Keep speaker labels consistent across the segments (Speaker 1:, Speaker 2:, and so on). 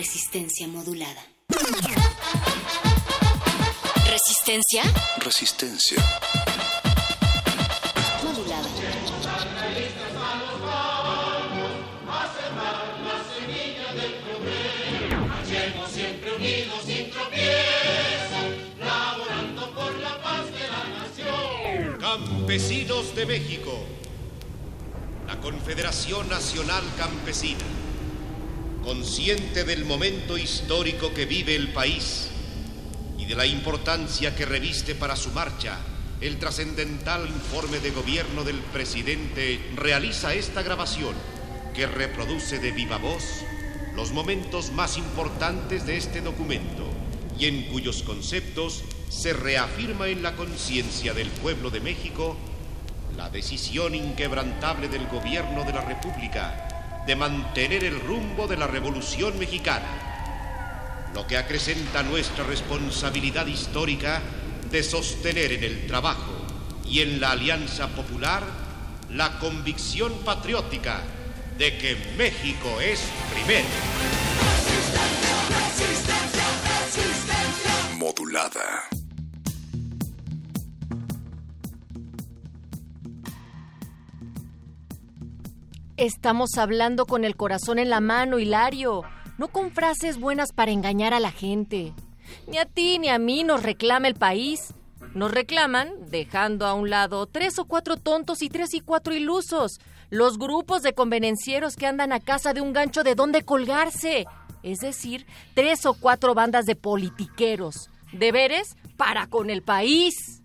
Speaker 1: Resistencia modulada. ¿Resistencia?
Speaker 2: Resistencia.
Speaker 1: Modulada.
Speaker 3: Campesinos de México, la Confederación Nacional Campesina, consciente del momento histórico que vive el país y de la importancia que reviste para su marcha el trascendental informe de gobierno del presidente, realiza esta grabación que reproduce de viva voz los momentos más importantes de este documento y en cuyos conceptos se reafirma en la conciencia del pueblo de México la decisión inquebrantable del gobierno de la República de mantener el rumbo de la Revolución Mexicana, lo que acrecenta nuestra responsabilidad histórica de sostener en el trabajo y en la alianza popular la convicción patriótica de que México es primero.
Speaker 2: Modulada.
Speaker 4: Estamos hablando con el corazón en la mano, Hilario, no con frases buenas para engañar a la gente. Ni a ti ni a mí nos reclama el país. Nos reclaman dejando a un lado tres o cuatro tontos y tres y cuatro ilusos, los grupos de convenencieros que andan a casa de un gancho de dónde colgarse, es decir, tres o cuatro bandas de politiqueros. Deberes para con el país.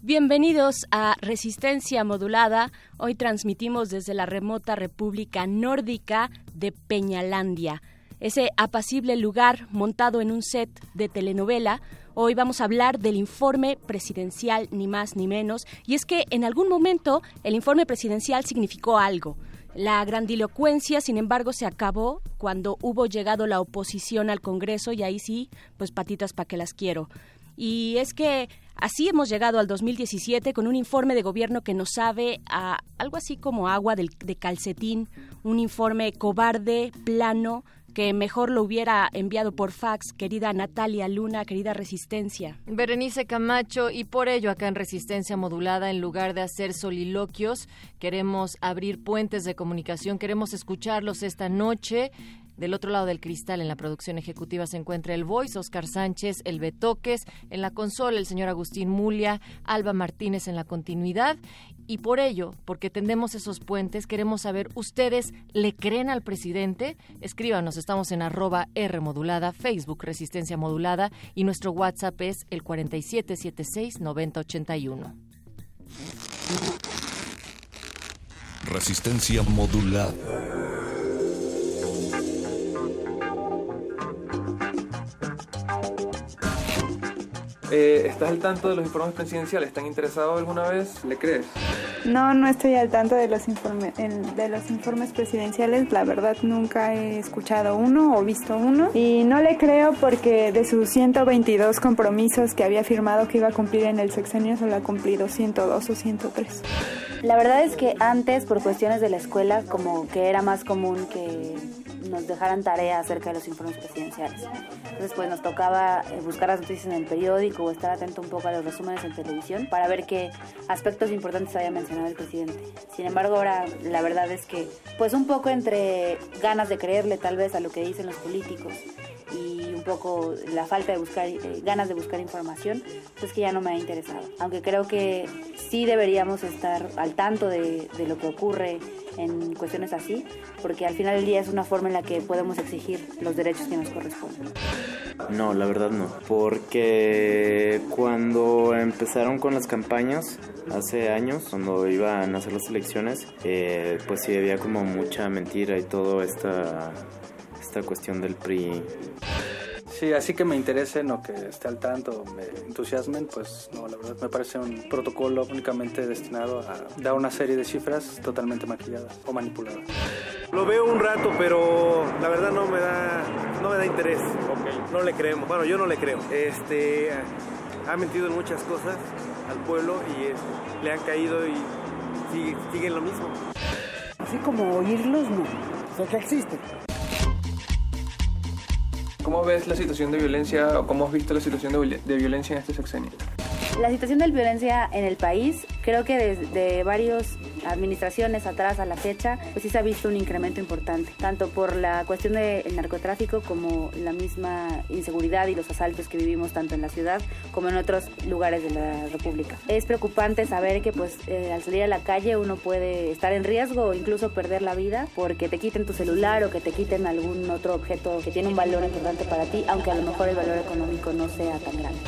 Speaker 5: Bienvenidos a Resistencia Modulada. Hoy transmitimos desde la remota República Nórdica de Peñalandia, ese apacible lugar montado en un set de telenovela. Hoy vamos a hablar del informe presidencial, ni más ni menos, y es que en algún momento el informe presidencial significó algo. La grandilocuencia, sin embargo, se acabó cuando hubo llegado la oposición al Congreso y ahí sí, pues patitas para que las quiero. Y es que así hemos llegado al 2017 con un informe de gobierno que nos sabe a algo así como agua del- de calcetín, un informe cobarde, plano, que mejor lo hubiera enviado por fax, querida Natalia Luna, querida Resistencia.
Speaker 4: Berenice Camacho y por ello acá en Resistencia Modulada, en lugar de hacer soliloquios, queremos abrir puentes de comunicación, queremos escucharlos esta noche. Del otro lado del cristal, en la producción ejecutiva, se encuentra el Voice, Oscar Sánchez, el Betoques, en la consola, el señor Agustín Mulia, Alba Martínez en la continuidad. Y por ello, porque tendemos esos puentes, queremos saber, ¿ustedes le creen al presidente? Escríbanos, estamos en arroba R modulada, Facebook Resistencia Modulada y nuestro WhatsApp es el 4776-9081.
Speaker 2: Resistencia modulada.
Speaker 6: Eh, ¿Estás al tanto de los informes presidenciales? ¿Están interesados alguna vez? ¿Le crees?
Speaker 7: No, no estoy al tanto de los, informe- de los informes presidenciales. La verdad, nunca he escuchado uno o visto uno. Y no le creo porque de sus 122 compromisos que había firmado que iba a cumplir en el sexenio, solo ha cumplido 102 o 103.
Speaker 8: La verdad es que antes, por cuestiones de la escuela, como que era más común que nos dejaran tarea acerca de los informes presidenciales. Entonces pues nos tocaba eh, buscar las noticias en el periódico o estar atento un poco a los resúmenes en televisión para ver qué aspectos importantes había mencionado el presidente. Sin embargo ahora la verdad es que pues un poco entre ganas de creerle tal vez a lo que dicen los políticos y un poco la falta de buscar, eh, ganas de buscar información, pues que ya no me ha interesado. Aunque creo que sí deberíamos estar al tanto de, de lo que ocurre en cuestiones así, porque al final del día es una forma en la que podemos exigir los derechos que nos corresponden.
Speaker 9: No, la verdad no, porque cuando empezaron con las campañas, hace años, cuando iban a hacer las elecciones, eh, pues sí había como mucha mentira y todo esta, esta cuestión del PRI.
Speaker 10: Sí, así que me interesen o que esté al tanto, me entusiasmen, pues no, la verdad me parece un protocolo únicamente destinado a dar una serie de cifras totalmente maquilladas o manipuladas.
Speaker 11: Lo veo un rato, pero la verdad no me da, no me da interés. No le creemos. Bueno, yo no le creo. Este ha mentido en muchas cosas al pueblo y eh, le han caído y sigue- siguen lo mismo.
Speaker 12: Así como oírlos, no. Sé que existen.
Speaker 6: ¿Cómo ves la situación de violencia o cómo has visto la situación de, viol- de violencia en este sexenio?
Speaker 8: La situación de violencia en el país, creo que desde varias administraciones atrás a la fecha, pues sí se ha visto un incremento importante, tanto por la cuestión del narcotráfico como la misma inseguridad y los asaltos que vivimos tanto en la ciudad como en otros lugares de la República. Es preocupante saber que pues eh, al salir a la calle uno puede estar en riesgo o incluso perder la vida porque te quiten tu celular o que te quiten algún otro objeto que tiene un valor importante para ti, aunque a lo mejor el valor económico no sea tan grande.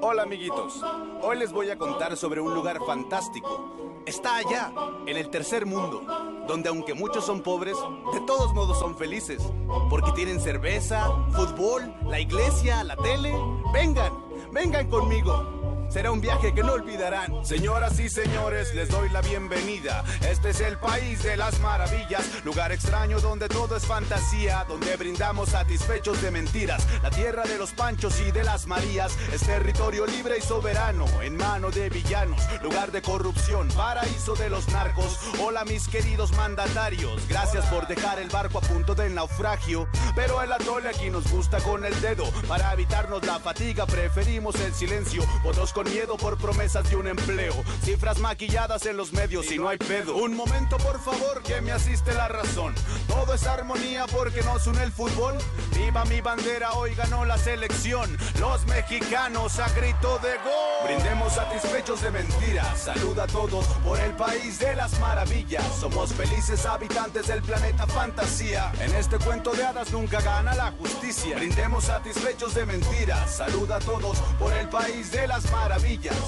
Speaker 13: Hola amiguitos, hoy les voy a contar sobre un lugar fantástico. Está allá, en el tercer mundo, donde aunque muchos son pobres, de todos modos son felices, porque tienen cerveza, fútbol, la iglesia, la tele. Vengan, vengan conmigo. Será un viaje que no olvidarán. Señoras y señores, les doy la bienvenida. Este es el país de las maravillas, lugar extraño donde todo es fantasía, donde brindamos satisfechos de mentiras. La tierra de los panchos y de las marías es territorio libre y soberano, en mano de villanos, lugar de corrupción, paraíso de los narcos. Hola mis queridos mandatarios, gracias por dejar el barco a punto del naufragio. Pero el atole aquí nos gusta con el dedo, para evitarnos la fatiga preferimos el silencio. Otros con miedo por promesas de un empleo, cifras maquilladas en los medios y no hay pedo. Un momento por favor que me asiste la razón. Todo es armonía porque nos une el fútbol. Viva mi bandera, hoy ganó la selección. Los mexicanos a grito de gol. Brindemos satisfechos de mentiras. Saluda a todos por el país de las maravillas. Somos felices habitantes del planeta fantasía. En este cuento de hadas nunca gana la justicia. Brindemos satisfechos de mentiras. Saluda a todos por el país de las maravillas.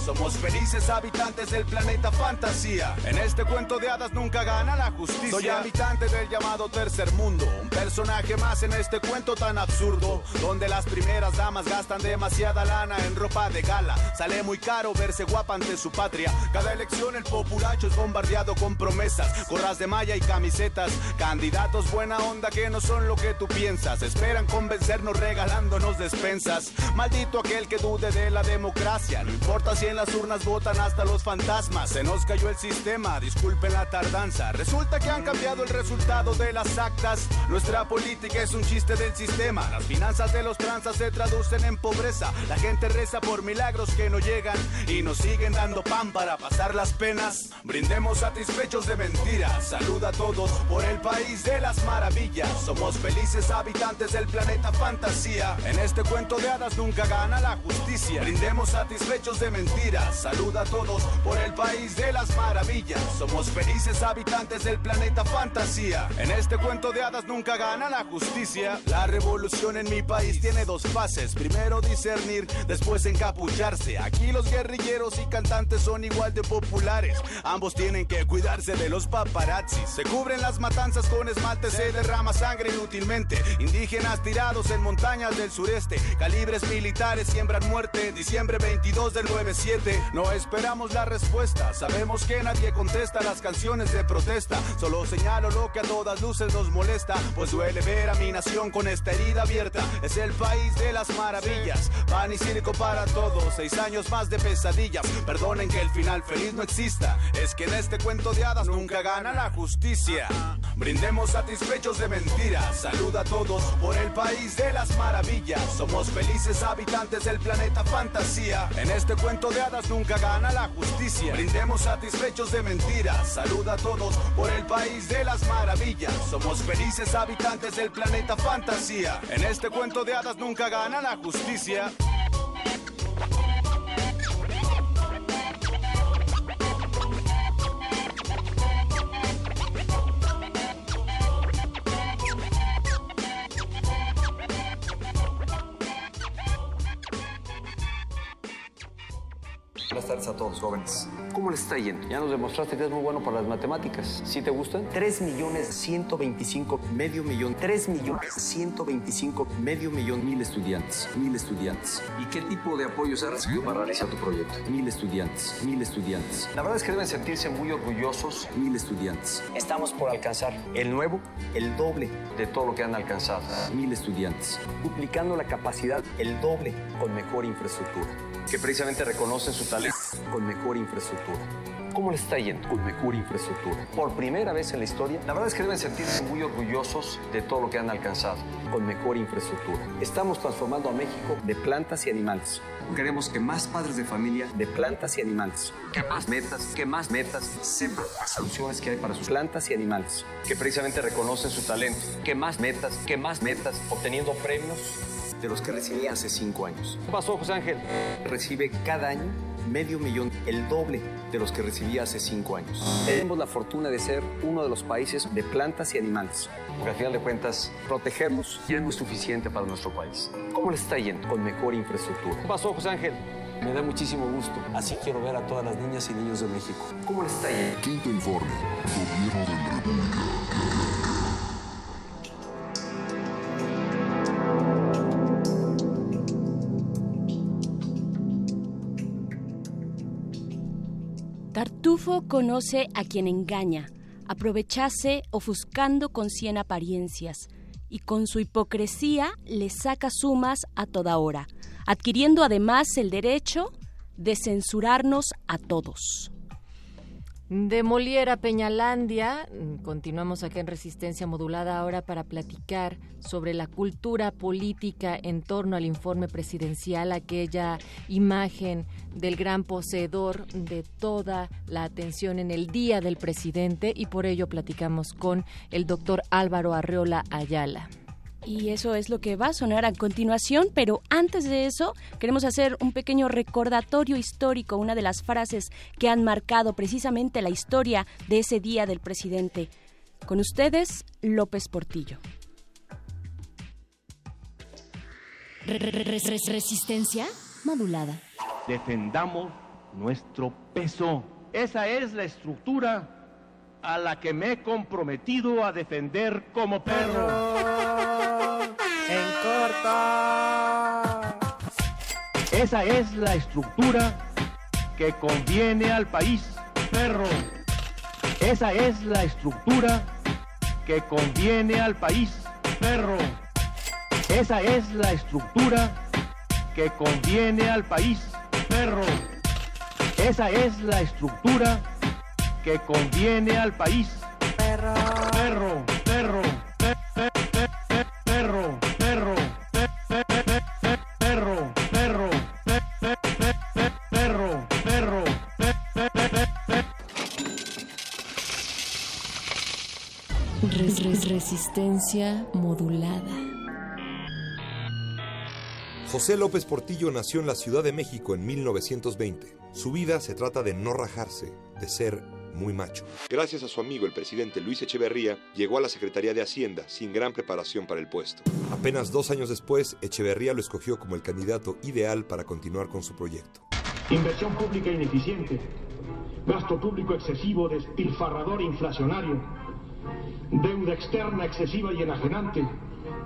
Speaker 13: Somos felices habitantes del planeta fantasía. En este cuento de hadas nunca gana la justicia. Soy habitante del llamado tercer mundo. Un personaje más en este cuento tan absurdo. Donde las primeras damas gastan demasiada lana en ropa de gala. Sale muy caro verse guapa ante su patria. Cada elección el populacho es bombardeado con promesas. Gorras de malla y camisetas. Candidatos buena onda que no son lo que tú piensas. Esperan convencernos regalándonos despensas. Maldito aquel que dude de la democracia. No importa si en las urnas votan hasta los fantasmas. Se nos cayó el sistema, disculpen la tardanza. Resulta que han cambiado el resultado de las actas. Nuestra política es un chiste del sistema. Las finanzas de los tranzas se traducen en pobreza. La gente reza por milagros que no llegan y nos siguen dando pan para pasar las penas. Brindemos satisfechos de mentiras. Saluda a todos por el país de las maravillas. Somos felices habitantes del planeta fantasía. En este cuento de hadas nunca gana la justicia. Brindemos satisfechos de mentiras. Saluda a todos por el país de las maravillas. Somos felices habitantes del planeta fantasía. En este cuento de hadas nunca gana la justicia. La revolución en mi país tiene dos fases. Primero discernir, después encapucharse. Aquí los guerrilleros y cantantes son igual de populares. Ambos tienen que cuidarse de los paparazzis. Se cubren las matanzas con esmalte, se derrama sangre inútilmente. Indígenas tirados en montañas del sureste. Calibres militares siembran muerte. Diciembre 22 los del 97. No esperamos la respuesta, sabemos que nadie contesta las canciones de protesta. Solo señalo lo que a todas luces nos molesta, pues duele ver a mi nación con esta herida abierta. Es el país de las maravillas, pan y circo para todos. Seis años más de pesadillas, perdonen que el final feliz no exista. Es que en este cuento de hadas nunca gana la justicia. Brindemos satisfechos de mentiras. Saluda a todos por el país de las maravillas. Somos felices habitantes del planeta fantasía. Este cuento de hadas nunca gana la justicia. Brindemos satisfechos de mentiras. Saluda a todos por el país de las maravillas. Somos felices habitantes del planeta fantasía. En este cuento de hadas nunca gana la justicia.
Speaker 14: Tardes a todos, jóvenes. ¿Cómo les está yendo? Ya nos demostraste que es muy bueno para las matemáticas. ¿Sí te gustan? 3 millones 125, medio millón. 3 millones 125, medio millón. Mil estudiantes, mil estudiantes. ¿Y qué tipo de apoyos has recibido para realizar tu proyecto? Mil estudiantes, mil estudiantes. La verdad es que deben sentirse muy orgullosos. Mil estudiantes. Estamos por alcanzar el nuevo, el doble de todo lo que han alcanzado. Mil estudiantes. Duplicando la capacidad, el doble, con mejor infraestructura que precisamente reconocen su talento con mejor infraestructura. ¿Cómo les está yendo? Con mejor infraestructura. Por primera vez en la historia, la verdad es que deben sentirse muy orgullosos de todo lo que han alcanzado. Con mejor infraestructura. Estamos transformando a México de plantas y animales. Queremos que más padres de familia de plantas y animales, que más metas, que más metas sepan las soluciones que hay para sus plantas y animales, que precisamente reconocen su talento, que más metas, que más metas, obteniendo premios de los que recibí hace cinco años. ¿Qué pasó, José Ángel? Recibe cada año medio millón, el doble de los que recibía hace cinco años. Tenemos la fortuna de ser uno de los países de plantas y animales. Porque al final de cuentas, protegerlos ya no es suficiente para nuestro país. ¿Cómo les está yendo? Con mejor infraestructura. ¿Qué pasó, José Ángel? Me da muchísimo gusto. Así quiero ver a todas las niñas y niños de México. ¿Cómo les está yendo?
Speaker 2: Quinto informe. Gobierno de la República.
Speaker 5: Conoce a quien engaña, aprovechase ofuscando con cien apariencias, y con su hipocresía le saca sumas a toda hora, adquiriendo además el derecho de censurarnos a todos.
Speaker 4: De Moliera Peñalandia, continuamos acá en Resistencia Modulada ahora para platicar sobre la cultura política en torno al informe presidencial, aquella imagen del gran poseedor de toda la atención en el día del presidente y por ello platicamos con el doctor Álvaro Arreola Ayala.
Speaker 5: Y eso es lo que va a sonar a continuación, pero antes de eso queremos hacer un pequeño recordatorio histórico, una de las frases que han marcado precisamente la historia de ese día del presidente. Con ustedes, López Portillo.
Speaker 1: Resistencia modulada.
Speaker 15: Defendamos nuestro peso. Esa es la estructura a la que me he comprometido a defender como perro.
Speaker 16: En corto.
Speaker 15: Esa es la estructura que conviene al país, perro. Esa es la estructura que conviene al país, perro. Esa es la estructura que conviene al país, perro. Esa es la estructura que conviene al país, perro. Perro, perro, perro, perro, perro, perro, perro, perro, perro,
Speaker 4: Resistencia modulada.
Speaker 17: José López Portillo nació en la Ciudad de México en 1920. Su vida se trata de no rajarse, de ser muy macho. Gracias a su amigo el presidente Luis Echeverría, llegó a la Secretaría de Hacienda sin gran preparación para el puesto. Apenas dos años después, Echeverría lo escogió como el candidato ideal para continuar con su proyecto.
Speaker 18: Inversión pública ineficiente, gasto público excesivo, despilfarrador inflacionario, deuda externa excesiva y enajenante,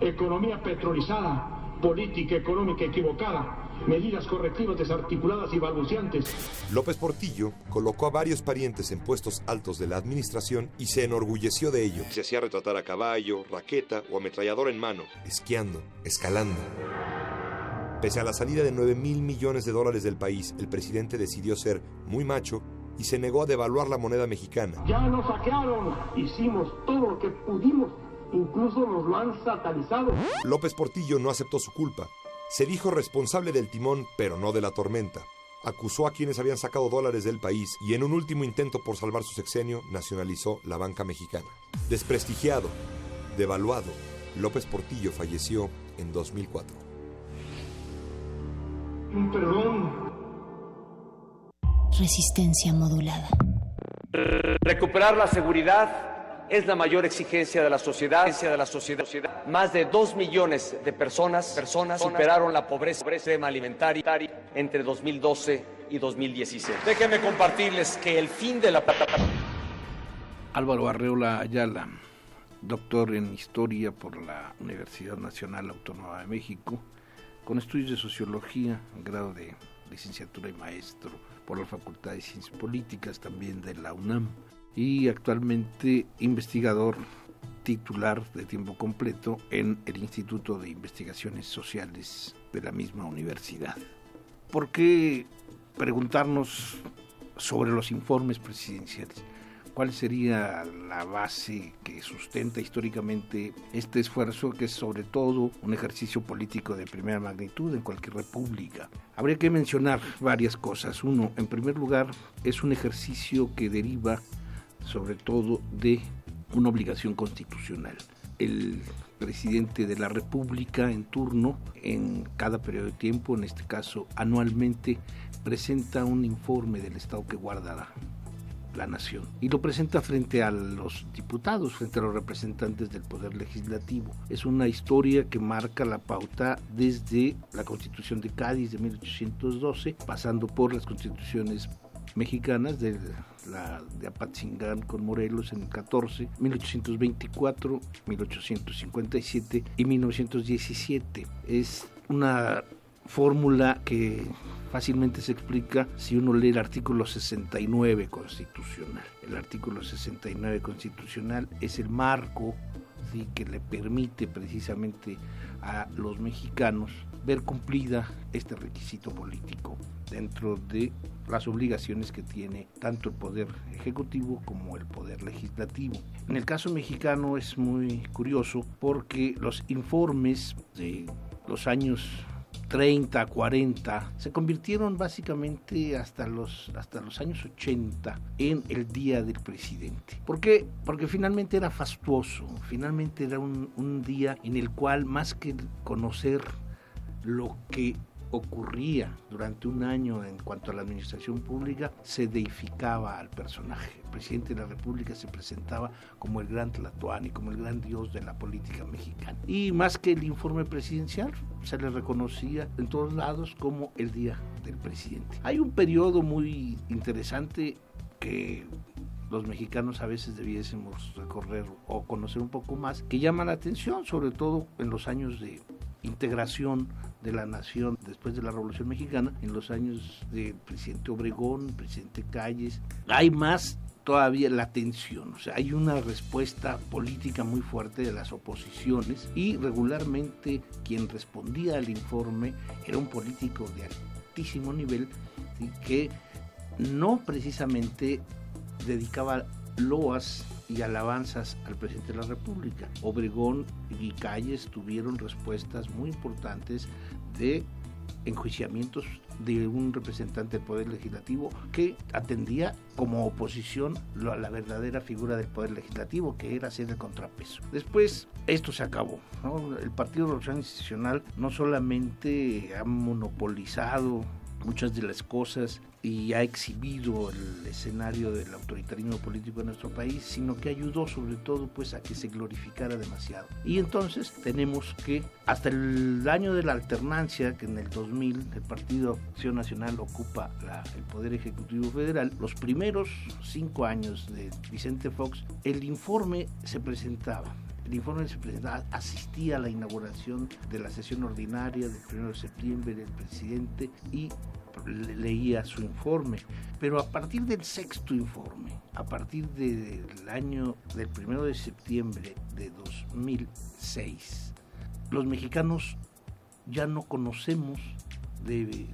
Speaker 18: economía petrolizada, política económica equivocada, medidas correctivas desarticuladas y balbuciantes.
Speaker 17: López Portillo colocó a varios parientes en puestos altos de la administración y se enorgulleció de ello. Se hacía retratar a caballo, raqueta o ametrallador en mano, esquiando, escalando. Pese a la salida de 9 mil millones de dólares del país, el presidente decidió ser muy macho y se negó a devaluar la moneda mexicana.
Speaker 18: Ya nos saquearon, hicimos todo lo que pudimos, incluso nos lo han satanizado.
Speaker 17: López Portillo no aceptó su culpa. Se dijo responsable del timón, pero no de la tormenta. Acusó a quienes habían sacado dólares del país y en un último intento por salvar su sexenio nacionalizó la banca mexicana. Desprestigiado, devaluado, López Portillo falleció en 2004.
Speaker 18: Perdón.
Speaker 1: Resistencia modulada.
Speaker 19: Recuperar la seguridad es la mayor exigencia de la sociedad. Más de dos millones de personas, superaron la pobreza extrema alimentaria entre 2012 y 2016. Déjenme compartirles que el fin de la...
Speaker 20: Álvaro Arreola Ayala, doctor en Historia por la Universidad Nacional Autónoma de México, con estudios de Sociología, grado de licenciatura y maestro por la Facultad de Ciencias Políticas también de la UNAM y actualmente investigador titular de tiempo completo en el Instituto de Investigaciones Sociales de la misma universidad. ¿Por qué preguntarnos sobre los informes presidenciales? ¿Cuál sería la base que sustenta históricamente este esfuerzo, que es sobre todo un ejercicio político de primera magnitud en cualquier república? Habría que mencionar varias cosas. Uno, en primer lugar, es un ejercicio que deriva sobre todo de una obligación constitucional. El presidente de la República en turno, en cada periodo de tiempo, en este caso anualmente, presenta un informe del estado que guarda la, nación y lo presenta frente a los diputados, frente a los representantes del Poder Legislativo. Es una historia que marca la pauta desde la Constitución de Cádiz de 1812, pasando por las constituciones mexicanas de la de Apatzingán con Morelos en el 14, 1824, 1857 y 1917. Es una fórmula que fácilmente se explica si uno lee el artículo 69 constitucional. El artículo 69 constitucional es el marco ¿sí? que le permite precisamente a los mexicanos ver cumplida este requisito político dentro de las obligaciones que tiene tanto el poder ejecutivo como el poder legislativo. En el caso mexicano es muy curioso porque los informes de los años 30, 40, se convirtieron básicamente hasta los, hasta los años 80 en el Día del Presidente. ¿Por qué? Porque finalmente era fastuoso, finalmente era un, un día en el cual más que conocer lo que ocurría durante un año en cuanto a la administración pública, se deificaba al personaje. El presidente de la República se presentaba como el gran Tlatoani, como el gran dios de la política mexicana. Y más que el informe presidencial, se le reconocía en todos lados como el día del presidente. Hay un periodo muy interesante que los mexicanos a veces debiésemos recorrer o conocer un poco más, que llama la atención, sobre todo en los años de integración de la nación después de la Revolución Mexicana, en los años del presidente Obregón, presidente Calles, hay más todavía la tensión, o sea, hay una respuesta política muy fuerte de las oposiciones y regularmente quien respondía al informe era un político de altísimo nivel y que no precisamente dedicaba loas y alabanzas al presidente de la República. Obregón y Calles tuvieron respuestas muy importantes de enjuiciamientos de un representante del Poder Legislativo que atendía como oposición a la verdadera figura del Poder Legislativo, que era ser el contrapeso. Después, esto se acabó. El Partido Revolucionario Institucional no solamente ha monopolizado muchas de las cosas y ha exhibido el escenario del autoritarismo político en nuestro país, sino que ayudó sobre todo pues a que se glorificara demasiado. Y entonces tenemos que hasta el año de la alternancia, que en el 2000 el Partido Acción Nacional ocupa el Poder Ejecutivo Federal, los primeros cinco años de Vicente Fox, el informe se presentaba el informe se presentaba, asistía a la inauguración de la sesión ordinaria del 1 de septiembre del presidente y leía su informe. Pero a partir del sexto informe, a partir del año del 1 de septiembre de 2006, los mexicanos ya no conocemos de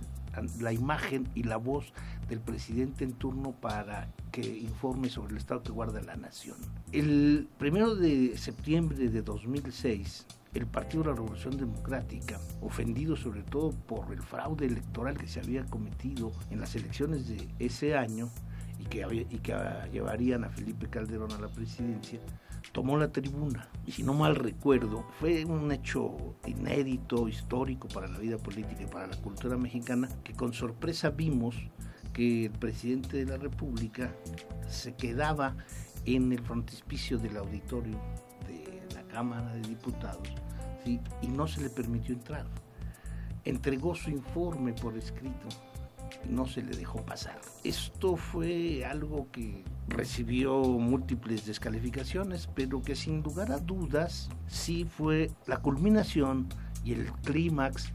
Speaker 20: la imagen y la voz del presidente en turno para que informe sobre el estado que guarda la nación. El primero de septiembre de 2006, el Partido de la Revolución Democrática, ofendido sobre todo por el fraude electoral que se había cometido en las elecciones de ese año y que, y que llevarían a Felipe Calderón a la presidencia, tomó la tribuna. Y si no mal recuerdo, fue un hecho inédito, histórico para la vida política y para la cultura mexicana, que con sorpresa vimos que el presidente de la República se quedaba en el frontispicio del auditorio de la Cámara de Diputados y no se le permitió entrar. Entregó su informe por escrito no se le dejó pasar. Esto fue algo que recibió múltiples descalificaciones, pero que sin lugar a dudas sí fue la culminación y el clímax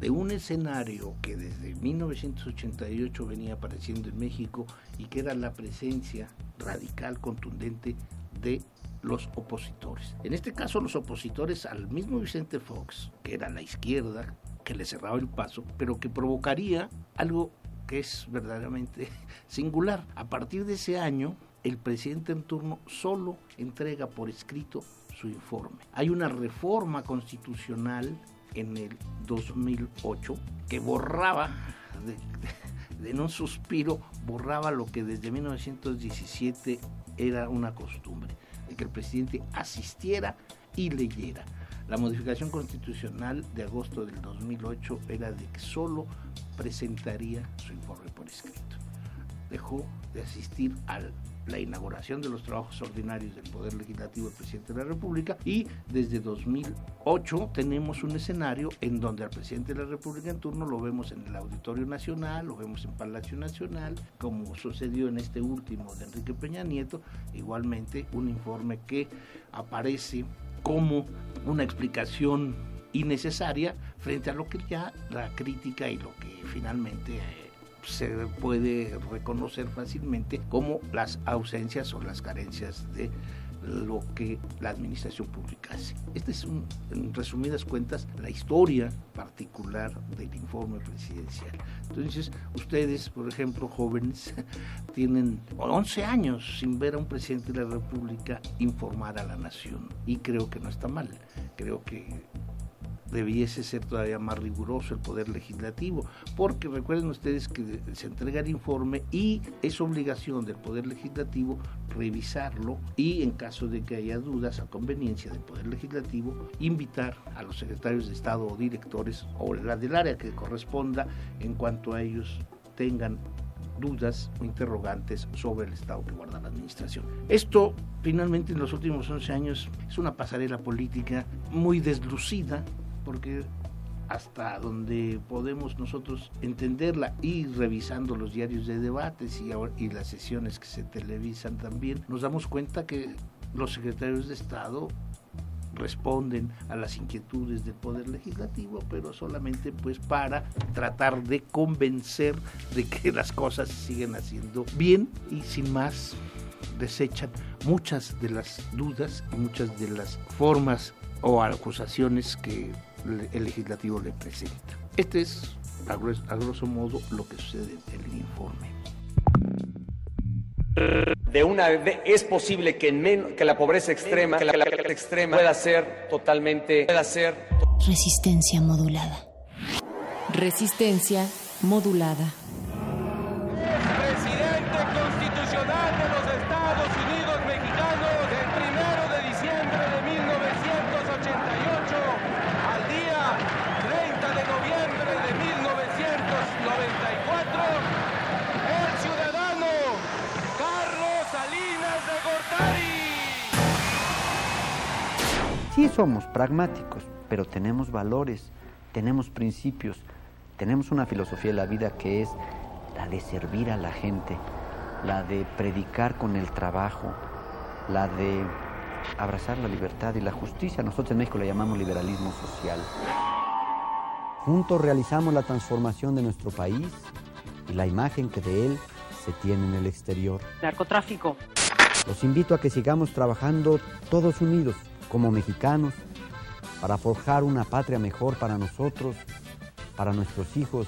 Speaker 20: de un escenario que desde 1988 venía apareciendo en México y que era la presencia radical, contundente de los opositores. En este caso los opositores al mismo Vicente Fox, que era la izquierda, que le cerraba el paso, pero que provocaría algo que es verdaderamente singular. A partir de ese año, el presidente en turno solo entrega por escrito su informe. Hay una reforma constitucional en el 2008 que borraba, de, en un suspiro, borraba lo que desde 1917 era una costumbre, de que el presidente asistiera y leyera. La modificación constitucional de agosto del 2008 era de que solo presentaría su informe por escrito. Dejó de asistir a la inauguración de los trabajos ordinarios del Poder Legislativo del Presidente de la República y desde 2008 tenemos un escenario en donde al Presidente de la República en turno lo vemos en el Auditorio Nacional, lo vemos en Palacio Nacional, como sucedió en este último de Enrique Peña Nieto, igualmente un informe que aparece como una explicación innecesaria frente a lo que ya la crítica y lo que finalmente eh, se puede reconocer fácilmente como las ausencias o las carencias de lo que la administración pública hace. Esta es, en resumidas cuentas, la historia particular del informe presidencial. Entonces, ustedes, por ejemplo, jóvenes, tienen 11 años sin ver a un presidente de la República informar a la nación. Y creo que no está mal. Creo que debiese ser todavía más riguroso el poder legislativo, porque recuerden ustedes que se entrega el informe y es obligación del poder legislativo revisarlo y en caso de que haya dudas a conveniencia del poder legislativo invitar a los secretarios de Estado o directores o la del área que corresponda en cuanto a ellos tengan dudas o interrogantes sobre el estado que guarda la administración. Esto finalmente en los últimos 11 años es una pasarela política muy deslucida porque hasta donde podemos nosotros entenderla y revisando los diarios de debates y, las sesiones que se televisan también, nos damos cuenta que los secretarios de Estado responden a las inquietudes del poder legislativo, pero solamente pues para tratar de convencer de que las cosas siguen haciendo bien y sin más desechan muchas de las dudas y muchas de las formas o acusaciones que el legislativo le presenta. Este es, a grosso, modo, lo que sucede en el informe.
Speaker 19: De una es posible que, en que la pobreza extrema, que la, extrema pueda ser totalmente, pueda ser
Speaker 4: resistencia modulada. Resistencia modulada.
Speaker 21: Somos pragmáticos, pero tenemos valores, tenemos principios, tenemos una filosofía de la vida que es la de servir a la gente, la de predicar con el trabajo, la de abrazar la libertad y la justicia. Nosotros en México le llamamos liberalismo social. Juntos realizamos la transformación de nuestro país y la imagen que de él se tiene en el exterior.
Speaker 22: Narcotráfico.
Speaker 21: Los invito a que sigamos trabajando todos unidos como mexicanos para forjar una patria mejor para nosotros, para nuestros hijos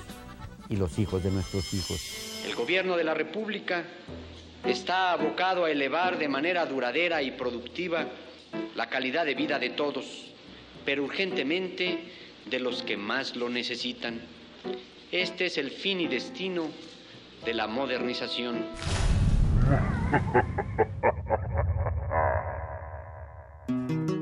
Speaker 21: y los hijos de nuestros hijos.
Speaker 23: El gobierno de la República está abocado a elevar de manera duradera y productiva la calidad de vida de todos, pero urgentemente de los que más lo necesitan. Este es el fin y destino de la modernización.
Speaker 24: Señor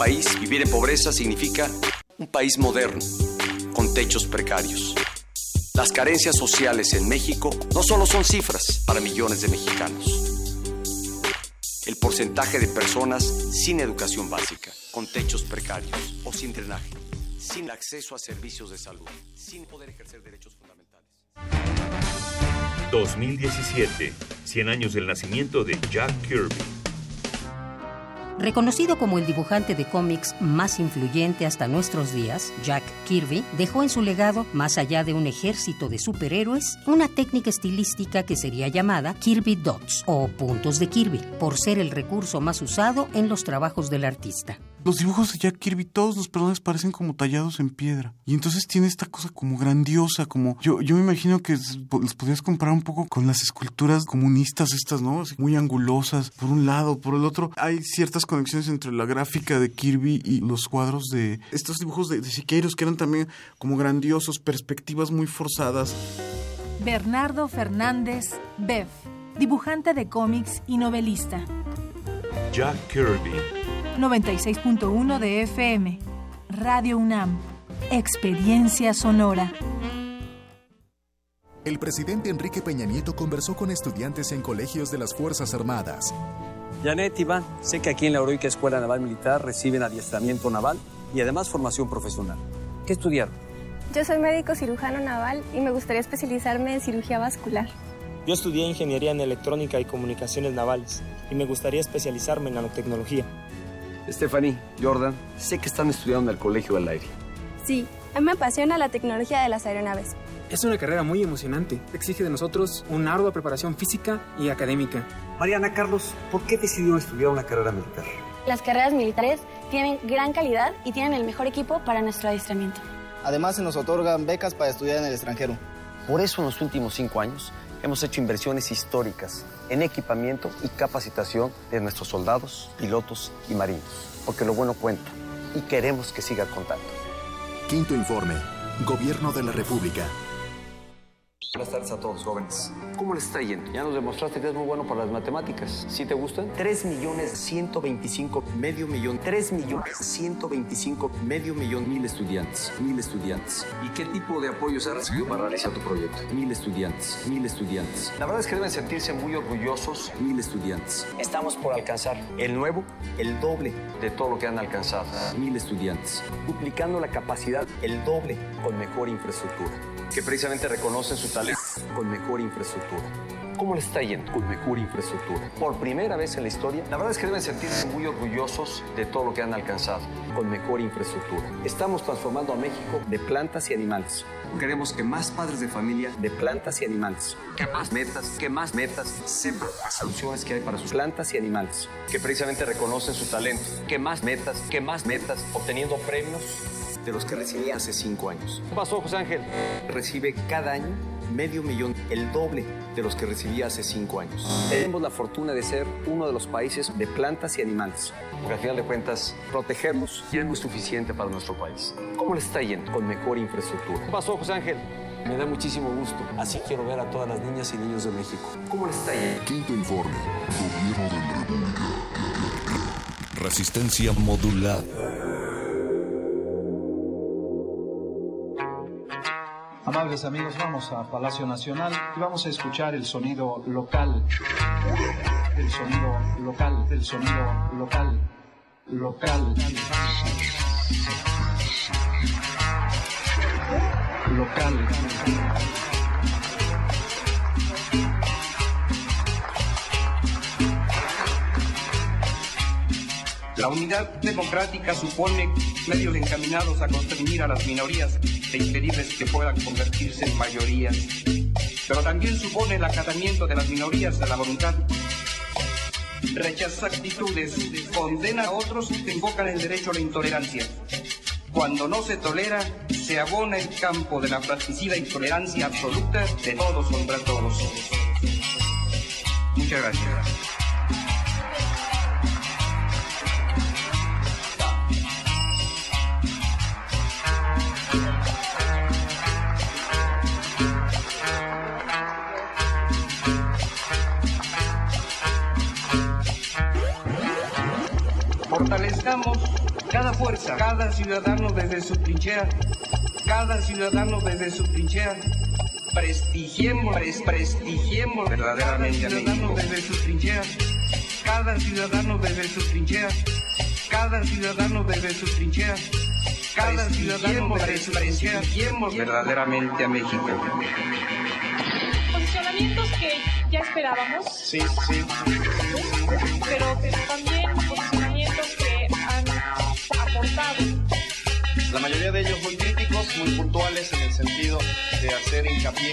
Speaker 25: país, vivir en pobreza significa un país moderno, con techos precarios. Las carencias sociales en México no solo son cifras para millones de mexicanos. El porcentaje de personas sin educación básica, con techos precarios o sin drenaje, sin acceso a servicios de salud, sin poder ejercer derechos fundamentales.
Speaker 26: 2017, 100 años del nacimiento de Jack Kirby.
Speaker 27: Reconocido como el dibujante de cómics más influyente hasta nuestros días, Jack Kirby dejó en su legado, más allá de un ejército de superhéroes, una técnica estilística que sería llamada Kirby Dots o puntos de Kirby, por ser el recurso más usado en los trabajos del artista.
Speaker 28: Los dibujos de Jack Kirby, todos los personajes parecen como tallados en piedra. Y entonces tiene esta cosa como grandiosa, como... Yo, yo me imagino que los podrías comparar un poco con las esculturas comunistas estas, ¿no? Así, muy angulosas, por un lado, por el otro. Hay ciertas conexiones entre la gráfica de Kirby y los cuadros de... Estos dibujos de, de Siqueiros que eran también como grandiosos, perspectivas muy forzadas.
Speaker 29: Bernardo Fernández Beff, dibujante de cómics y novelista.
Speaker 26: Jack Kirby.
Speaker 29: 96.1 de FM. Radio UNAM. Experiencia sonora.
Speaker 22: el presidente Enrique Peña Nieto conversó con estudiantes en colegios de las Fuerzas Armadas.
Speaker 14: Janet, Iván, sé que aquí en la Heroica Escuela Naval Militar reciben adiestramiento naval y además formación profesional. ¿Qué estudiaron?
Speaker 29: Yo soy médico cirujano naval y me gustaría especializarme en cirugía vascular.
Speaker 30: Yo estudié ingeniería en electrónica y comunicaciones navales y me gustaría especializarme en nanotecnología.
Speaker 14: Stephanie, Jordan, sé que están estudiando en el Colegio del Aire.
Speaker 29: Sí, a mí me apasiona la tecnología de las aeronaves.
Speaker 31: Es una carrera muy emocionante. Exige de nosotros una ardua preparación física y académica.
Speaker 14: Mariana Carlos, ¿por qué decidió estudiar una carrera militar?
Speaker 29: Las carreras militares tienen gran calidad y tienen el mejor equipo para nuestro adiestramiento.
Speaker 32: Además, se nos otorgan becas para estudiar en el extranjero.
Speaker 14: Por eso, en los últimos cinco años, hemos hecho inversiones históricas en equipamiento y capacitación de nuestros soldados, pilotos y marinos. Porque lo bueno cuenta y queremos que siga contando.
Speaker 22: Quinto informe. Gobierno de la República.
Speaker 14: Buenas tardes a todos, jóvenes. ¿Cómo les está yendo? Ya nos demostraste que es muy bueno para las matemáticas. ¿Sí te gustan?
Speaker 33: 3 millones 125 medio millón. 3 millones 125 medio millón mil estudiantes. Mil estudiantes.
Speaker 14: ¿Y qué tipo de apoyos has recibido para realizar tu proyecto?
Speaker 33: Mil estudiantes. Mil estudiantes.
Speaker 14: La verdad es que deben sentirse muy orgullosos.
Speaker 33: Mil estudiantes.
Speaker 14: Estamos por alcanzar el nuevo, el doble de todo lo que han alcanzado.
Speaker 33: Mil estudiantes.
Speaker 14: Duplicando la capacidad, el doble, con mejor infraestructura. Que precisamente reconocen su talento con mejor infraestructura. ¿Cómo les está yendo? Con mejor infraestructura. Por primera vez en la historia, la verdad es que deben sentirse muy orgullosos de todo lo que han alcanzado, con mejor infraestructura. Estamos transformando a México de plantas y animales. Queremos que más padres de familia de plantas y animales, que más metas, que más metas sepan las soluciones que hay para sus plantas y animales, que precisamente reconocen su talento, que más metas, que más metas, obteniendo premios de los que recibía hace cinco años. ¿Qué pasó, José Ángel? Recibe cada año medio millón, el doble de los que recibía hace cinco años. Tenemos la fortuna de ser uno de los países de plantas y animales, porque al final de cuentas, protegerlos ya es muy suficiente para nuestro país. ¿Cómo les está yendo? Con mejor infraestructura. ¿Qué pasó, José Ángel? Me da muchísimo gusto. Así quiero ver a todas las niñas y niños de México. ¿Cómo les está yendo?
Speaker 2: Quinto informe. Gobierno de la República. Resistencia modulada.
Speaker 34: Amables amigos, vamos a Palacio Nacional y vamos a escuchar el sonido local. El sonido local, el sonido local, local. Local.
Speaker 35: La unidad democrática supone medios encaminados a constreñir a las minorías e impedirles que puedan convertirse en mayorías. Pero también supone el acatamiento de las minorías a la voluntad. Rechaza actitudes, condena a otros que invocan el derecho a la intolerancia. Cuando no se tolera, se abona el campo de la fratricida intolerancia absoluta de todos contra todos. Muchas gracias. Cada fuerza, cada ciudadano desde su trinchera, cada ciudadano desde su trinchera. Prestigiemos, pres- prestigiemos verdaderamente a México. desde su trinchera, cada ciudadano desde su trinchera, cada ciudadano desde su trinchera, cada ciudadano desde su trinchera. Prestigiemos verdaderamente a México.
Speaker 36: Posicionamientos que ya esperábamos,
Speaker 35: Sí, sí.
Speaker 36: pero que también han
Speaker 35: La mayoría de ellos muy críticos, muy puntuales en el sentido de hacer hincapié.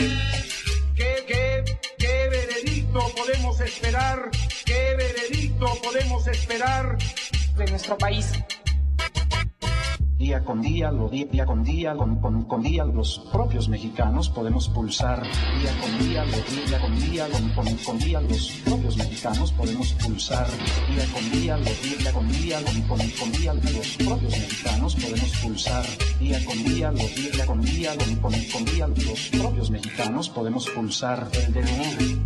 Speaker 35: ¿Qué, qué, qué veredicto podemos esperar? ¿Qué veredicto podemos esperar?
Speaker 36: de nuestro país.
Speaker 34: Día con día, lo día, con día, con, con- con día, los propios mexicanos podemos pulsar. Día con día, lo día con día, con, con- con día, los propios mexicanos podemos pulsar. Día con día, lo día con día, con, con- con día, los propios mexicanos podemos pulsar. Día con día, lo día con día, con, día, los propios mexicanos podemos pulsar. El devenir,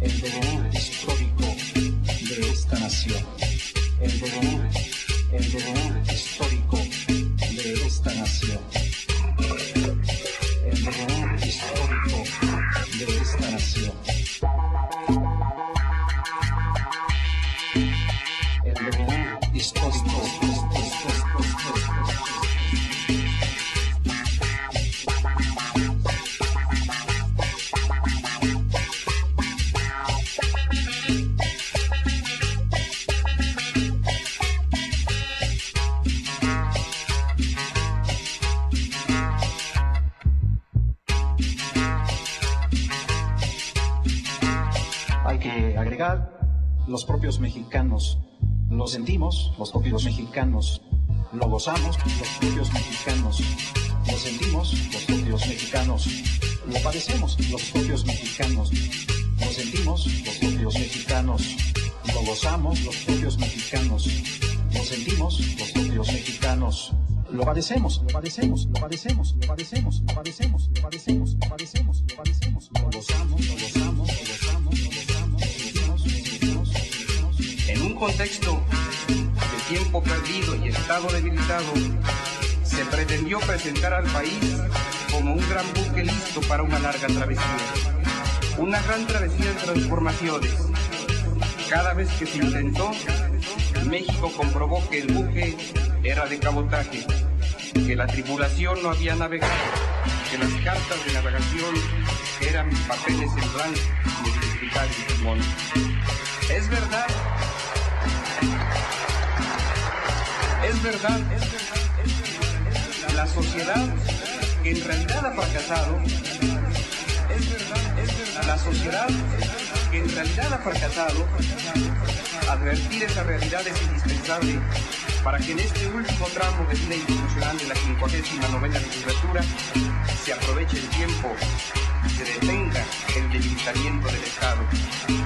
Speaker 34: el devenir histórico de esta nación. El devenir, el devenir histórico esta nación. El devenir histórico de esta nación. Los propios mexicanos lo gozamos, los propios mexicanos lo sentimos, los propios mexicanos lo padecemos, los propios mexicanos lo sentimos, los propios mexicanos lo gozamos, los propios mexicanos lo sentimos, los propios mexicanos lo padecemos, lo padecemos, lo padecemos, lo padecemos, lo padecemos, lo padecemos, lo padecemos, lo padecemos, lo gozamos, lo gozamos, lo gozamos, lo
Speaker 35: contexto de tiempo perdido y estado debilitado, se pretendió presentar al país como un gran buque listo para una larga travesía. Una gran travesía de transformaciones. Cada vez que se intentó, México comprobó que el buque era de cabotaje, que la tripulación no había navegado, que las cartas de navegación eran papeles en blanco timón. Es verdad, es verdad, es. La sociedad que en realidad ha fracasado, es verdad, es verdad. La sociedad que en realidad ha fracasado, advertir esa realidad es indispensable para que en este último tramo de vida institucional de la 59 legislatura se aproveche el tiempo y se detenga el debilitamiento del Estado.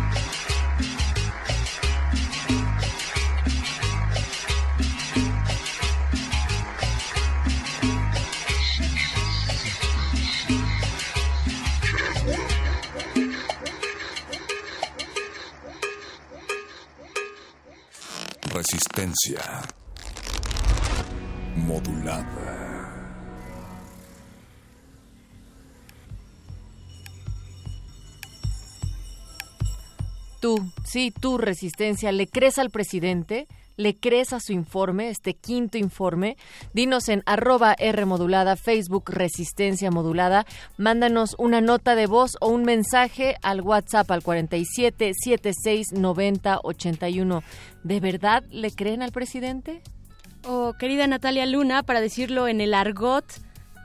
Speaker 2: Resistencia modulada.
Speaker 4: Tú, sí, tú, Resistencia, ¿le crees al presidente? ¿Le crees a su informe, este quinto informe? Dinos en arroba R modulada, Facebook Resistencia Modulada. Mándanos una nota de voz o un mensaje al WhatsApp al 47 76 90 81. ¿De verdad le creen al presidente?
Speaker 5: Oh, querida Natalia Luna, para decirlo en el argot,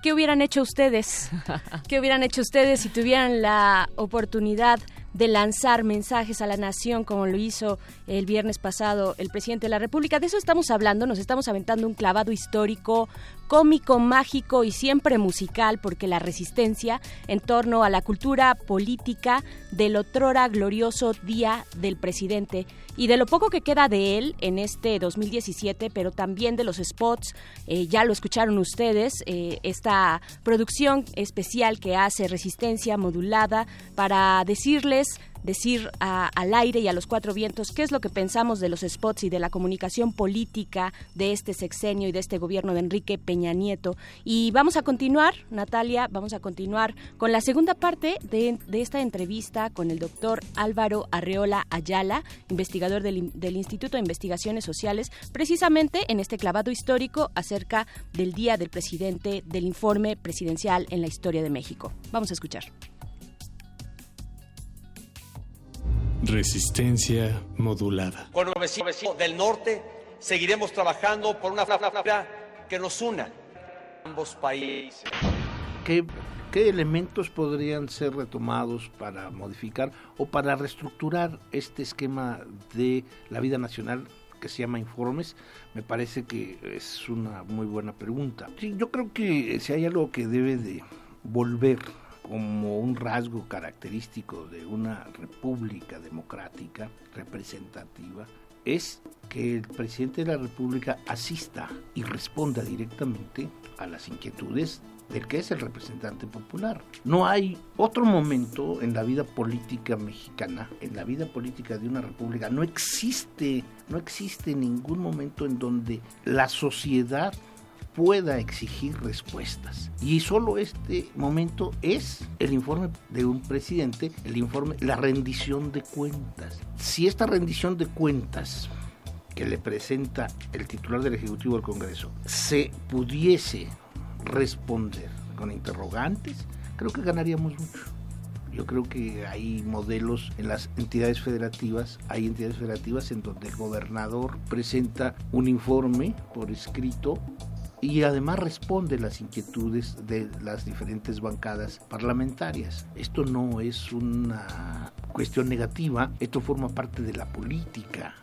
Speaker 5: ¿qué hubieran hecho ustedes? ¿Qué hubieran hecho ustedes si tuvieran la oportunidad de lanzar mensajes a la nación como lo hizo el viernes pasado el presidente de la República. De eso estamos hablando, nos estamos aventando un clavado histórico, cómico, mágico y siempre musical, porque la resistencia en torno a la cultura política del otrora glorioso Día del Presidente y de lo poco que queda de él en este 2017, pero también de los spots, eh, ya lo escucharon ustedes, eh, esta producción especial que hace Resistencia Modulada para decirles decir al aire y a los cuatro vientos qué es lo que pensamos de los spots y de la comunicación política de este sexenio y de este gobierno de Enrique Peña Nieto. Y vamos a continuar, Natalia, vamos a continuar con la segunda parte de, esta entrevista con el doctor Álvaro Arreola Ayala, investigador del Instituto de Investigaciones Sociales, precisamente en este clavado histórico acerca del Día del Presidente, del informe presidencial en la historia de México. Vamos a escuchar.
Speaker 37: Resistencia modulada.
Speaker 19: Con los vecinos del norte seguiremos trabajando por una frontera que nos una ambos países.
Speaker 20: ¿Qué, ¿Qué elementos podrían ser retomados para modificar o para reestructurar este esquema de la vida nacional que se llama informes? Me parece que es una muy buena pregunta. Sí, yo creo que si hay algo que debe de volver como un rasgo característico de una república democrática representativa es que el presidente de la república asista y responda directamente a las inquietudes del que es el representante popular. No hay otro momento en la vida política mexicana, en la vida política de una república, no existe, no existe ningún momento en donde la sociedad pueda exigir respuestas. Y solo este momento es el informe de un presidente, el informe, la rendición de cuentas. Si esta rendición de cuentas que le presenta el titular del Ejecutivo al Congreso se pudiese responder con interrogantes, creo que ganaríamos mucho. Yo creo que hay modelos en las entidades federativas, hay entidades federativas en donde el gobernador presenta un informe por escrito y además responde las inquietudes de las diferentes bancadas parlamentarias. Esto no es una cuestión negativa, esto forma parte de la política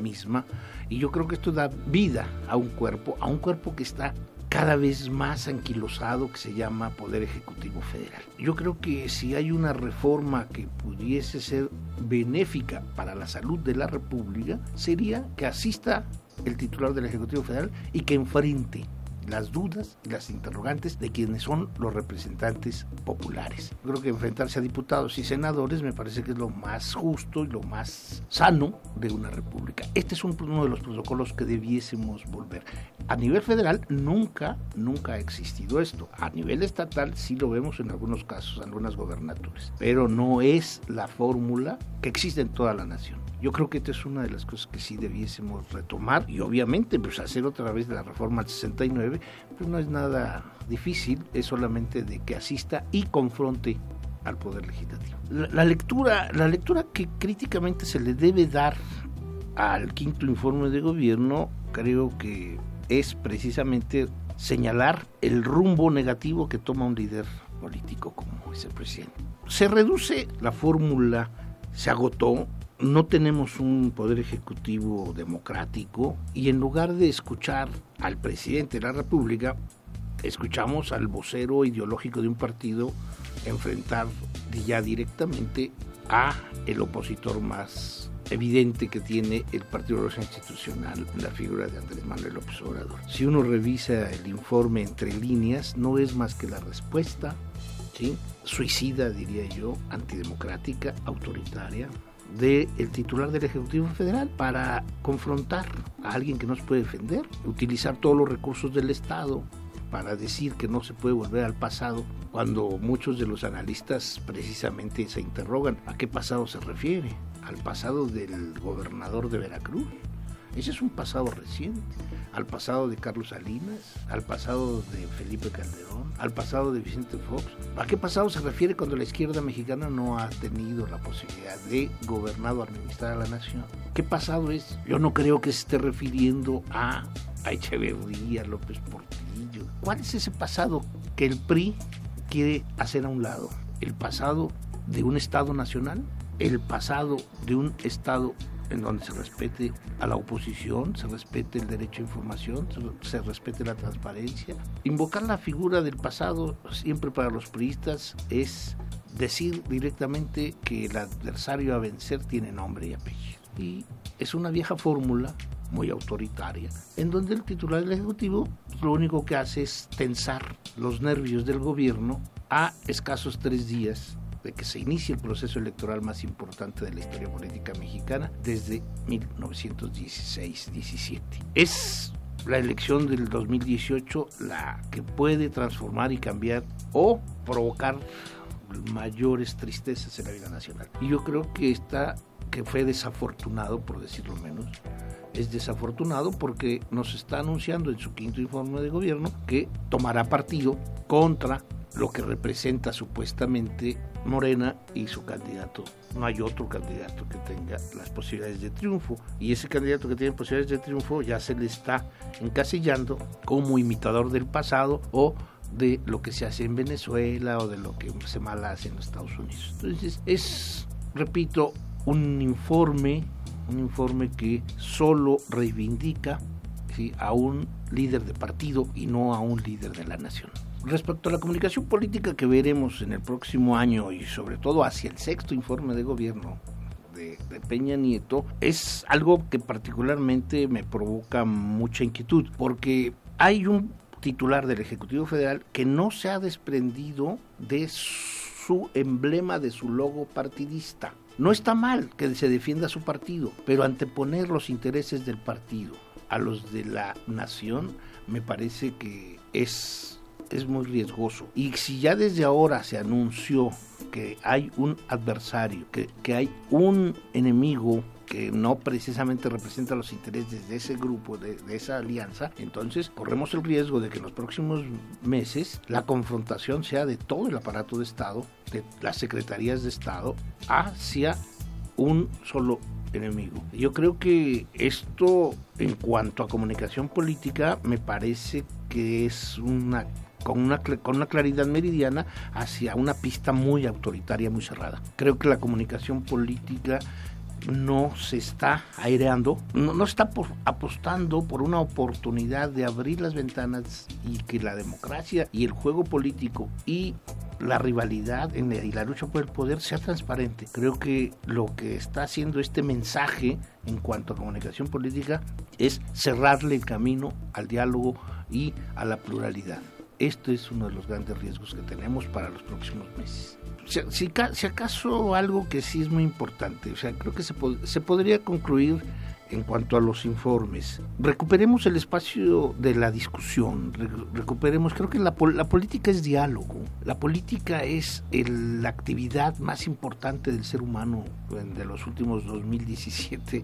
Speaker 20: misma y yo creo que esto da vida a un cuerpo, a un cuerpo que está cada vez más anquilosado que se llama Poder Ejecutivo Federal. Yo creo que si hay una reforma que pudiese ser benéfica para la salud de la República, sería que asista el titular del Ejecutivo Federal y que enfrente las dudas y las interrogantes de quienes son los representantes populares. Creo que enfrentarse a diputados y senadores me parece que es lo más justo y lo más sano de una república. Este es uno de los protocolos que debiésemos volver. A nivel federal nunca, nunca ha existido esto. A nivel estatal sí lo vemos en algunos casos, en algunas gobernaturas, pero no es la fórmula que existe en toda la nación. Yo creo que esta es una de las cosas que sí debiésemos retomar y obviamente pues hacer otra vez la reforma del 69, pues no es nada difícil, es solamente de que asista y confronte al poder legislativo. La, lectura, la lectura que críticamente se le debe dar al quinto informe de gobierno, creo que es precisamente señalar el rumbo negativo que toma un líder político como ese presidente. Se reduce la fórmula, se agotó, no tenemos un poder ejecutivo democrático y en lugar de escuchar al presidente de la República, escuchamos al vocero ideológico de un partido enfrentar ya directamente a el opositor más evidente que tiene el Partido Rosa Institucional, la figura de Andrés Manuel López Obrador. Si uno revisa el informe entre líneas, no es más que la respuesta, suicida, diría yo, antidemocrática, autoritaria, del titular del Ejecutivo Federal para confrontar a alguien que no se puede defender, utilizar todos los recursos del Estado para decir que no se puede volver al pasado, cuando muchos de los analistas precisamente se interrogan a qué pasado se refiere, al pasado del gobernador de Veracruz. Ese es un pasado reciente al pasado de Carlos Salinas, al pasado de Felipe Calderón, al pasado de Vicente Fox. ¿A qué pasado se refiere cuando la izquierda mexicana no ha tenido la posibilidad de gobernar o administrar a la nación? ¿Qué pasado es? Yo no creo que se esté refiriendo a, a Echeverría, López Portillo. ¿Cuál es ese pasado que el PRI quiere hacer a un lado? ¿El pasado de un Estado nacional? ¿El pasado de un Estado en donde se respete a la oposición, se respete el derecho a información, se, respete la transparencia. Invocar la figura del pasado siempre para los priistas es decir directamente que el adversario a vencer tiene nombre y apellido. Y es una vieja fórmula muy autoritaria, en donde el titular del Ejecutivo lo único que hace es tensar los nervios del gobierno a escasos tres días que se inicie el proceso electoral más importante de la historia política mexicana desde 1916-17. Es la elección del 2018 la que puede transformar y cambiar o provocar mayores tristezas en la vida nacional. Y yo creo que está que fue desafortunado, por decirlo menos, es desafortunado porque nos está anunciando en su quinto informe de gobierno que tomará partido contra lo que representa supuestamente Morena y su candidato. No hay otro candidato que tenga las posibilidades de triunfo. Y ese candidato que tiene posibilidades de triunfo ya se le está encasillando como imitador del pasado o de lo que se hace en Venezuela o de lo que se mal hace en Estados Unidos. Entonces es, repito, un informe, un informe que solo reivindica a un líder de partido y no a un líder de la nación. Respecto a la comunicación política que veremos en el próximo año y sobre todo hacia el sexto informe de gobierno de, Peña Nieto, es algo que particularmente me provoca mucha inquietud, porque hay un titular del Ejecutivo Federal que no se ha desprendido de su emblema, de su logo partidista. No está mal que se defienda su partido, pero anteponer los intereses del partido a los de la nación, me parece que es, es muy riesgoso. Y si ya desde ahora se anunció que hay un adversario, que, que hay un enemigo que no precisamente representa los intereses de ese grupo, de, de, esa alianza, entonces corremos el riesgo de que en los próximos meses la confrontación sea de todo el aparato de Estado, de las secretarías de Estado, hacia un solo enemigo. Yo creo que esto en cuanto a comunicación política me parece que es una con una, con una claridad meridiana hacia una pista muy autoritaria, muy cerrada. Creo que la comunicación política no se está aireando, no, no está apostando por una oportunidad de abrir las ventanas y que la democracia y el juego político y la rivalidad y la lucha por el poder sea transparente. Creo que lo que está haciendo este mensaje en cuanto a comunicación política es cerrarle el camino al diálogo y a la pluralidad. Esto es uno de los grandes riesgos que tenemos para los próximos meses. Si, acaso algo que sí es muy importante, o sea, creo que se, se podría concluir en cuanto a los informes. Recuperemos el espacio de la discusión, recuperemos, creo que la, la política es diálogo, la política es el, la actividad más importante del ser humano de los últimos 2017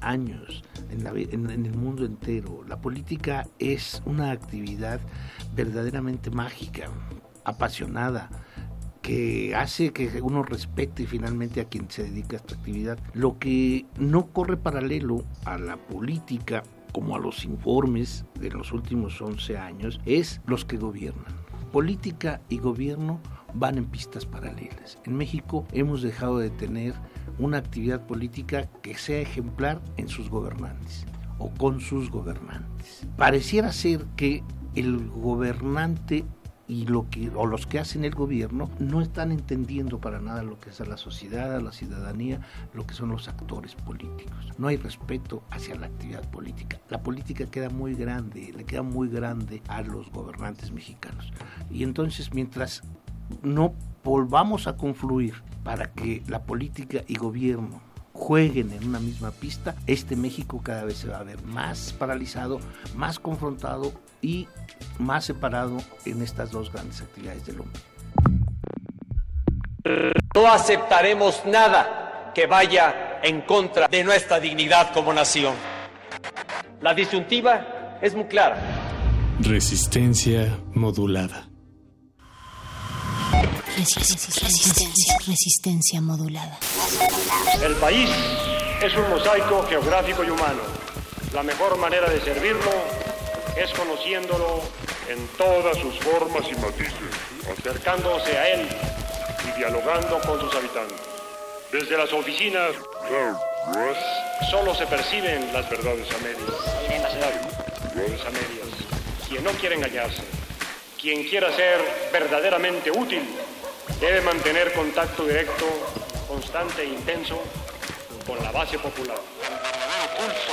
Speaker 20: años en, la, en, en el mundo entero. La política es una actividad verdaderamente mágica, apasionada, que hace que uno respete finalmente a quien se dedica a esta actividad. Lo que no corre paralelo a la política como a los informes de los últimos 11 años es los que gobiernan. Política y gobierno van en pistas paralelas. En México hemos dejado de tener una actividad política que sea ejemplar en sus gobernantes o con sus gobernantes. Pareciera ser que el gobernante y lo que o los que hacen el gobierno no están entendiendo para nada lo que es a la sociedad, a la ciudadanía, lo que son los actores políticos. No hay respeto hacia la actividad política. La política queda muy grande, le queda muy grande a los gobernantes mexicanos. Y entonces mientras no volvamos a confluir para que la política y gobierno jueguen en una misma pista, este México cada vez se va a ver más paralizado, más confrontado y más separado en estas dos grandes actividades del hombre.
Speaker 19: No aceptaremos nada que vaya en contra de nuestra dignidad como nación. La disyuntiva es muy clara.
Speaker 38: Resistencia modulada.
Speaker 1: Resistencia, resistencia modulada.
Speaker 39: El país es un mosaico geográfico y humano. La mejor manera de servirlo es conociéndolo en todas sus formas y matices, acercándose a él y dialogando con sus habitantes. Desde las oficinas solo se perciben las verdades a medias. Verdades a medias. Quien no quiere engañarse, quien quiera ser verdaderamente útil, debe mantener contacto directo, constante e intenso con la base popular. Pulso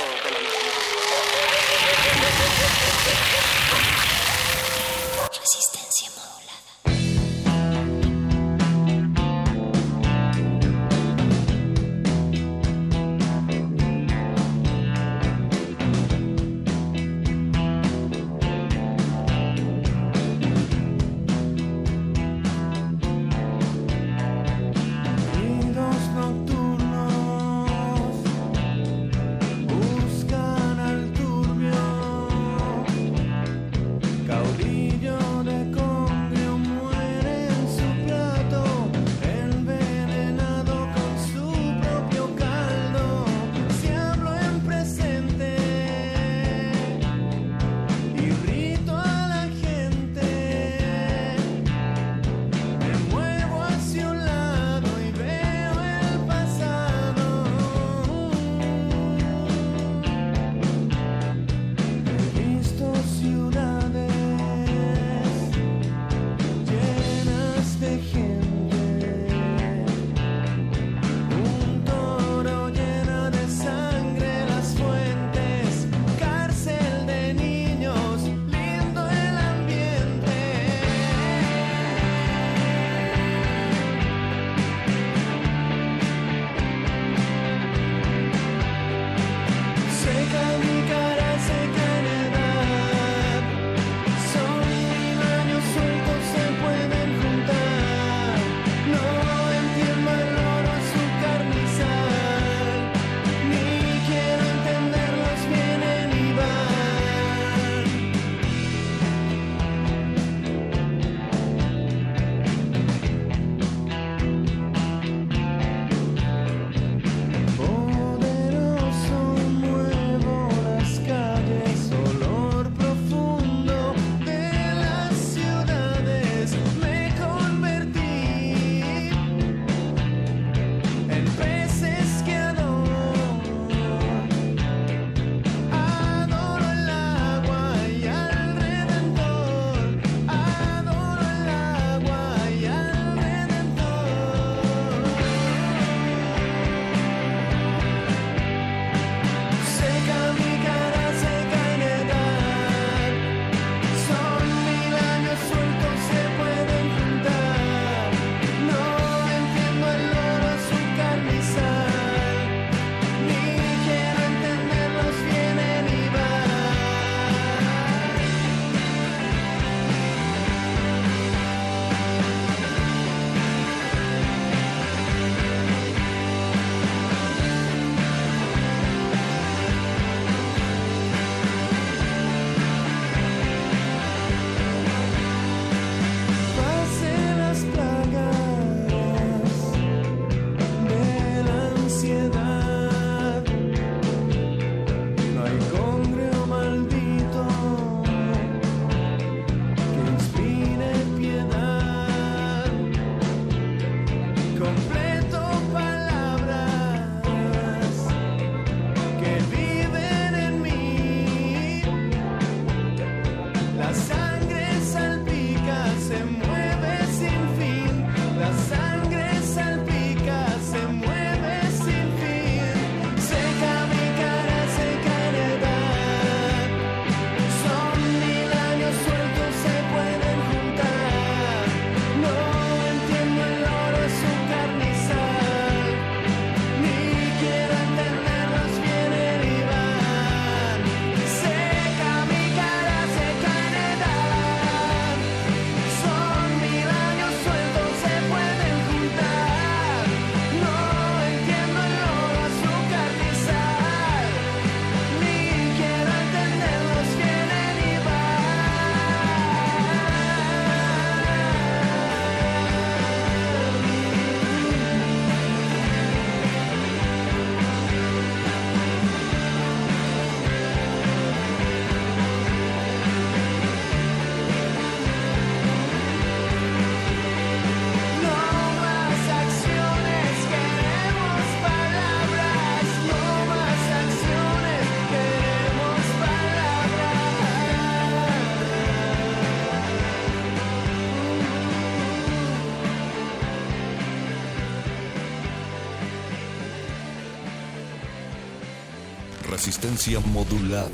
Speaker 1: Resistencia modulada.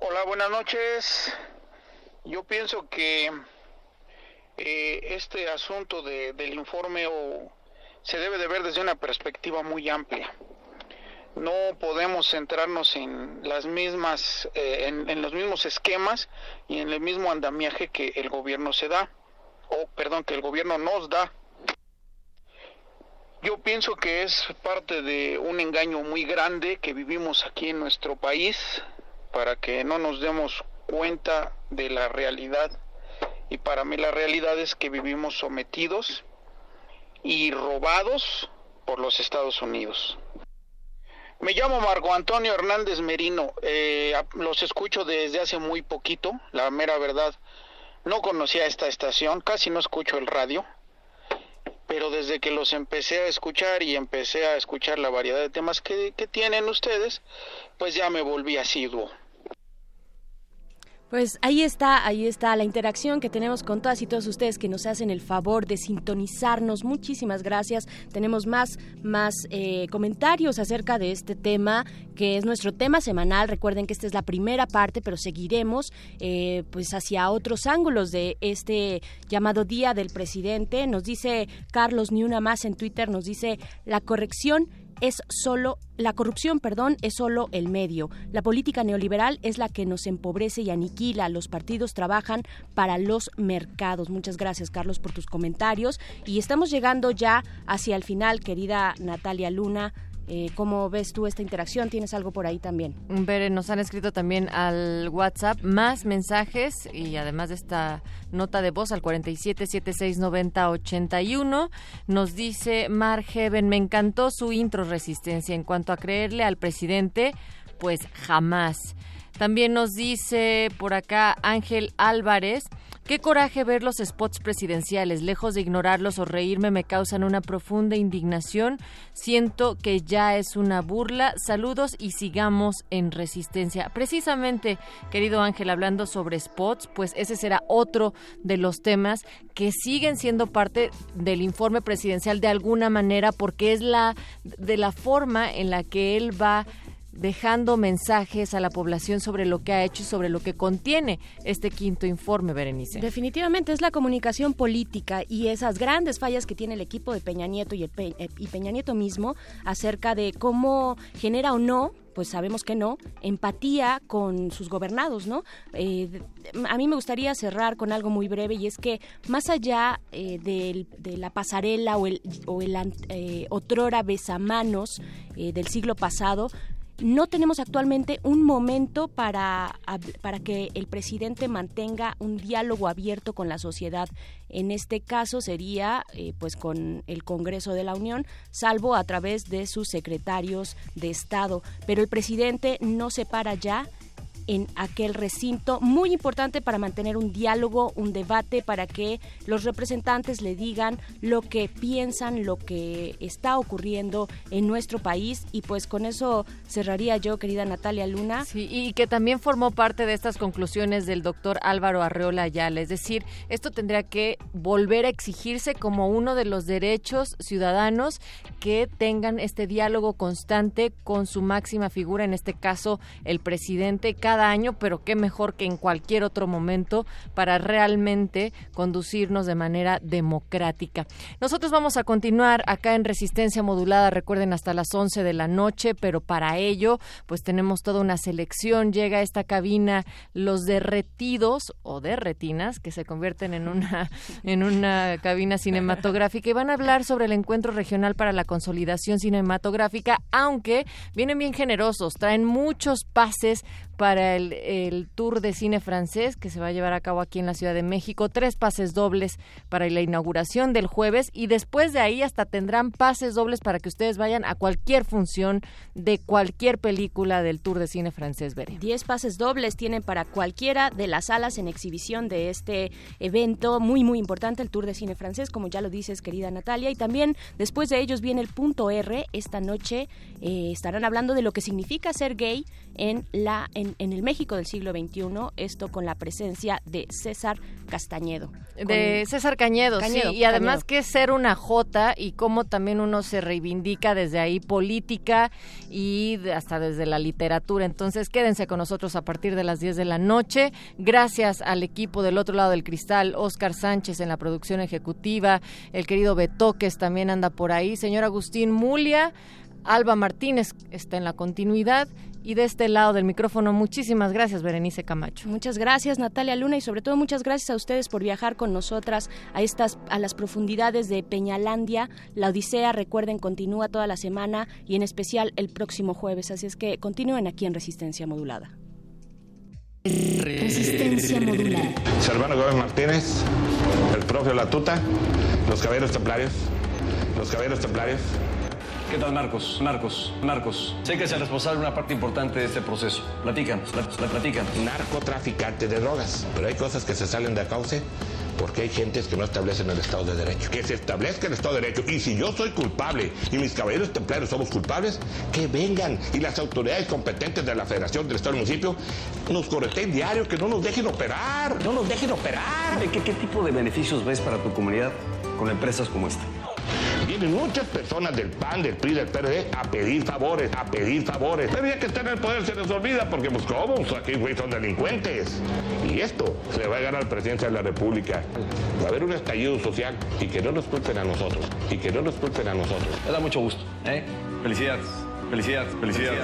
Speaker 40: Hola, buenas noches. Yo pienso que eh, este asunto de, del informe se debe de ver desde una perspectiva muy amplia. No podemos centrarnos en las mismas, eh, en los mismos esquemas y en el mismo andamiaje que el gobierno se da, o perdón, que el gobierno nos da. Yo pienso que es parte de un engaño muy grande que vivimos aquí en nuestro país para que no nos demos cuenta de la realidad. Y para mí la realidad es que vivimos sometidos y robados por los Estados Unidos. Me llamo Marco Antonio Hernández Merino. Eh, los escucho desde hace muy poquito, la mera verdad. No conocía esta estación, casi no escucho el radio pero desde que los empecé a escuchar y empecé a escuchar la variedad de temas que, que tienen ustedes, pues ya me volví asiduo.
Speaker 5: Pues ahí está, ahí está la interacción que tenemos con todas y todos ustedes que nos hacen el favor de sintonizarnos. Muchísimas gracias. Tenemos más, más eh, comentarios acerca de este tema, que es nuestro tema semanal. Recuerden que esta es la primera parte, pero seguiremos eh, pues hacia otros ángulos de este llamado Día del Presidente. Nos dice Carlos Ni Una Más en Twitter, nos dice la corrección es solo la corrupción, perdón, es solo el medio. La política neoliberal es la que nos empobrece y aniquila. Los partidos trabajan para los mercados. Muchas gracias, Carlos, por tus comentarios. Y estamos llegando ya hacia el final, querida Natalia Luna. Eh, ¿Cómo ves tú esta interacción? ¿Tienes algo por ahí también?
Speaker 4: Bere, nos han escrito también al WhatsApp más mensajes y además de esta nota de voz al 47769081 nos dice Mar Heaven, me encantó su intro resistencia en cuanto a creerle al presidente, pues jamás. También nos dice por acá Ángel Álvarez, qué coraje ver los spots presidenciales, lejos de ignorarlos o reírme me causan una profunda indignación, siento que ya es una burla, saludos y sigamos en resistencia. Precisamente, querido Ángel, hablando sobre spots, pues ese será otro de los temas que siguen siendo parte del informe presidencial de alguna manera porque es la de la forma en la que él va dejando mensajes a la población sobre lo que ha hecho y sobre lo que contiene este quinto informe, Berenice.
Speaker 5: Definitivamente es la comunicación política y esas grandes fallas que tiene el equipo de Peña Nieto y, el eh, y Peña Nieto mismo acerca de cómo genera o no pues sabemos que no, empatía con sus gobernados, ¿no? Eh, a mí me gustaría cerrar con algo muy breve y es que más allá eh, de, la pasarela o el, o el eh, otrora besamanos del siglo pasado, no tenemos actualmente un momento para, para que el presidente mantenga un diálogo abierto con la sociedad. En este caso sería eh, pues con el Congreso de la Unión, salvo a través de sus secretarios de Estado. Pero el presidente no se para ya en aquel recinto, muy importante para mantener un diálogo, un debate, para que los representantes le digan lo que piensan, lo que está ocurriendo en nuestro país. Y pues con eso cerraría yo, querida Natalia Luna.
Speaker 4: Sí, y que también formó parte de estas conclusiones del doctor Álvaro Arreola Ayala, es decir, esto tendría que volver a exigirse como uno de los derechos ciudadanos que tengan este diálogo constante con su máxima figura, en este caso el presidente, cada año, pero qué mejor que en cualquier otro momento para realmente conducirnos de manera democrática. Nosotros vamos a continuar acá en Resistencia Modulada, recuerden hasta las 11 de la noche, pero para ello pues tenemos toda una selección, llega a esta cabina los derretidos o derretinas que se convierten en una en una cabina cinematográfica y van a hablar sobre el encuentro regional para la consolidación cinematográfica, aunque vienen bien generosos, traen muchos pases para el, tour de cine francés que se va a llevar a cabo aquí en la Ciudad de México, tres pases dobles para la inauguración del jueves y después de ahí hasta tendrán pases dobles para que ustedes vayan a cualquier función de cualquier película del tour de cine francés. Veré.
Speaker 5: Diez pases dobles tienen para cualquiera de las salas en exhibición de este evento muy muy importante, el tour de cine francés, como ya lo dices querida Natalia, y también después de ellos viene el punto R. Esta noche eh, estarán hablando de lo que significa ser gay en la en en, el México del siglo XXI, esto con la presencia de César Castañedo.
Speaker 4: De César Cañedo,
Speaker 5: Cañedo,
Speaker 4: sí, y además que es ser una Jota y cómo también uno se reivindica desde ahí política y hasta desde la literatura. Entonces quédense con nosotros a partir de las 10 de la noche. Gracias al equipo del otro lado del cristal, Oscar Sánchez en la producción ejecutiva, el querido Betoques también anda por ahí, señor Agustín Mulia. Alba Martínez está en la continuidad y de este lado del micrófono muchísimas gracias Berenice Camacho.
Speaker 5: Muchas gracias Natalia Luna y sobre todo muchas gracias a ustedes por viajar con nosotras a estas a las profundidades de Peñalandia. La Odisea, recuerden, continúa toda la semana y en especial el próximo jueves, así es que continúen aquí en Resistencia Modulada.
Speaker 1: Resistencia modulada.
Speaker 41: Servano Gómez Martínez, el profe Latuta, los caballeros templarios, los caballeros templarios.
Speaker 14: ¿Qué tal, Marcos? Marcos, Marcos. Sé que es el responsable de una parte importante de este proceso. Platícanos, la, la platícanos.
Speaker 41: Narcotraficante de drogas. Pero hay cosas que se salen de cauce porque hay gentes que no establecen el Estado de Derecho. Que se establezca el Estado de Derecho. Y si yo soy culpable y mis caballeros templarios somos culpables, que vengan y las autoridades competentes de la Federación del Estado y Municipio nos correteen diario, que no nos dejen operar. No nos dejen operar.
Speaker 14: ¿Qué, qué tipo de beneficios ves para tu comunidad con empresas como esta?
Speaker 41: Vienen muchas personas del PAN, del PRI, del PRD a pedir favores, a pedir favores. Pero ya que están en el poder se les olvida porque pues cómo, Pues, son delincuentes. Y esto se va a ganar la presidencia de la República. Va a haber un estallido social y que no nos culpen a nosotros. Y que no nos culpen a nosotros.
Speaker 14: Me da mucho gusto, ¿eh? Felicidades, felicidades, felicidades.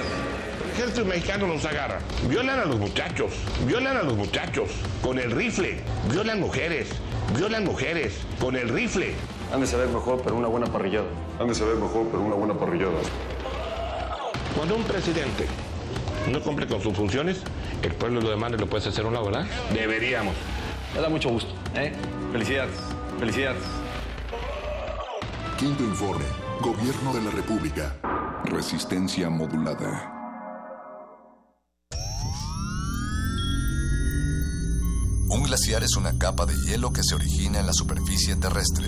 Speaker 41: El ejército mexicano nos agarra. Violan a los muchachos, violan a los muchachos con el rifle, violan mujeres, violan mujeres con el rifle.
Speaker 14: Han de saber mejor, pero una buena parrillada.
Speaker 41: Han de saber mejor, pero una buena parrillada. Cuando un presidente no cumple con sus funciones, el pueblo lo demanda y lo puedes hacer una, ¿verdad? Deberíamos.
Speaker 14: Me da mucho gusto, ¿eh? Felicidades, felicidades.
Speaker 42: Quinto informe. Gobierno de la República. Resistencia modulada.
Speaker 43: Un glaciar es una capa de hielo que se origina en la superficie terrestre.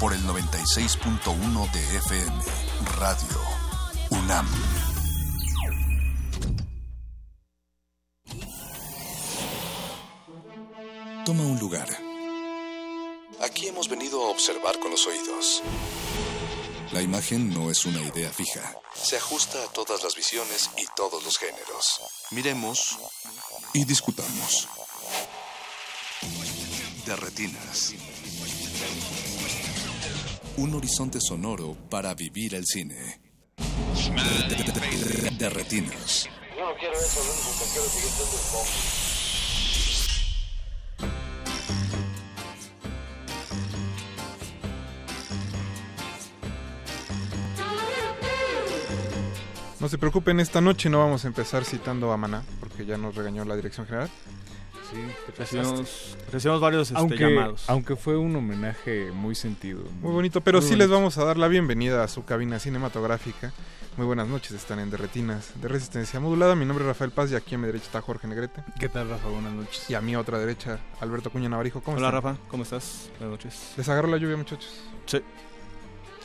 Speaker 43: por el 96.1 de FM, Radio UNAM. Toma un lugar. Aquí hemos venido a observar con los oídos. La imagen no es una idea fija. Se ajusta a todas las visiones y todos los géneros. Miremos y discutamos. De retinas. Un horizonte sonoro para vivir el cine. De, de- de- de retinas.
Speaker 41: Yo no quiero eso, lo único que quiero es seguir siendo el bombo.
Speaker 44: No se preocupen, esta noche no vamos a empezar citando a Maná, porque ya nos regañó la dirección general.
Speaker 45: Sí, te
Speaker 46: Recibimos- recibimos varios, este,
Speaker 45: aunque,
Speaker 46: llamados.
Speaker 45: Aunque fue un homenaje muy sentido.
Speaker 44: Muy bonito, pero
Speaker 45: muy
Speaker 44: sí les vamos a dar la bienvenida a su cabina cinematográfica. Muy buenas noches, están en Derretinas de Resistencia Modulada. Mi nombre es Rafael Paz y aquí a mi derecha está Jorge Negrete.
Speaker 46: ¿Qué tal, Rafa? Buenas noches.
Speaker 44: Y a mi otra derecha, Alberto Cuña Navarijo. ¿Cómo
Speaker 46: Hola,
Speaker 44: están?
Speaker 46: Rafa. ¿Cómo estás? Buenas noches.
Speaker 44: ¿Les agarró la lluvia, muchachos?
Speaker 46: Sí. Un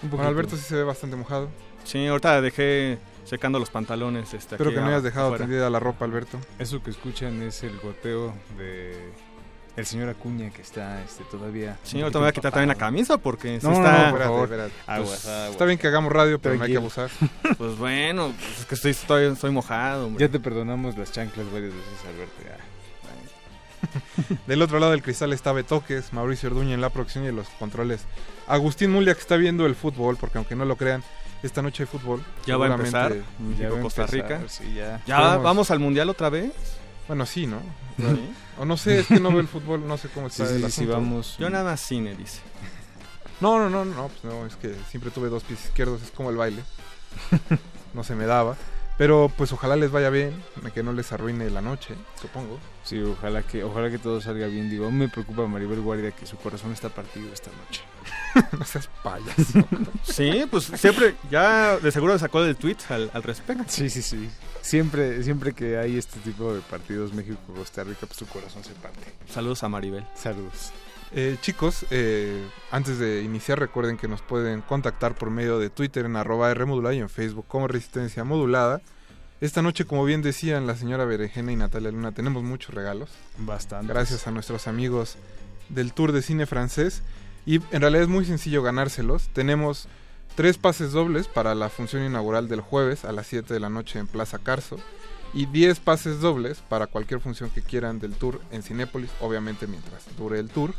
Speaker 44: Bueno,
Speaker 46: poquito.
Speaker 44: Alberto sí se ve bastante mojado.
Speaker 46: Sí, ahorita dejé secando los pantalones. Este,
Speaker 44: Espero
Speaker 46: aquí
Speaker 44: que no hayas dejado
Speaker 46: afuera.
Speaker 44: tendida la ropa, Alberto.
Speaker 45: Eso que escuchan es el goteo de el señor Acuña que está este, todavía.
Speaker 46: Ahorita me voy a quitar también la camisa porque sí
Speaker 44: No, no,
Speaker 46: está...
Speaker 44: no, espérate,
Speaker 46: favor.
Speaker 44: espérate.
Speaker 46: Aguas,
Speaker 44: Pues,
Speaker 46: aguas.
Speaker 44: Está bien que hagamos radio, pero no hay que abusar.
Speaker 46: Pues bueno, pues es que estoy, estoy, estoy mojado. hombre.
Speaker 45: Ya te perdonamos las chanclas varias veces, Alberto. ya.
Speaker 44: Del otro lado del cristal está Betoques, Mauricio Orduña en la producción y en los controles. Agustín Mulia que está viendo el fútbol, porque aunque no lo crean, esta noche hay fútbol.
Speaker 46: Ya va a empezar.
Speaker 44: México,
Speaker 46: Ya va a
Speaker 44: Costa Rica.
Speaker 46: sí, ya. ¿Ya
Speaker 44: Esperemos-
Speaker 46: vamos al mundial otra vez?
Speaker 44: Bueno, sí, ¿no?
Speaker 46: Sí.
Speaker 44: O no sé, es que no veo el fútbol, no sé cómo está
Speaker 46: Sí,
Speaker 44: el
Speaker 46: sí, sí,
Speaker 44: asunto.
Speaker 46: vamos. Yo nada más cine, dice.
Speaker 44: No, no, no, no, pues no, es que siempre tuve dos pies izquierdos, es como el baile. No se me daba. Pero pues ojalá les vaya bien, que no les arruine la noche, supongo.
Speaker 45: Sí, ojalá que, ojalá que todo salga bien. Digo, me preocupa Maribel Guardia que su corazón está partido esta noche.
Speaker 44: no seas payaso.
Speaker 46: sí, pues siempre, ya de seguro sacó el tweet al, al respecto.
Speaker 45: Sí, sí, sí. Siempre, siempre que hay este tipo de partidos México-Costa Rica, pues su corazón se parte.
Speaker 46: Saludos a Maribel.
Speaker 45: Saludos.
Speaker 44: Eh, chicos, eh, antes de iniciar recuerden que nos pueden contactar por medio de Twitter en arroba Rmodulada y en Facebook como Resistencia Modulada. Esta noche, como bien decían la señora Berenjena y Natalia Luna, tenemos muchos regalos.
Speaker 45: Bastante.
Speaker 44: Gracias a nuestros amigos del Tour de Cine Francés. Y en realidad es muy sencillo ganárselos. Tenemos tres pases dobles para la función inaugural del jueves a las 7 de la noche en Plaza Carso. Y 10 pases dobles para cualquier función que quieran del tour en Cinépolis, obviamente mientras dure el tour.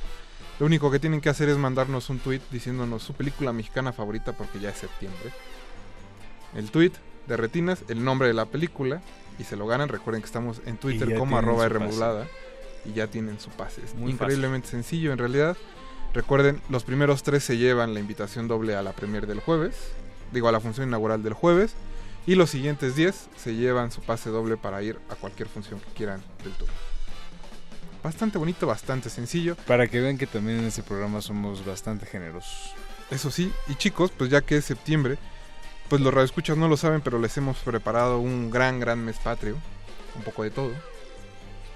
Speaker 44: Lo único que tienen que hacer es mandarnos un tweet diciéndonos su película mexicana favorita porque ya es septiembre. El tweet de Retinas, el nombre de la película y se lo ganan. Recuerden que estamos en Twitter como arroba remodulada y ya tienen su pase. Es Muy increíblemente sencillo en realidad. Recuerden, los primeros tres se llevan la invitación doble a la premier del jueves, digo a la función inaugural del jueves, y los siguientes 10 se llevan su pase doble para ir a cualquier función que quieran del tour bastante bonito, bastante sencillo.
Speaker 45: Para que vean que también en ese programa somos bastante generosos.
Speaker 44: Eso sí, y chicos, pues ya que es septiembre, pues los radioescuchas no lo saben, pero les hemos preparado un gran, gran mes patrio. Un poco de todo.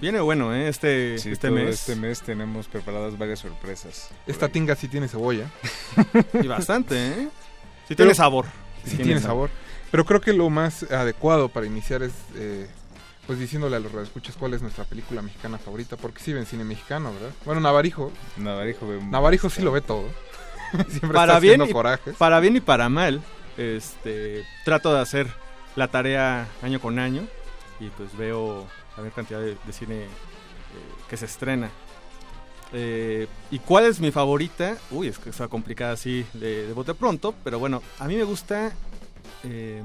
Speaker 46: Viene bueno, ¿eh? Este, este mes.
Speaker 45: Este mes tenemos preparadas varias sorpresas.
Speaker 44: Esta tinga sí tiene cebolla.
Speaker 46: y bastante, ¿eh? Sí tiene sabor.
Speaker 44: Sí, tiene, sabor. Pero creo que lo más adecuado para iniciar es eh, pues diciéndole a los radioescuchas cuál es nuestra película mexicana favorita, porque sí ven cine mexicano, ¿verdad? Bueno, Navarijo.
Speaker 45: Navarijo ve
Speaker 44: Navarijo sí lo ve todo.
Speaker 46: Siempre para está bien y, corajes. Para bien y para mal, este trato de hacer la tarea año con año y pues veo a ver cantidad de, cine eh, que se estrena. Eh, ¿Y cuál es mi favorita? Uy, es que está complicada así de, de bote pronto, pero bueno, a mí me gusta eh,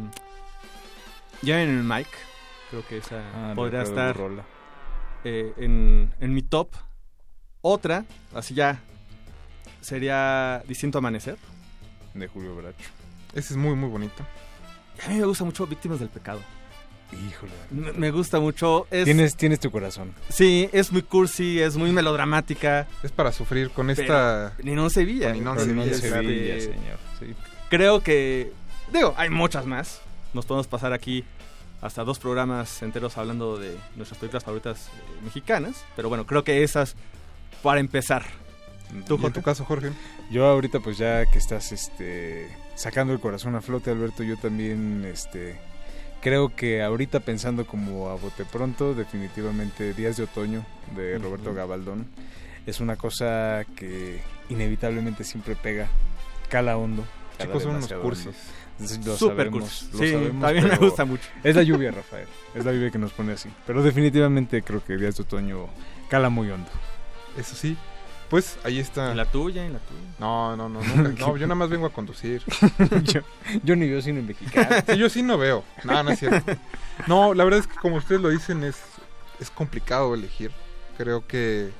Speaker 46: ya en el Mike Creo que esa ah, podría estar eh, en, en, mi top. Otra, así ya, sería Distinto Amanecer.
Speaker 45: De Julio Bracho.
Speaker 44: Ese es muy, muy bonito.
Speaker 46: a mí me gusta mucho Víctimas del Pecado.
Speaker 45: Híjole.
Speaker 46: Me, gusta mucho.
Speaker 45: tienes, tienes tu corazón.
Speaker 46: Sí, es muy cursi, es muy melodramática.
Speaker 44: Es para sufrir con esta.
Speaker 46: Ni no Sevilla.
Speaker 44: Ni no Sevilla,
Speaker 45: Sevilla, señor.
Speaker 46: Creo que. Digo, hay muchas más. Nos podemos pasar aquí hasta dos programas enteros hablando de nuestras películas favoritas eh, mexicanas. Pero bueno, creo que esas para empezar.
Speaker 44: ¿Tú, en tu caso, Jorge?
Speaker 45: Yo ahorita pues ya que estás este sacando el corazón a flote, Alberto, yo también este creo que ahorita pensando como a bote pronto, definitivamente Días de Otoño de Roberto Gabaldón es una cosa que inevitablemente siempre pega, cala hondo.
Speaker 44: Chicos, son unos
Speaker 46: Super sabemos, Sí, también me gusta mucho.
Speaker 45: Es la lluvia, Rafael. Es la lluvia que nos pone así. Pero definitivamente creo que Días de Otoño cala muy hondo.
Speaker 44: Eso sí. Pues ahí está.
Speaker 46: ¿En la tuya? ¿En la tuya?
Speaker 44: No, no, no. no, yo nada más vengo a conducir.
Speaker 45: yo, ni veo cine mexicano.
Speaker 44: Sí, yo sí no veo. No, no es cierto. No, la verdad es que como ustedes lo dicen, es, es complicado elegir. Creo que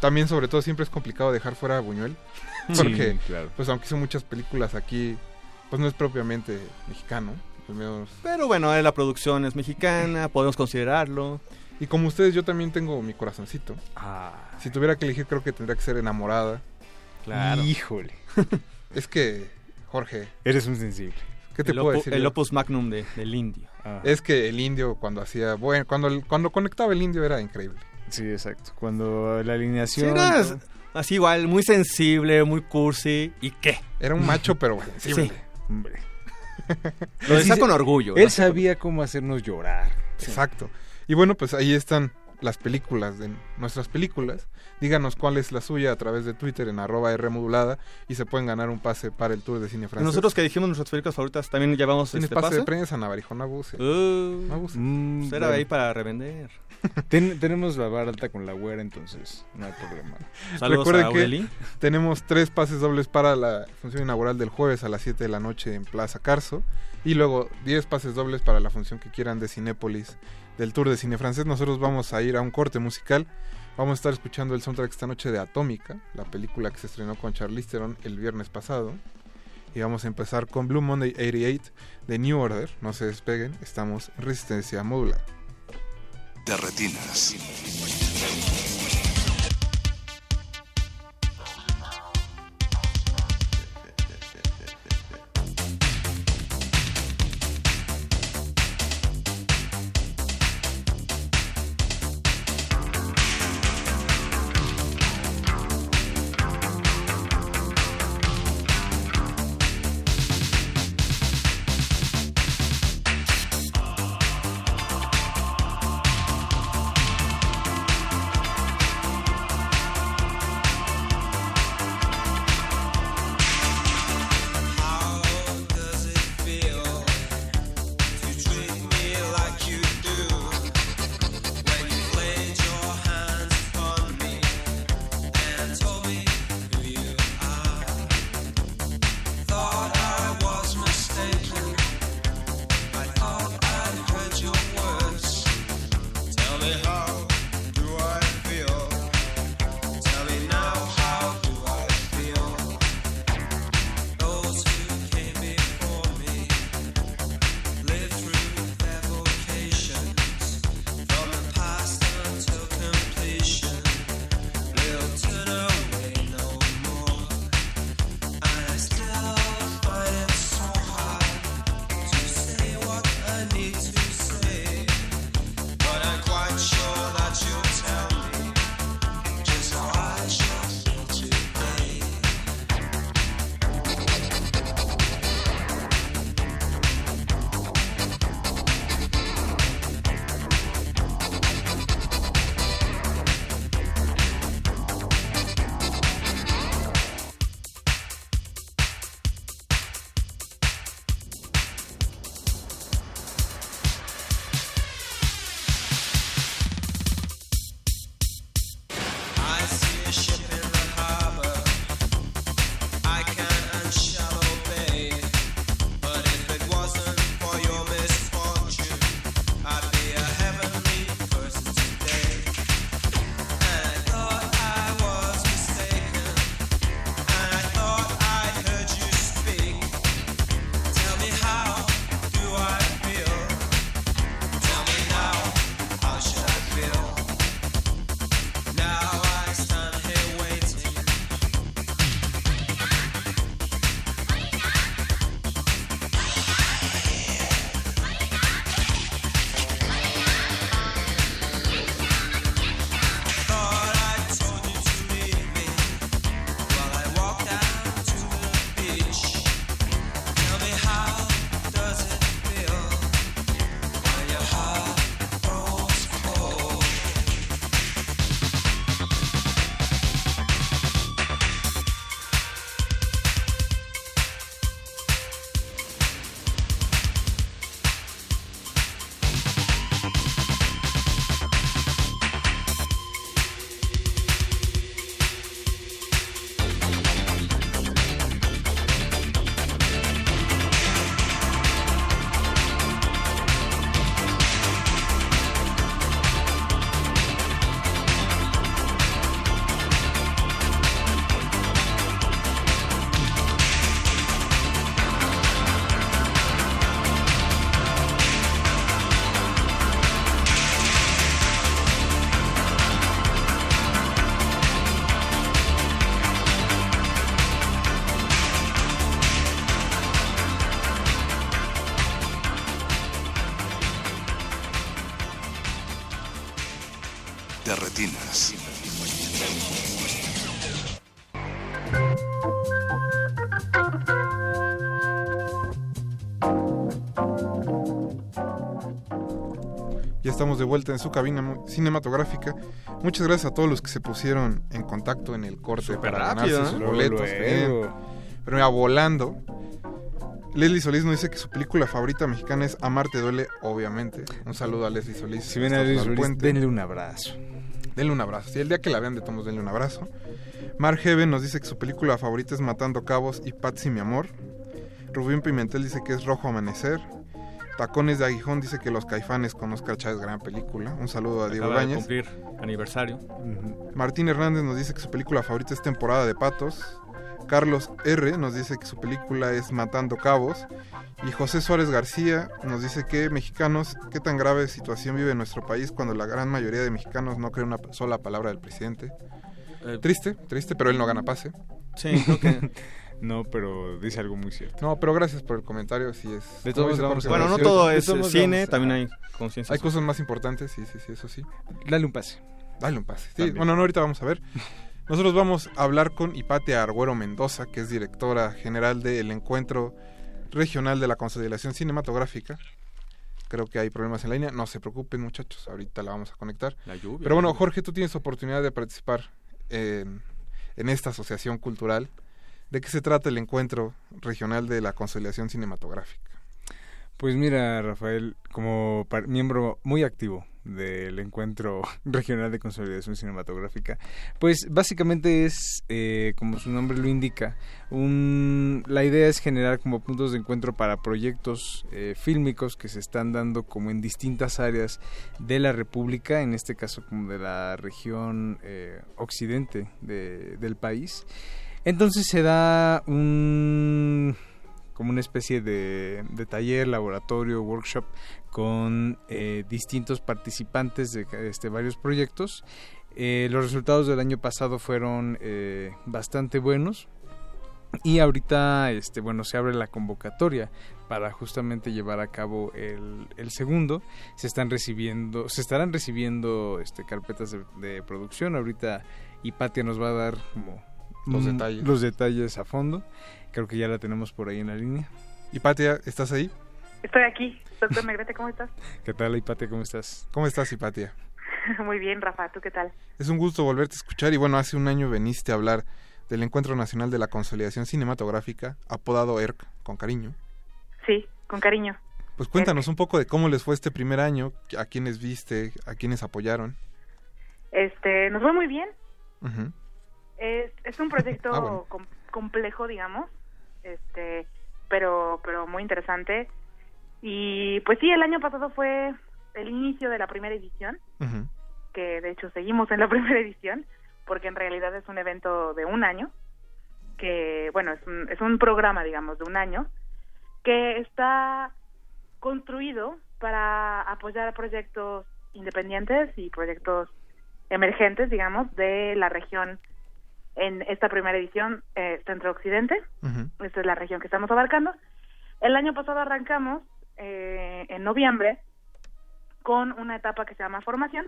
Speaker 44: también, sobre todo, siempre es complicado dejar fuera a Buñuel. Porque, claro. pues aunque hizo muchas películas aquí pues no es propiamente mexicano.
Speaker 46: Pero bueno, la producción es mexicana, podemos considerarlo.
Speaker 44: Y como ustedes, yo también tengo mi corazoncito. Ah. Si tuviera que elegir, creo que tendría que ser enamorada.
Speaker 45: Claro. Híjole.
Speaker 44: es que, Jorge.
Speaker 45: Eres un sensible.
Speaker 44: ¿Qué te puedo decir?
Speaker 46: El opus magnum de, del indio.
Speaker 44: Ah. Es que el indio cuando hacía, bueno, cuando, cuando conectaba el indio era increíble.
Speaker 45: Sí, exacto. Cuando la alineación...
Speaker 46: así igual, muy sensible, muy cursi. ¿Y qué?
Speaker 44: Era un macho, pero sensible. Sí.
Speaker 45: Hombre.
Speaker 46: Lo decía con orgullo.
Speaker 45: Él sabía cómo hacernos llorar.
Speaker 44: Exacto. Y bueno, pues ahí están las películas de nuestras películas. Díganos cuál es la suya a través de Twitter en arroba Rmodulada y se pueden ganar un pase para el tour de cine francés.
Speaker 46: Nosotros que dijimos nuestras películas favoritas también llevamos
Speaker 44: este pase, de prensa, Navarijo, no abuse.
Speaker 46: Uh, no abuse. Mm, era ahí para revender.
Speaker 45: Tenemos la barra alta con la güera, entonces no hay problema.
Speaker 44: Recuerden que tenemos tres pases dobles para la función inaugural del jueves a las 7 de la noche en Plaza Carso y luego 10 pases dobles para la función que quieran de Cinépolis del tour de cine francés. Nosotros vamos a ir a un corte musical. Vamos a estar escuchando el soundtrack esta noche de Atómica, la película que se estrenó con Charlize Theron el viernes pasado. Y vamos a empezar con Blue Monday 88 de New Order. No se despeguen, estamos en resistencia modular.
Speaker 47: De retinas.
Speaker 44: Estamos de vuelta en su cabina cinematográfica. Muchas gracias a todos los que se pusieron en contacto en el corte para ganarse sus boletos. Pero mira, volando. Leslie Solís nos dice que su película favorita mexicana es Amarte duele, obviamente. Un saludo a Leslie Solís.
Speaker 45: Si ven a Leslie Solís, denle un abrazo.
Speaker 44: Denle un abrazo. Si el día que la vean de tomos, denle un abrazo. Mark Heaven nos dice que su película favorita es Matando Cabos y Patsy mi amor. Rubén Pimentel dice que es Rojo Amanecer. Tacones de Aguijón dice que Los Caifanes con Oscar Chávez, gran película. Un saludo a Diego Acaba
Speaker 45: cumplir aniversario.
Speaker 44: Martín Hernández nos dice que su película favorita es Temporada de Patos. Carlos R. nos dice que su película es Matando Cabos. Y José Suárez García nos dice que mexicanos, qué tan grave situación vive nuestro país cuando la gran mayoría de mexicanos no cree una sola palabra del presidente. Eh, triste, triste, pero él no gana pase.
Speaker 45: Sí, creo que... No, pero dice algo muy cierto.
Speaker 44: No, pero gracias por el comentario, sí es...
Speaker 46: De todos bueno, no todo es cine, también hay conciencia.
Speaker 44: Hay cosas más importantes, sí, sí, sí, eso sí.
Speaker 46: Dale un pase.
Speaker 44: Dale un pase. Sí, bueno, no, ahorita vamos a ver. Nosotros vamos a hablar con Hipatia Arguero Mendoza, que es directora general del Encuentro Regional de la Consolidación Cinematográfica. Creo que hay problemas en la línea. No se preocupen, muchachos. Ahorita la vamos a conectar.
Speaker 46: La lluvia.
Speaker 44: Pero bueno, Jorge, tú tienes oportunidad de participar en, en esta asociación cultural. ¿De qué se trata el encuentro regional de la conciliación cinematográfica?
Speaker 45: Pues mira, Rafael, como miembro muy activo del encuentro regional de consolidación cinematográfica, pues básicamente es, eh, como su nombre lo indica, un, la idea es generar como puntos de encuentro para proyectos eh, fílmicos que se están dando como en distintas áreas de la República, en este caso como de la región eh, occidente del país. Entonces se da un como una especie de, taller, laboratorio, workshop con eh, distintos participantes de este, varios proyectos. Eh, los resultados del año pasado fueron eh, bastante buenos y ahorita este, bueno, se abre la convocatoria para justamente llevar a cabo el, el segundo. Se están recibiendo, se estarán recibiendo este, carpetas de, de producción. Ahorita Hipatia nos va a dar como
Speaker 44: los mm, detalles.
Speaker 45: Los detalles a fondo. Creo que ya la tenemos por ahí en la línea.
Speaker 44: Hipatia, ¿estás ahí?
Speaker 48: Estoy aquí. Doctor Negrete, ¿cómo estás?
Speaker 45: ¿Qué tal, Hipatia? ¿Cómo estás?
Speaker 44: ¿Cómo estás, Hipatia?
Speaker 48: Muy bien, Rafa. ¿Tú qué tal?
Speaker 44: Es un gusto volverte a escuchar y bueno, hace un año veniste a hablar del Encuentro Nacional de la Consolidación Cinematográfica, apodado ERC, con cariño.
Speaker 48: Sí, con cariño.
Speaker 44: Pues cuéntanos un poco de cómo les fue este primer año, a quiénes viste, a quiénes apoyaron.
Speaker 48: Este, nos fue muy bien. Es, es un proyecto ah, complejo, digamos, este, pero, pero muy interesante. Y pues sí, el año pasado fue el inicio de la primera edición, que de hecho seguimos en la primera edición, porque en realidad es un evento de un año, que bueno, es un, es un programa, digamos, de un año, que está construido para apoyar proyectos independientes y proyectos emergentes, digamos, de la región en esta primera edición eh, Centro-Occidente. Esta es la región que estamos abarcando. El año pasado arrancamos eh, en noviembre con una etapa que se llama formación.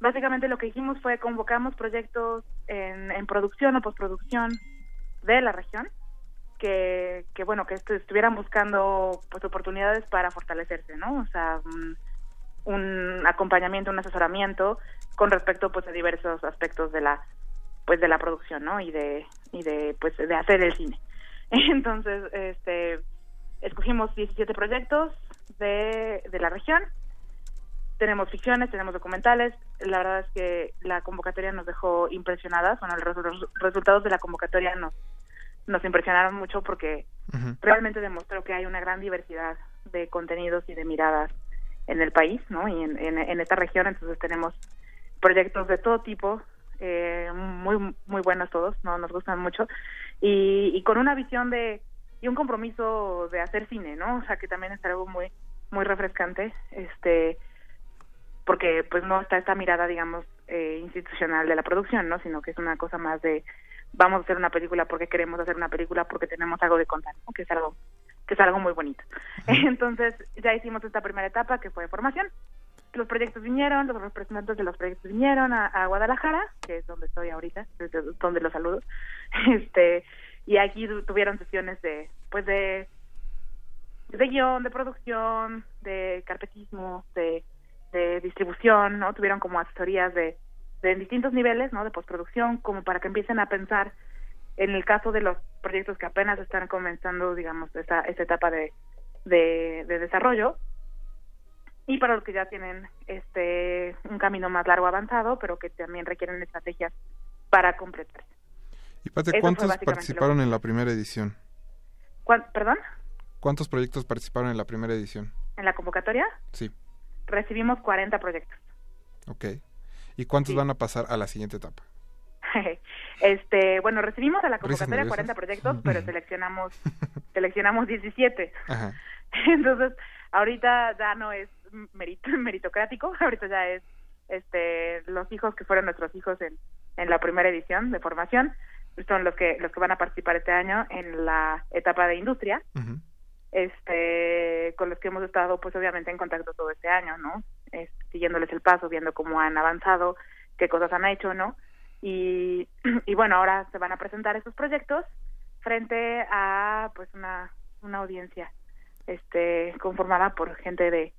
Speaker 48: Básicamente lo que hicimos fue convocamos proyectos en, en producción o postproducción de la región que, que bueno, que estuvieran buscando pues oportunidades para fortalecerse, ¿no? O sea, un, un acompañamiento, un asesoramiento con respecto pues a diversos aspectos de la pues de la producción, ¿no? Y de y de pues de hacer el cine. Entonces, este escogimos 17 proyectos de, de la región. Tenemos ficciones, tenemos documentales. La verdad es que la convocatoria nos dejó impresionadas. Bueno, los, resultados de la convocatoria nos, nos impresionaron mucho porque realmente demostró que hay una gran diversidad de contenidos y de miradas en el país, ¿no? Y en, en, en esta región, entonces tenemos proyectos de todo tipo, eh, muy muy buenos todos, no nos gustan mucho y, con una visión de y un compromiso de hacer cine, ¿no? O sea que también es algo muy muy refrescante, este porque pues no está esta mirada digamos eh, institucional de la producción, ¿no? Sino que es una cosa más de vamos a hacer una película porque queremos hacer una película porque tenemos algo de contar, ¿no? que es algo que es algo muy bonito. Entonces ya hicimos esta primera etapa que fue formación los proyectos vinieron, los representantes de los proyectos vinieron a, Guadalajara, que es donde estoy ahorita, desde donde los saludo, este, y aquí tuvieron sesiones de, pues de, de guion, de producción, de carpetismo, de, de distribución, ¿no? Tuvieron como asesorías de, de distintos niveles, ¿no? De postproducción, como para que empiecen a pensar en el caso de los proyectos que apenas están comenzando, digamos, esa, esa etapa de, de desarrollo, y para los que ya tienen este un camino más largo avanzado, pero que también requieren estrategias para completar.
Speaker 44: ¿Y Pate, cuántos participaron en la primera edición?
Speaker 48: ¿Perdón?
Speaker 44: ¿Cuántos proyectos participaron en la primera edición?
Speaker 48: ¿En la convocatoria?
Speaker 44: Sí.
Speaker 48: Recibimos 40 proyectos.
Speaker 44: Ok. ¿Y cuántos van a pasar a la siguiente etapa?
Speaker 48: este, bueno, recibimos a la convocatoria 40 proyectos, pero seleccionamos seleccionamos 17. Entonces, ahorita ya no es meritocrático, ahorita ya es este los hijos que fueron nuestros hijos en, en la primera edición de formación son los que los que van a participar este año en la etapa de industria este con los que hemos estado pues obviamente en contacto todo este año no siguiéndoles el paso viendo cómo han avanzado qué cosas han hecho no y, y bueno ahora se van a presentar estos proyectos frente a pues una una audiencia este conformada por gente de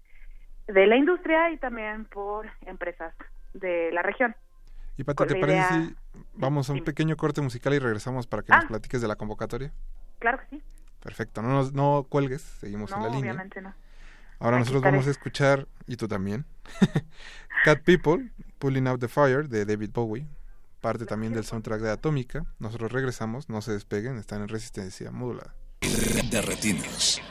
Speaker 48: de la industria y también por empresas de la región.
Speaker 44: Y Pati, ¿te parece si vamos a un pequeño corte musical y regresamos para que nos ah. platiques de la convocatoria?
Speaker 48: Claro que sí.
Speaker 44: Perfecto, no nos no cuelgues, seguimos en la línea.
Speaker 48: obviamente no.
Speaker 44: Ahora nosotros vamos a escuchar, y tú también, Cat People, Pulling Out the Fire, de David Bowie, parte también del soundtrack de Atómica. Nosotros regresamos, no se despeguen, están en resistencia modulada.
Speaker 43: De retinos.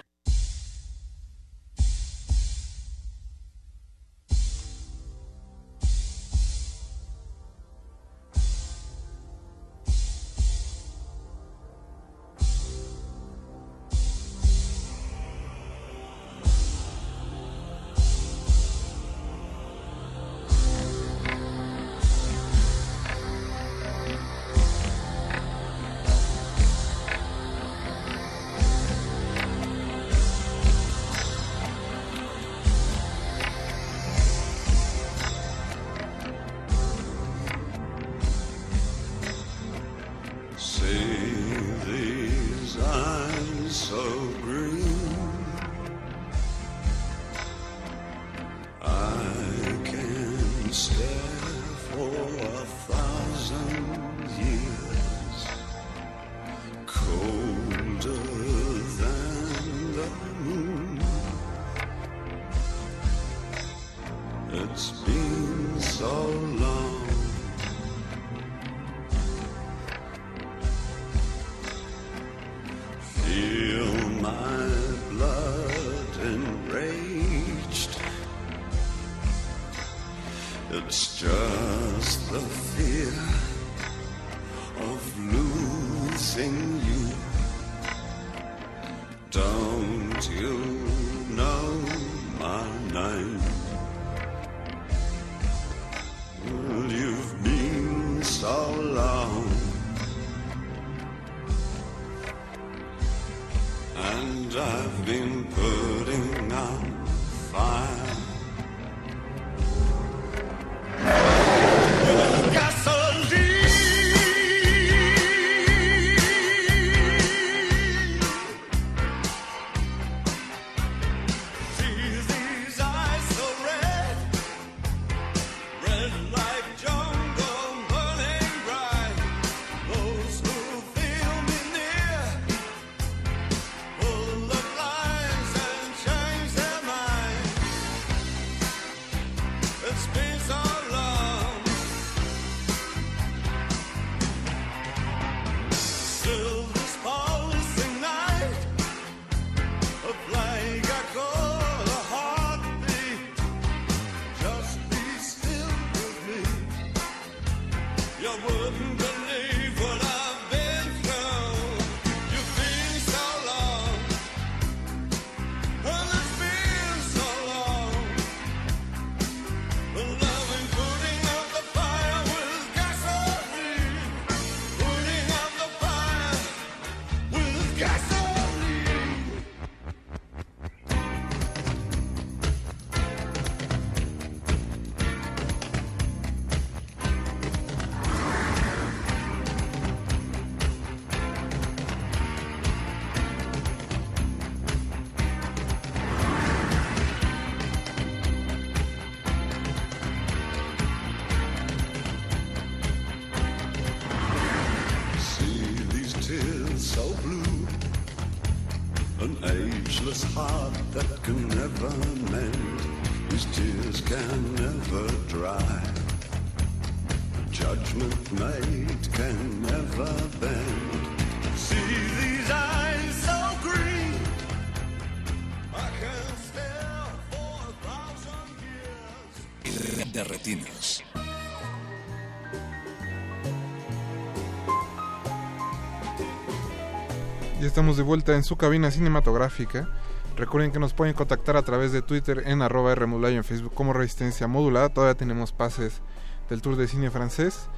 Speaker 44: Estamos de vuelta en su cabina cinematográfica. Recuerden que nos pueden contactar a través de Twitter en arroba y en Facebook como Resistencia Modulada. Todavía tenemos pases del Tour de Cine Francés.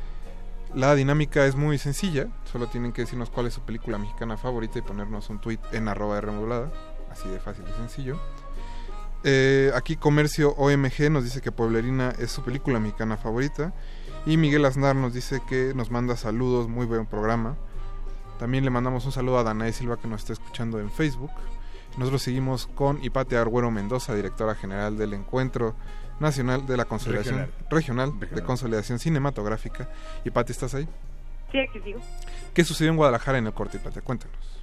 Speaker 44: La dinámica es muy sencilla. Solo tienen que decirnos cuál es su película mexicana favorita y ponernos un tweet en arroba Modulada. Así de fácil y sencillo. Eh, aquí Comercio OMG nos dice que Pueblerina es su película mexicana favorita. Y Miguel Aznar nos dice que nos manda saludos, muy buen programa. También le mandamos un saludo a Danae Silva que nos está escuchando en Facebook. Nosotros seguimos con Hipatia Arguero Mendoza, directora general del Encuentro Nacional de la Consolidación Regional, de Consolidación Cinematográfica. Hipatia, ¿estás ahí?
Speaker 48: Sí, aquí sigo.
Speaker 44: ¿Qué sucedió en Guadalajara en el corte, Hipatia? Cuéntanos.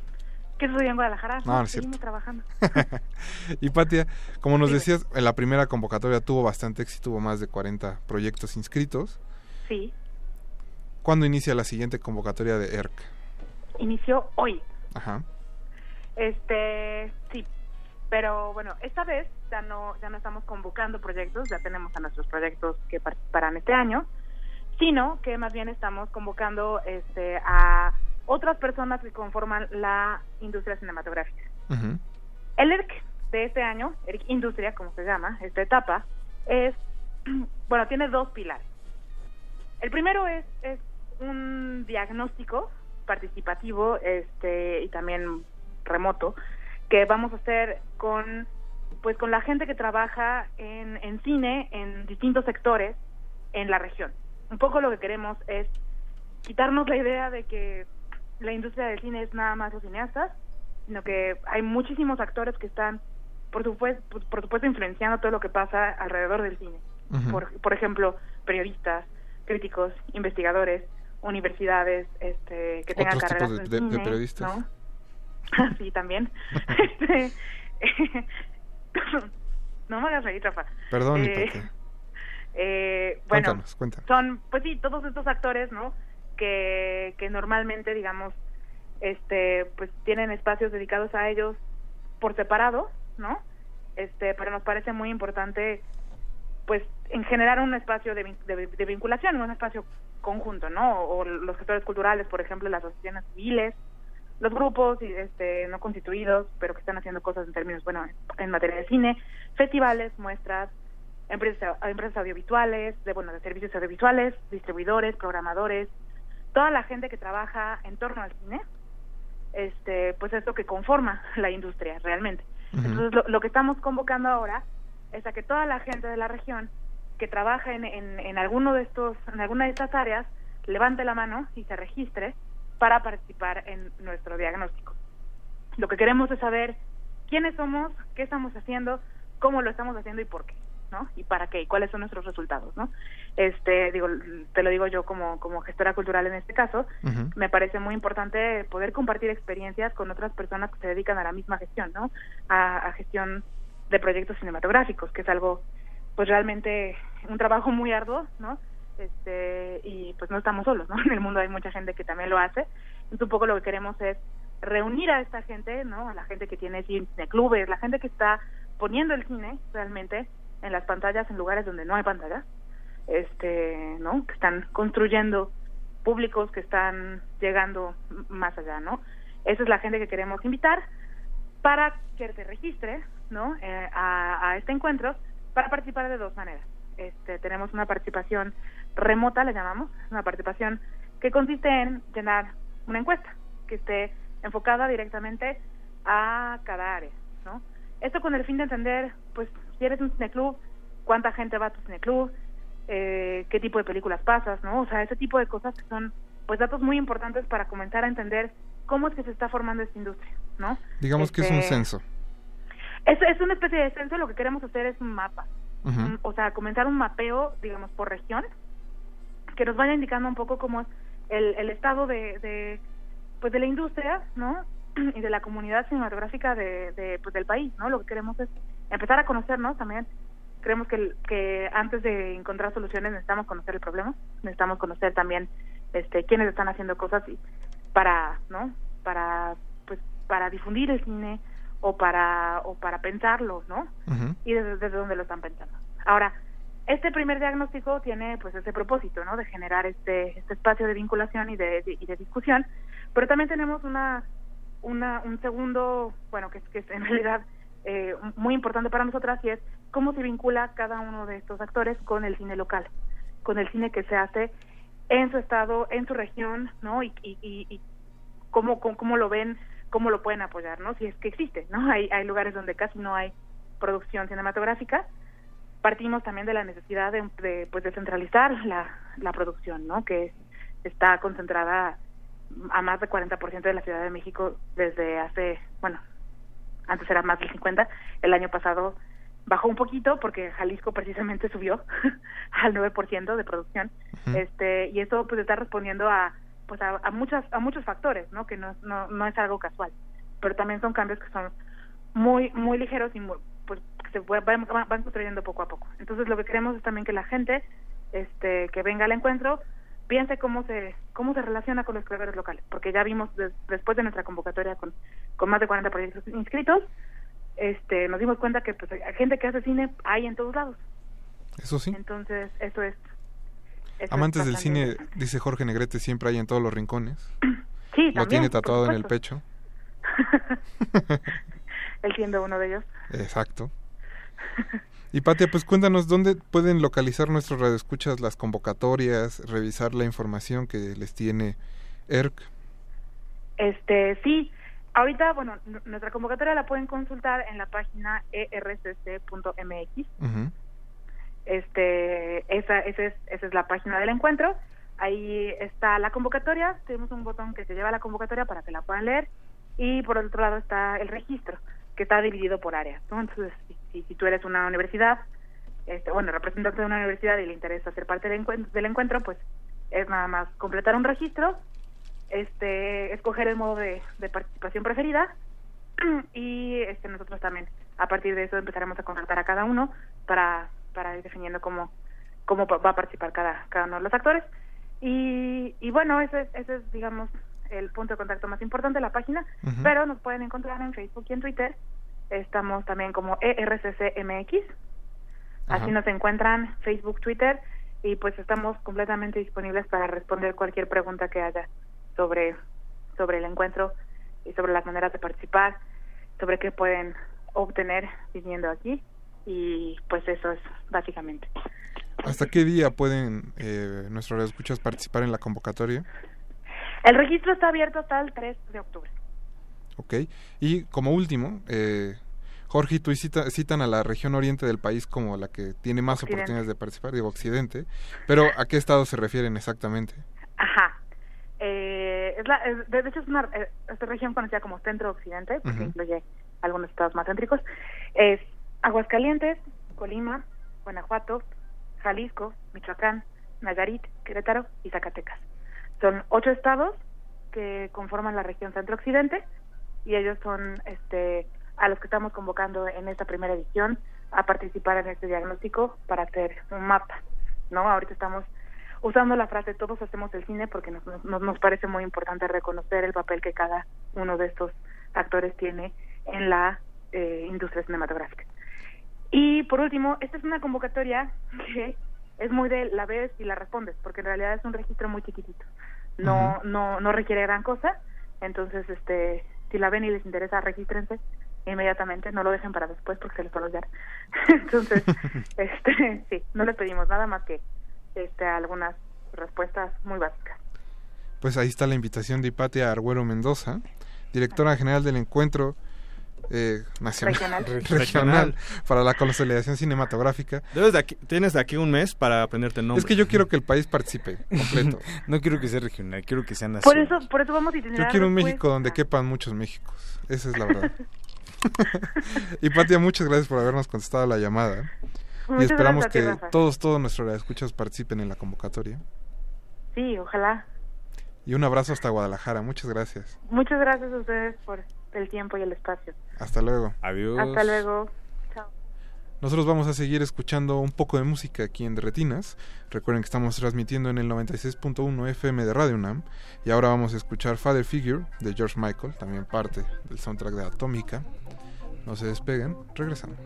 Speaker 48: ¿Qué sucedió en Guadalajara?
Speaker 44: No, no es cierto.
Speaker 48: trabajando.
Speaker 44: Hipatia, como nos decías, en la primera convocatoria tuvo bastante éxito, tuvo más de 40 proyectos inscritos.
Speaker 48: Sí.
Speaker 44: ¿Cuándo inicia la siguiente convocatoria de ERC?
Speaker 48: Inició hoy.
Speaker 44: Ajá.
Speaker 48: Este, sí. Pero bueno, esta vez ya no ya no estamos convocando proyectos, ya tenemos a nuestros proyectos que participarán este año, sino que más bien estamos convocando este a otras personas que conforman la industria cinematográfica. El ERC de este año, ERC Industria, como se llama, esta etapa, es, bueno, tiene dos pilares. El primero es, es un diagnóstico participativo este, y también remoto que vamos a hacer con pues con la gente que trabaja en, en cine en distintos sectores en la región. Un poco lo que queremos es quitarnos la idea de que la industria del cine es nada más los cineastas, sino que hay muchísimos actores que están, por supuesto, por supuesto influenciando todo lo que pasa alrededor del cine. por, por ejemplo, periodistas, críticos, investigadores, universidades, este, que tengan carreras
Speaker 44: de,
Speaker 48: en
Speaker 44: cine, periodistas.
Speaker 48: ¿no? sí, también. este, no me hagas reír, Rafa.
Speaker 44: Perdón,
Speaker 48: eh, eh, bueno,
Speaker 44: cuéntanos, cuéntanos.
Speaker 48: son, pues sí, todos estos actores, ¿no? que, que normalmente, digamos, este, pues tienen espacios dedicados a ellos por separado, ¿no? Este, pero nos parece muy importante, pues, en generar un espacio de, de, vinculación, un espacio conjunto, ¿no? O, los gestores culturales, por ejemplo, las asociaciones civiles, los grupos este, no constituidos, pero que están haciendo cosas en términos, bueno, en materia de cine, festivales, muestras, empresas, empresas audiovisuales, de, bueno, de servicios audiovisuales, distribuidores, programadores, toda la gente que trabaja en torno al cine, este, pues esto que conforma la industria realmente. Entonces lo, que estamos convocando ahora es a que toda la gente de la región que trabaja en, en, en alguno de estos, en alguna de estas áreas, levante la mano y se registre para participar en nuestro diagnóstico. Lo que queremos es saber quiénes somos, qué estamos haciendo, cómo lo estamos haciendo y por qué. ¿no? Y para qué, y cuáles son nuestros resultados, ¿no? Este, digo, te lo digo yo como, como gestora cultural en este caso, me parece muy importante poder compartir experiencias con otras personas que se dedican a la misma gestión, ¿no? A, gestión de proyectos cinematográficos, que es algo, pues realmente un trabajo muy arduo, ¿no? Este, y pues no estamos solos, ¿no? En el mundo hay mucha gente que también lo hace. Entonces un poco lo que queremos es reunir a esta gente, ¿no? A la gente que tiene cine clubes, la gente que está poniendo el cine realmente en las pantallas en lugares donde no hay pantallas, este, ¿no? Que están construyendo públicos que están llegando más allá, ¿no? Esa es la gente que queremos invitar para que se registre, ¿no? Eh, a, este encuentro para participar de dos maneras. Este, tenemos una participación remota, le llamamos, una participación que consiste en llenar una encuesta que esté enfocada directamente a cada área, ¿no? Esto con el fin de entender, pues, si eres un cineclub, cuánta gente va a tu cineclub, eh, qué tipo de películas pasas, ¿no? O sea, ese tipo de cosas que son pues datos muy importantes para comenzar a entender cómo es que se está formando esta industria, ¿no?
Speaker 44: Digamos que es un este, censo.
Speaker 48: Es, es una especie de censo, lo que queremos hacer es un mapa, o sea, comenzar un mapeo, digamos, por región, que nos vaya indicando un poco cómo es el, el estado de, de, pues de la industria, ¿no? y de la comunidad cinematográfica de, de, pues, del país, ¿no? Lo que queremos es empezar a conocernos también. Creemos que, que antes de encontrar soluciones necesitamos conocer el problema, necesitamos conocer también este quiénes están haciendo cosas y para, ¿no? Para pues para difundir el cine o para o para pensarlo, ¿no? Y desde, desde dónde lo están pensando. Ahora, este primer diagnóstico tiene pues ese propósito, ¿no? De generar este este espacio de vinculación y de, y de discusión, pero también tenemos una una, un segundo, bueno, que, que es en realidad eh, muy importante para nosotras y es cómo se vincula cada uno de estos actores con el cine local, con el cine que se hace en su estado, en su región, ¿no? Y, y, y, cómo, cómo, lo ven, cómo lo pueden apoyar, ¿no? Si es que existe, ¿no? Hay, hay lugares donde casi no hay producción cinematográfica. Partimos también de la necesidad de, de pues, descentralizar la, la producción, ¿no? Que está concentrada a más de 40% de la Ciudad de México desde hace, bueno, antes era más del 50, el año pasado bajó un poquito porque Jalisco precisamente subió al 9% de producción. Este y eso pues está respondiendo a pues a, muchas a muchos factores, ¿no? Que no, no no es algo casual, pero también son cambios que son muy muy ligeros y pues se van, van construyendo poco a poco. Entonces lo que queremos es también que la gente este que venga al encuentro piense cómo se cómo se relaciona con los creadores locales, porque ya vimos después de nuestra convocatoria con, con más de 40 proyectos inscritos, este nos dimos cuenta que pues hay gente que hace cine hay en todos lados.
Speaker 44: Eso sí.
Speaker 48: Entonces, eso es
Speaker 44: Amantes del cine, dice Jorge Negrete, siempre hay en todos los rincones.
Speaker 48: Sí,
Speaker 44: Lo tiene tatuado en el pecho.
Speaker 48: Él siendo uno de ellos.
Speaker 44: Exacto. Y Patia, pues cuéntanos dónde pueden localizar nuestros radioescuchas las convocatorias, revisar la información que les tiene ERC.
Speaker 48: Este, sí. Ahorita, bueno, nuestra convocatoria la pueden consultar en la página ercc.mx. Este, esa, esa, es, esa es la página del encuentro. Ahí está la convocatoria. Tenemos un botón que se lleva a la convocatoria para que la puedan leer. Y por el otro lado está el registro, que está dividido por áreas. Entonces, si, si tú eres una universidad, este, bueno, representante de una universidad y le interesa ser parte del encuentro, del encuentro, pues es nada más completar un registro, este, escoger el modo de, participación preferida y este, nosotros también a partir de eso empezaremos a contactar a cada uno para, para ir definiendo cómo, cómo va a participar cada, cada uno de los actores. Y, y bueno, ese, ese es, digamos, el punto de contacto más importante de la página, pero nos pueden encontrar en Facebook y en Twitter. Estamos también como ERCCMX. Así nos encuentran Facebook, Twitter. Y pues estamos completamente disponibles para responder cualquier pregunta que haya sobre sobre el encuentro y sobre las maneras de participar, sobre qué pueden obtener viniendo aquí y pues eso es básicamente.
Speaker 44: ¿Hasta qué día pueden eh, nuestros escuchas participar en la convocatoria?
Speaker 48: El registro está abierto hasta el 3 de octubre.
Speaker 44: Ok. Y como último, eh, Jorge y tú citan a la región oriente del país como la que tiene más oportunidades de participar, digo Occidente, pero ¿a qué estado se refieren exactamente?
Speaker 48: Ajá. Eh, es la, de hecho es una eh, esta región conocida como centro-occidente, porque incluye algunos estados más céntricos. Es Aguascalientes, Colima, Guanajuato, Jalisco, Michoacán, Nayarit, Querétaro y Zacatecas. Son ocho estados que conforman la región centro-occidente y ellos son este a los que estamos convocando en esta primera edición a participar en este diagnóstico para hacer un mapa, ¿no? Ahorita estamos usando la frase todos hacemos el cine porque nos, nos, parece muy importante reconocer el papel que cada uno de estos actores tiene en la eh, industria cinematográfica. Y por último, esta es una convocatoria que es muy de la ves y la respondes, porque en realidad es un registro muy chiquitito. No, no, no requiere gran cosa. Entonces, este, si la ven y les interesa, regístrense inmediatamente, no lo dejen para después porque se les va a olvidar. Entonces, este, sí, no les pedimos nada más que este, algunas respuestas muy básicas.
Speaker 44: Pues ahí está la invitación de Hipatia Arguero Mendoza, directora general del encuentro eh, nacional regional. para la consolidación cinematográfica.
Speaker 45: Debes de aquí, tienes de aquí un mes para aprenderte el nombre.
Speaker 44: Es que yo quiero que el país participe completo.
Speaker 45: no quiero que sea regional, quiero que sea nacional.
Speaker 48: Por eso, por eso vamos a
Speaker 44: Yo quiero un México donde quepan muchos Méxicos. Esa es la verdad. y Patia, muchas gracias por habernos contestado la llamada. y esperamos que todos, todos nuestros escuchas participen en la convocatoria.
Speaker 48: Sí, ojalá.
Speaker 44: Y un abrazo hasta Guadalajara. Muchas gracias.
Speaker 48: Muchas gracias a ustedes por el tiempo y el espacio.
Speaker 44: Hasta luego.
Speaker 45: Adiós.
Speaker 48: Hasta luego.
Speaker 44: Nosotros vamos a seguir escuchando un poco de música aquí en Retinas. Recuerden que estamos transmitiendo en el 96.1 FM de Radio UNAM. Y ahora vamos a escuchar Father Figure de George Michael, también parte del soundtrack de Atómica. No se despeguen, regresamos.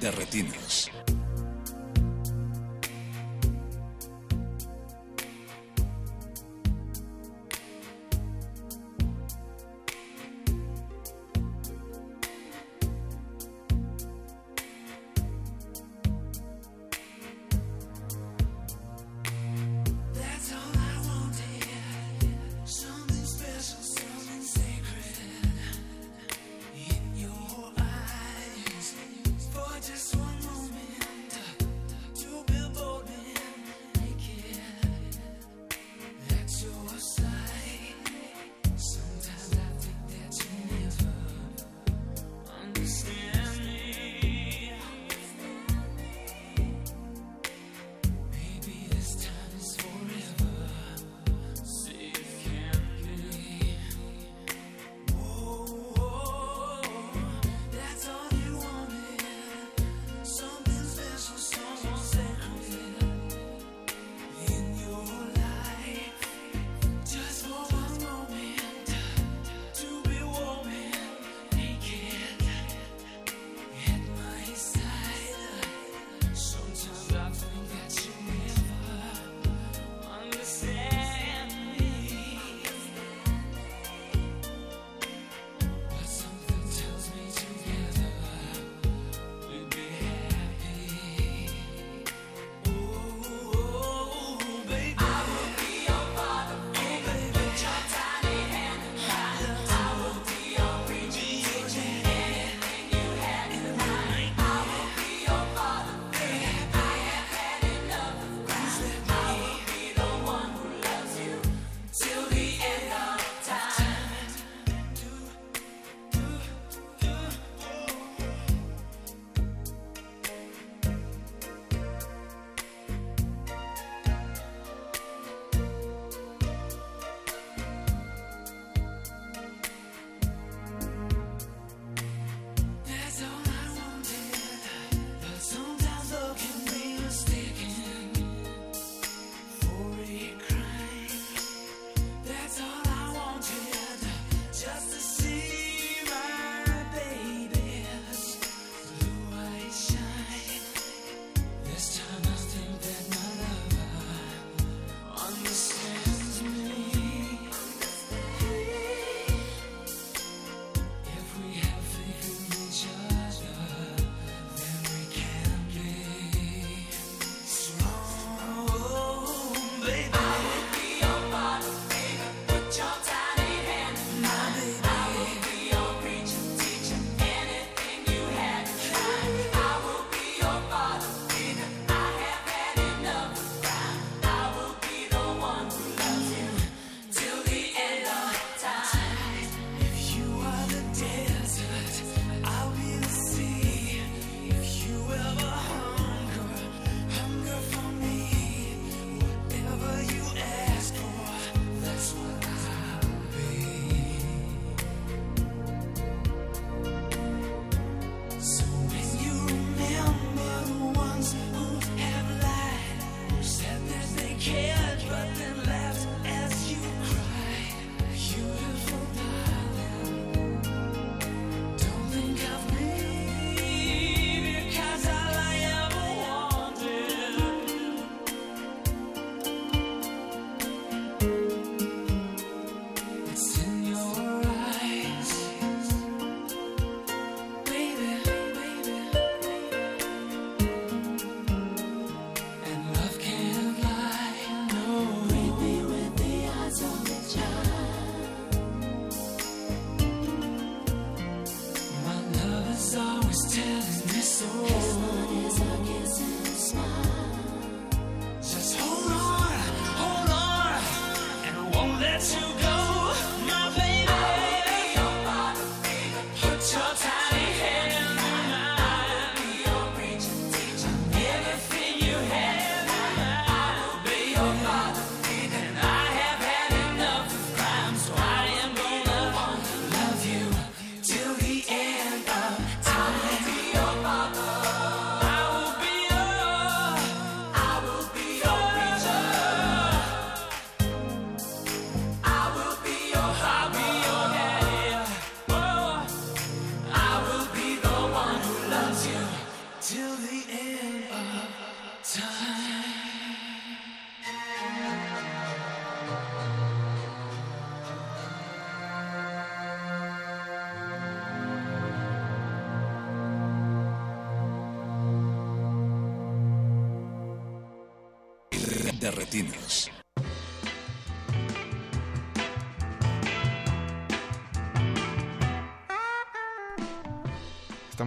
Speaker 43: De Retinas.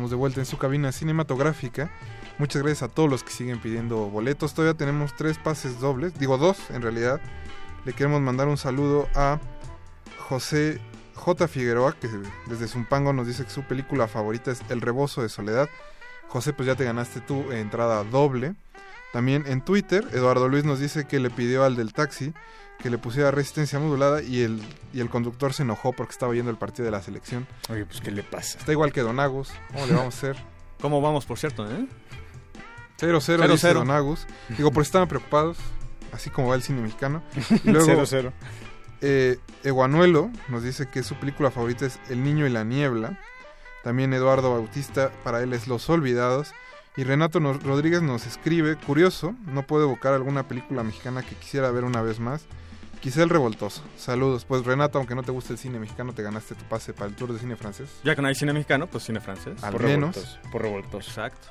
Speaker 44: De vuelta en su cabina cinematográfica. Muchas gracias a todos los que siguen pidiendo boletos. Todavía tenemos tres pases dobles, digo dos en realidad. Le queremos mandar un saludo a José J. Figueroa, que desde Zumpango nos dice que su película favorita es El Rebozo de Soledad. José, pues ya te ganaste tu entrada doble. También en Twitter, Eduardo Luis nos dice que le pidió al del taxi que le pusiera resistencia modulada y el, y el conductor se enojó porque estaba viendo el partido de la selección.
Speaker 45: Oye, pues ¿qué le pasa?
Speaker 44: Está igual que Don Agus. ¿Cómo le vamos a hacer?
Speaker 46: ¿Cómo vamos, por cierto, eh?
Speaker 44: 0-0 dice Don Agus. Digo, por estaban preocupados, así como va el cine mexicano.
Speaker 45: Y luego, 0-0.
Speaker 44: Eh, Eguanuelo nos dice que su película favorita es El Niño y la Niebla. También Eduardo Bautista, para él es Los Olvidados. Y Renato Rodríguez nos escribe, curioso, no puedo evocar alguna película mexicana que quisiera ver una vez más. Quizá el revoltoso. Saludos. Pues Renato, aunque no te guste el cine mexicano, te ganaste tu pase para el tour de cine francés.
Speaker 46: Ya que no hay cine mexicano, pues cine francés.
Speaker 44: Al menos.
Speaker 46: por revoltoso. Exacto.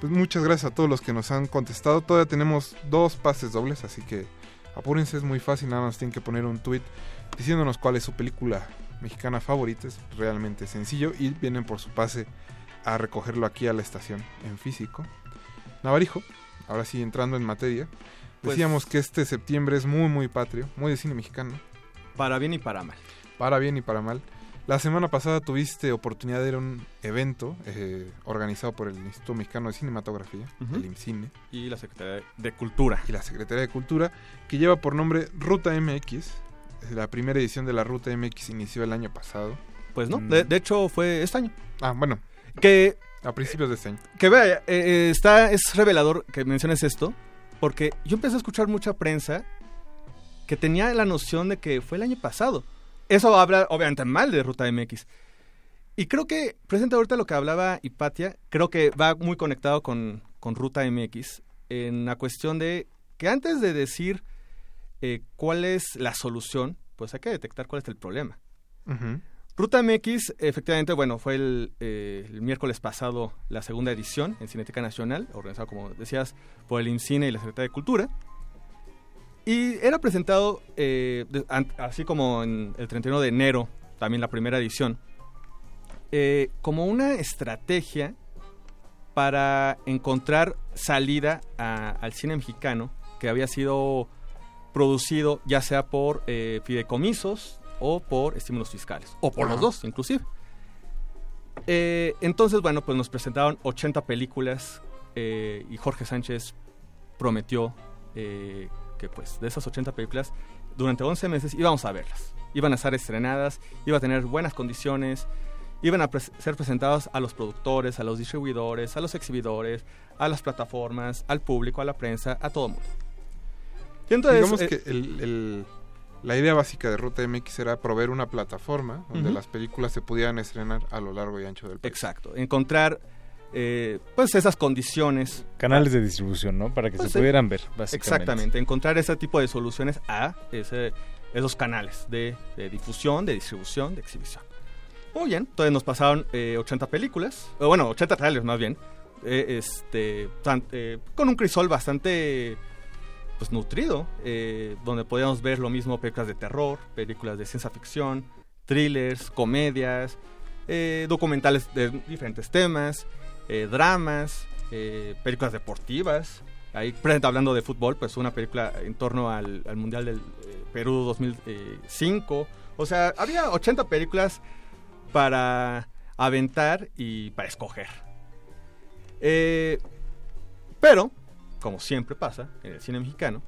Speaker 44: Pues muchas gracias a todos los que nos han contestado. Todavía tenemos dos pases dobles, así que apúrense, es muy fácil. Nada más tienen que poner un tweet diciéndonos cuál es su película mexicana favorita. Es realmente sencillo y vienen por su pase a recogerlo aquí a la estación en físico. Navarijo, ahora sí entrando en materia. Pues Decíamos que este septiembre es muy, muy patrio, muy de cine mexicano.
Speaker 46: Para bien y para mal.
Speaker 44: Para bien y para mal. La semana pasada tuviste oportunidad de ir a un evento eh, organizado por el Instituto Mexicano de Cinematografía, el IMCINE.
Speaker 46: Y la Secretaría de Cultura.
Speaker 44: Y la Secretaría de Cultura, que lleva por nombre Ruta MX. La primera edición de la Ruta MX inició el año pasado.
Speaker 46: Pues no, de, de hecho fue este año.
Speaker 44: Ah, bueno.
Speaker 46: Que
Speaker 44: a principios de este año.
Speaker 46: Que vea, eh, eh, está, es revelador que menciones esto, porque yo empecé a escuchar mucha prensa que tenía la noción de que fue el año pasado. Eso habla obviamente mal de Ruta MX. Y creo que, presenta ahorita lo que hablaba Hipatia, creo que va muy conectado con, con Ruta MX en la cuestión de que antes de decir eh, cuál es la solución, pues hay que detectar cuál es el problema. Ruta MX, efectivamente, bueno, fue eh, el, miércoles pasado la segunda edición en Cineteca Nacional, organizado, como decías, por el INCINE y la Secretaría de Cultura. Y era presentado, eh, así como en el 31 de enero, también la primera edición, eh, como una estrategia para encontrar salida al cine mexicano que había sido producido ya sea por fideicomisos o por estímulos fiscales, o por los dos inclusive. Eh, entonces, bueno, pues nos presentaron 80 películas eh, y Jorge Sánchez prometió eh, que pues de esas 80 películas durante 11 meses íbamos a verlas. Iban a estar estrenadas, iba a tener buenas condiciones, iban a ser presentadas a los productores, a los distribuidores, a los exhibidores, a las plataformas, al público, a la prensa, a todo el mundo.
Speaker 44: Y entonces, Digamos que el la idea básica de Ruta MX era proveer una plataforma donde las películas se pudieran estrenar a lo largo y ancho del país.
Speaker 46: Exacto, encontrar eh, pues esas condiciones.
Speaker 45: Canales de distribución, ¿no? Para que pues, se pudieran ver, básicamente.
Speaker 46: Exactamente, encontrar ese tipo de soluciones a ese, esos canales de, difusión, de distribución, de exhibición. Muy bien, entonces nos pasaron 80 eh, películas, bueno, 80 trailers más bien, eh, este, con un crisol bastante pues nutrido, eh, donde podíamos ver lo mismo películas de terror, películas de ciencia ficción, thrillers, comedias, eh, documentales de diferentes temas, eh, dramas, películas deportivas. Ahí, presente hablando de fútbol, pues una película en torno al, Mundial del Perú 2005. O sea, había 80 películas para aventar y para escoger. Pero, como siempre pasa en el cine mexicano,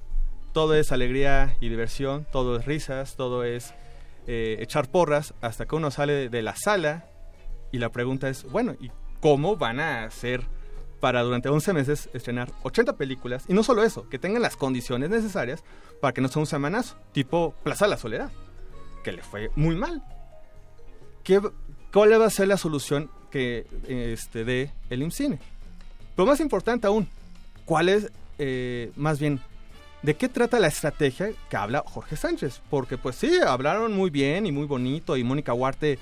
Speaker 46: todo es alegría y diversión, todo es risas, todo es eh, echar porras hasta que uno sale de la sala y la pregunta es, bueno, ¿y cómo van a hacer para durante 11 meses estrenar 80 películas? Y no solo eso, que tengan las condiciones necesarias para que no sea un semanazo, tipo Plaza de la Soledad, que le fue muy mal. ¿Qué, ¿Cuál va a ser la solución que este, dé el IMCINE? Pero más importante aún, ¿cuál es, eh, más bien, de qué trata la estrategia que habla Jorge Sánchez? Porque pues sí, hablaron muy bien y muy bonito y Mónica Huarte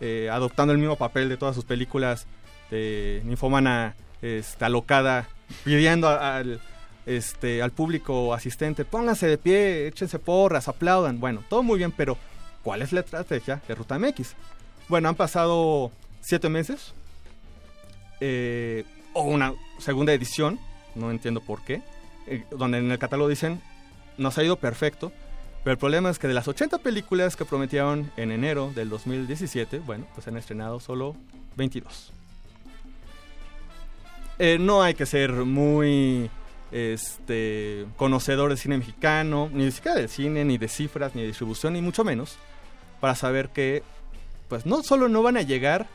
Speaker 46: eh, adoptando el mismo papel de todas sus películas de ninfomana este, alocada, pidiendo al, este, al público asistente, pónganse de pie, échense porras, aplaudan. Bueno, todo muy bien, pero ¿cuál es la estrategia de Ruta MX? Bueno, han pasado siete meses, eh, o una segunda edición, no entiendo por qué, eh, donde en el catálogo dicen, nos ha ido perfecto, pero el problema es que de las 80 películas que prometieron en enero del 2017, bueno, pues han estrenado solo 22. Eh, no hay que ser muy este, conocedor del cine mexicano, ni siquiera del cine, ni de cifras, ni de distribución, ni mucho menos, para saber que, pues no solo no van a llegar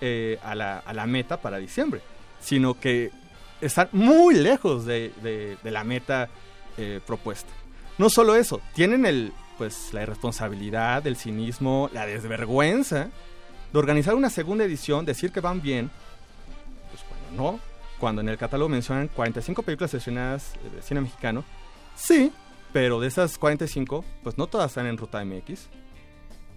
Speaker 46: eh, a, la, a, la, meta para diciembre, sino que están muy lejos de, la meta eh, propuesta. No solo eso, tienen el, pues, la irresponsabilidad, el cinismo, la desvergüenza de organizar una segunda edición, decir que van bien, pues cuando no, cuando en el catálogo mencionan 45 películas estrenadas de cine mexicano, sí, pero de esas 45, pues no todas están en Ruta MX.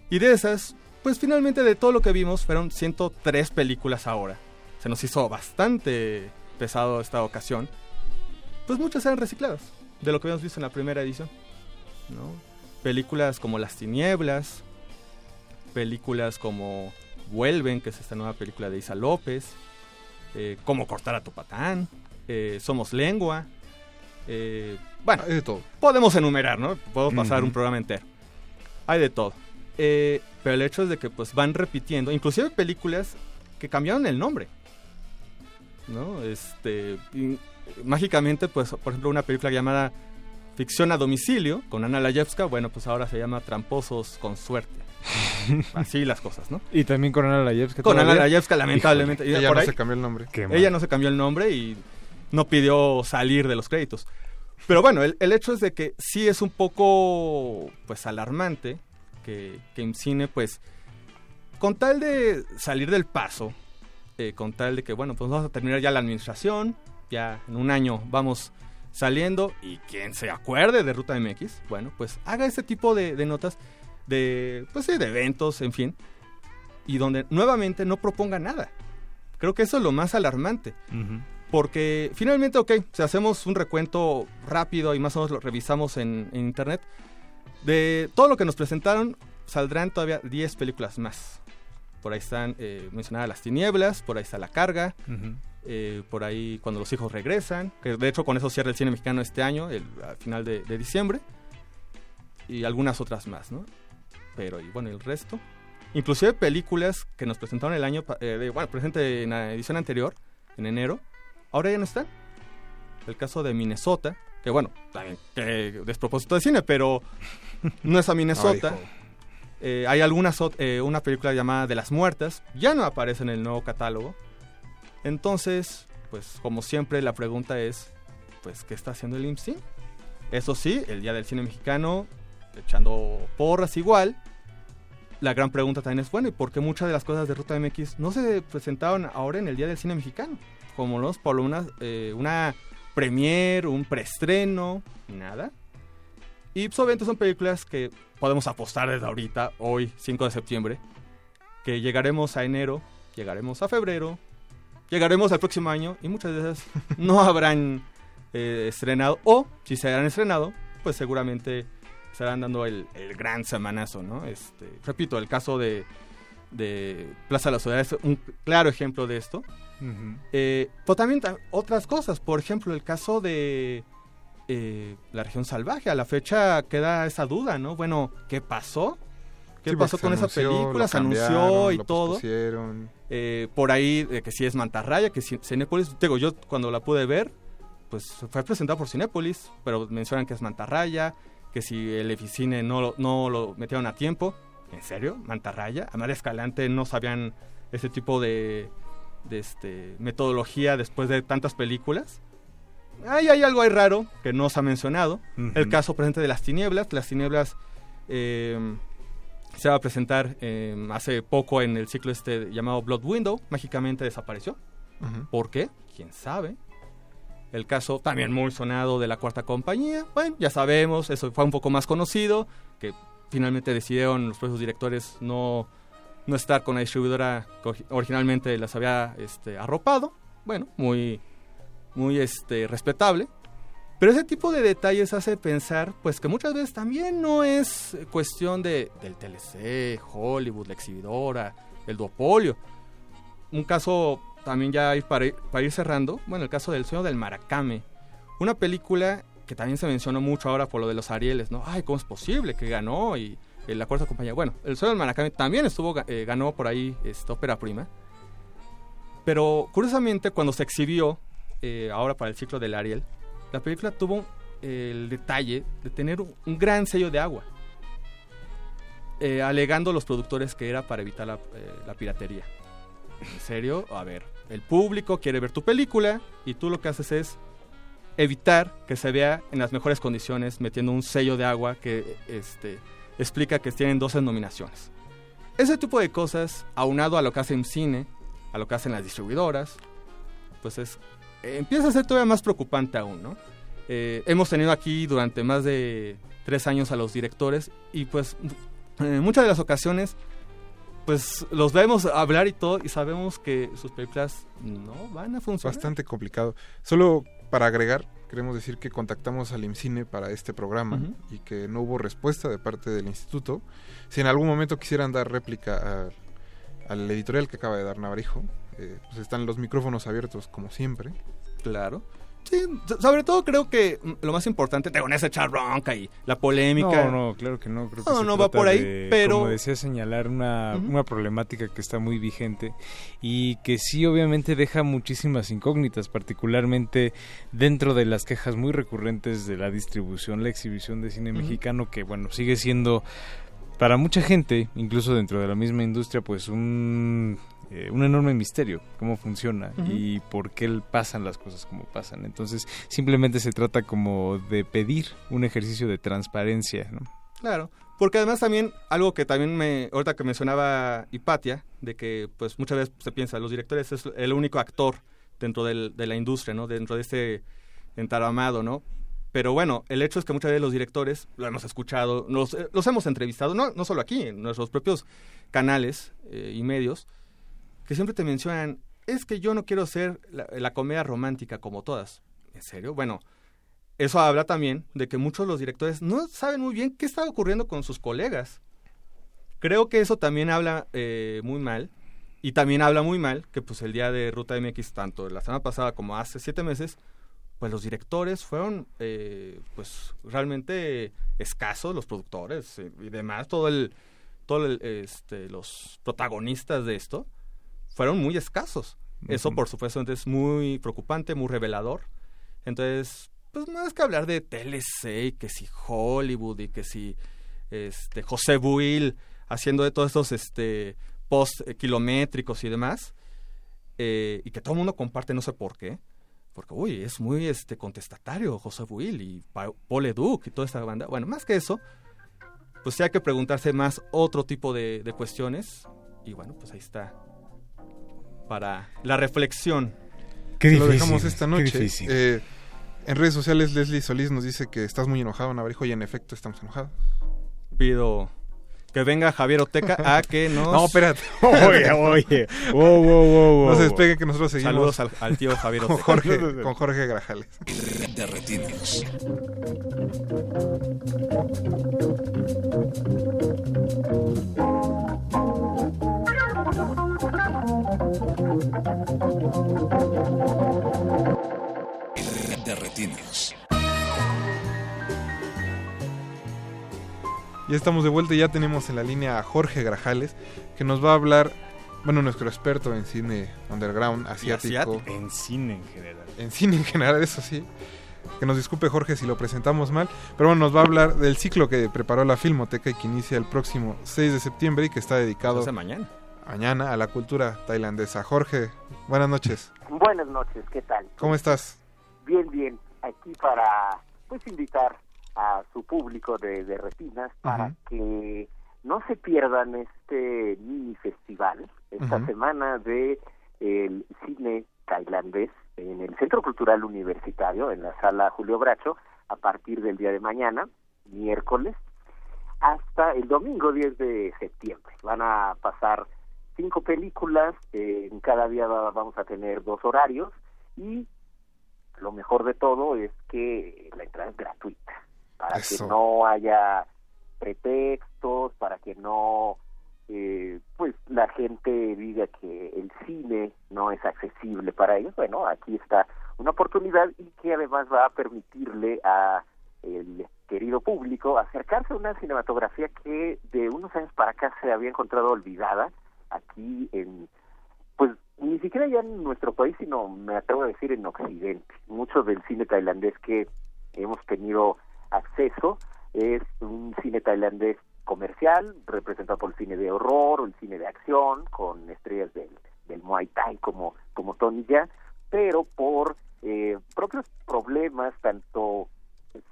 Speaker 46: Y de esas, pues finalmente de todo lo que vimos fueron 103 películas ahora. Se nos hizo bastante pesado esta ocasión. Pues muchas eran recicladas de lo que habíamos visto en la primera edición. ¿no? Películas como Las Tinieblas, películas como Vuelven, que es esta nueva película de Isa López, eh, Cómo cortar a tu patán, eh, Somos Lengua. Eh, bueno,
Speaker 44: de todo.
Speaker 46: podemos enumerar, ¿no? Podemos pasar un programa entero. Hay de todo. pero el hecho es de que pues van repitiendo, inclusive películas que cambiaron el nombre. ¿No? Este, mágicamente, pues, por ejemplo, una película llamada Ficción a domicilio con Ana Layevska, bueno, pues ahora se llama Tramposos con suerte. Así las cosas, ¿no?
Speaker 45: Y también con Ana Layevska.
Speaker 46: Con Ana Layevska, lamentablemente.
Speaker 44: ella no se cambió el nombre.
Speaker 46: ella no se cambió el nombre y no pidió salir de los créditos. Pero bueno, el, hecho es de que sí es un poco, pues, alarmante que, que cine, pues, con tal de salir del paso, eh, con tal de que, bueno, pues vamos a terminar ya la administración, ya en un año vamos saliendo y quien se acuerde de Ruta MX, bueno, pues haga este tipo de, notas de, pues sí, de eventos, en fin, y donde nuevamente no proponga nada. Creo que eso es lo más alarmante. Porque finalmente, ok, si hacemos un recuento rápido y más o menos lo revisamos en, internet, de todo lo que nos presentaron, saldrán todavía 10 películas más. Por ahí están eh, mencionadas Las Tinieblas, por ahí está La Carga, eh, por ahí cuando los hijos regresan, que de hecho con eso cierra el cine mexicano este año, el, al final de, diciembre, y algunas otras más, ¿no? Pero, y bueno, el resto. Inclusive películas que nos presentaron el año, eh, bueno, presente en la edición anterior, en enero, ahora ya no están. El caso de Minnesota, que bueno, también que despropósito de cine, pero no es a Minnesota. Eh, hay algunas, una película llamada De las Muertas, ya no aparece en el nuevo catálogo. Entonces, pues como siempre la pregunta es, pues, ¿qué está haciendo el IMSS? Eso sí, el Día del Cine Mexicano, echando porras igual. La gran pregunta también es, bueno, ¿y por qué muchas de las cosas de Ruta MX no se presentaron ahora en el Día del Cine Mexicano? Como los por una, eh, una premiere, un preestreno, nada. Y pues, obviamente son películas que podemos apostar desde ahorita, hoy, 5 de septiembre, que llegaremos a enero, llegaremos a febrero, llegaremos al próximo año y muchas de esas no habrán eh, estrenado o si se habrán estrenado, pues seguramente estarán dando el, gran semanazo, ¿no? Este, repito, el caso de, de Plaza de la Ciudad es un claro ejemplo de esto. Eh, pero también otras cosas, por ejemplo, el caso de eh, la región salvaje. A la fecha queda esa duda, ¿no? Bueno, ¿qué pasó? ¿Qué pasó con esa película? Se anunció y todo. Eh, por ahí, que si es Mantarraya, que si Cinépolis. Digo, yo cuando la pude ver, pues fue presentada por Cinépolis, pero mencionan que es Mantarraya, que si el Eficine no, no lo metieron a tiempo. ¿En serio? ¿Mantarraya? A María Escalante no sabían ese tipo de, de este, metodología después de tantas películas. Ahí hay algo ahí raro que no se ha mencionado. El caso presente de las tinieblas. Las tinieblas eh, se va a presentar eh, hace poco en el ciclo este llamado Blood Window. Mágicamente desapareció. ¿Por qué? ¿Quién sabe? El caso también muy sonado de la cuarta compañía. Bueno, ya sabemos, eso fue un poco más conocido, que finalmente decidieron los propios directores no, no estar con la distribuidora que originalmente las había este, arropado. Bueno, muy, muy este, respetable. Pero ese tipo de detalles hace pensar pues que muchas veces también no es cuestión de, del TLC, Hollywood, la exhibidora, el duopolio. Un caso también ya para ir, para ir cerrando, bueno, el caso del sueño del Maracame. Una película que también se mencionó mucho ahora por lo de los Arieles, ¿no? Ay, ¿cómo es posible que ganó? Y la cuarta compañía. Bueno, el sueño del Maracame también estuvo, eh, ganó por ahí esta ópera prima. Pero curiosamente, cuando se exhibió, eh, ahora para el ciclo del Ariel, la película tuvo el detalle de tener un, gran sello de agua. Eh, alegando los productores que era para evitar la, la piratería. ¿En serio? A ver, el público quiere ver tu película y tú lo que haces es evitar que se vea en las mejores condiciones metiendo un sello de agua que este, explica que tienen 12 nominaciones. Ese tipo de cosas, aunado a lo que hacen cine, a lo que hacen las distribuidoras, pues es, empieza a ser todavía más preocupante aún, ¿no? Eh, hemos tenido aquí durante más de tres años a los directores y pues en muchas de las ocasiones pues los vemos hablar y todo y sabemos que sus películas no van a funcionar.
Speaker 44: Bastante complicado. Solo para agregar, queremos decir que contactamos al IMCINE para este programa y que no hubo respuesta de parte del instituto. Si en algún momento quisieran dar réplica al editorial que acaba de dar Navarijo, eh, pues están los micrófonos abiertos como siempre.
Speaker 46: Claro. Sí, sobre todo creo que lo más importante, te ese echar bronca y la polémica.
Speaker 45: No, no, claro que no. Creo que
Speaker 46: no, no va por ahí, pero...
Speaker 45: Como decía, señalar una, una problemática que está muy vigente y que sí obviamente deja muchísimas incógnitas, particularmente dentro de las quejas muy recurrentes de la distribución, la exhibición de cine mexicano, que bueno, sigue siendo para mucha gente, incluso dentro de la misma industria, pues un eh, un enorme misterio cómo funciona y por qué pasan las cosas como pasan. Entonces, simplemente se trata como de pedir un ejercicio de transparencia, ¿no?
Speaker 46: Claro, porque además también algo que también me ahorita que mencionaba Hipatia, de que pues muchas veces se piensa los directores es el único actor dentro del, de la industria, ¿no? Dentro de este entaramado, ¿no? Pero bueno, el hecho es que muchas veces los directores, lo hemos escuchado, los, eh, los hemos entrevistado, no, no solo aquí, en nuestros propios canales eh, y medios, que siempre te mencionan, es que yo no quiero ser la, comedia romántica como todas. ¿En serio? Bueno, eso habla también de que muchos de los directores no saben muy bien qué está ocurriendo con sus colegas. Creo que eso también habla eh, muy mal. Y también habla muy mal que pues el día de Ruta MX, tanto la semana pasada como hace siete meses, pues los directores fueron eh, pues realmente escasos, los productores eh, y demás, todo el, todo este, los protagonistas de esto fueron muy escasos. Eso, por supuesto, es muy preocupante, muy revelador. Entonces, pues es que hablar de TLC que si Hollywood y que si este, José Buil haciendo de todos estos este, post kilométricos y demás. Eh, y que todo el mundo comparte, no sé por qué. Porque, uy, es muy este, contestatario José Buil y Paul Educ y toda esta banda. Bueno, más que eso, pues sí hay que preguntarse más otro tipo de, de cuestiones. Y bueno, pues ahí está para la reflexión.
Speaker 44: Qué difícil, lo dejamos esta noche. Eh, en redes sociales Leslie Solís nos dice que estás muy enojado, Navarijo, y en efecto estamos enojados.
Speaker 46: Pido que venga Javier Oteca a que nos...
Speaker 44: No, espérate.
Speaker 45: oye, oye. Wow, wow, wow,
Speaker 44: no se despegue que nosotros seguimos.
Speaker 46: Saludos al, tío Javier
Speaker 44: Oteca. Con Jorge, con Jorge Grajales.
Speaker 43: De.
Speaker 44: Ya estamos de vuelta y ya tenemos en la línea a Jorge Grajales, que nos va a hablar, bueno, nuestro experto en cine underground asiático.
Speaker 45: en cine en general.
Speaker 44: En cine en general, eso sí. Que nos disculpe Jorge si lo presentamos mal, pero bueno, nos va a hablar del ciclo que preparó la Filmoteca y que inicia el próximo 6 de septiembre y que está dedicado...
Speaker 45: O sea, mañana
Speaker 44: mañana a la cultura tailandesa. Jorge, buenas noches.
Speaker 49: Buenas noches, ¿qué tal?
Speaker 44: ¿Cómo estás?
Speaker 49: Bien, bien. Aquí para pues invitar a su público de, de retinas para que no se pierdan este mini festival esta semana de el cine tailandés en el Centro Cultural Universitario, en la sala Julio Bracho, a partir del día de mañana, miércoles, hasta el domingo 10 de septiembre. Van a pasar cinco películas, eh, en cada día vamos a tener dos horarios y lo mejor de todo es que la entrada es gratuita, para que no haya pretextos, para que no eh, pues la gente diga que el cine no es accesible para ellos, bueno, aquí está una oportunidad y que además va a permitirle a el querido público acercarse a una cinematografía que de unos años para acá se había encontrado olvidada aquí en pues ni siquiera ya en nuestro país, sino me atrevo a decir en Occidente. Mucho del cine tailandés que hemos tenido acceso es un cine tailandés comercial, representado por el cine de horror o el cine de acción, con estrellas del, del Muay Thai como, como Tony Ya, pero por eh, propios problemas, tanto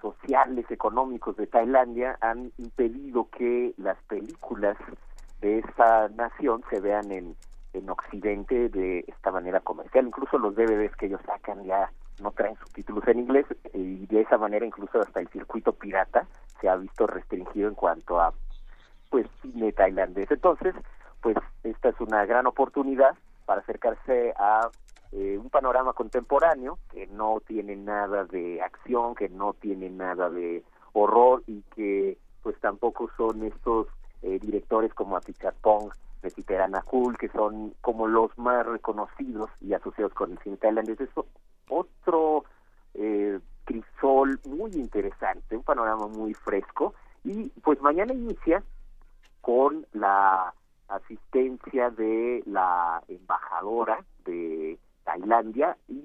Speaker 49: sociales, económicos de Tailandia, han impedido que las películas de esta nación se vean en, en Occidente de esta manera comercial. Incluso los DVDs que ellos sacan ya no traen subtítulos en inglés y de esa manera incluso hasta el circuito pirata se ha visto restringido en cuanto a pues cine tailandés. Entonces, pues esta es una gran oportunidad para acercarse a eh, un panorama contemporáneo que no tiene nada de acción, que no tiene nada de horror y que pues tampoco son estos eh, directores como Apichatpong, Cool, que son como los más reconocidos y asociados con el cine tailandés. Es otro eh, crisol muy interesante, un panorama muy fresco. Y pues mañana inicia con la asistencia de la embajadora de Tailandia y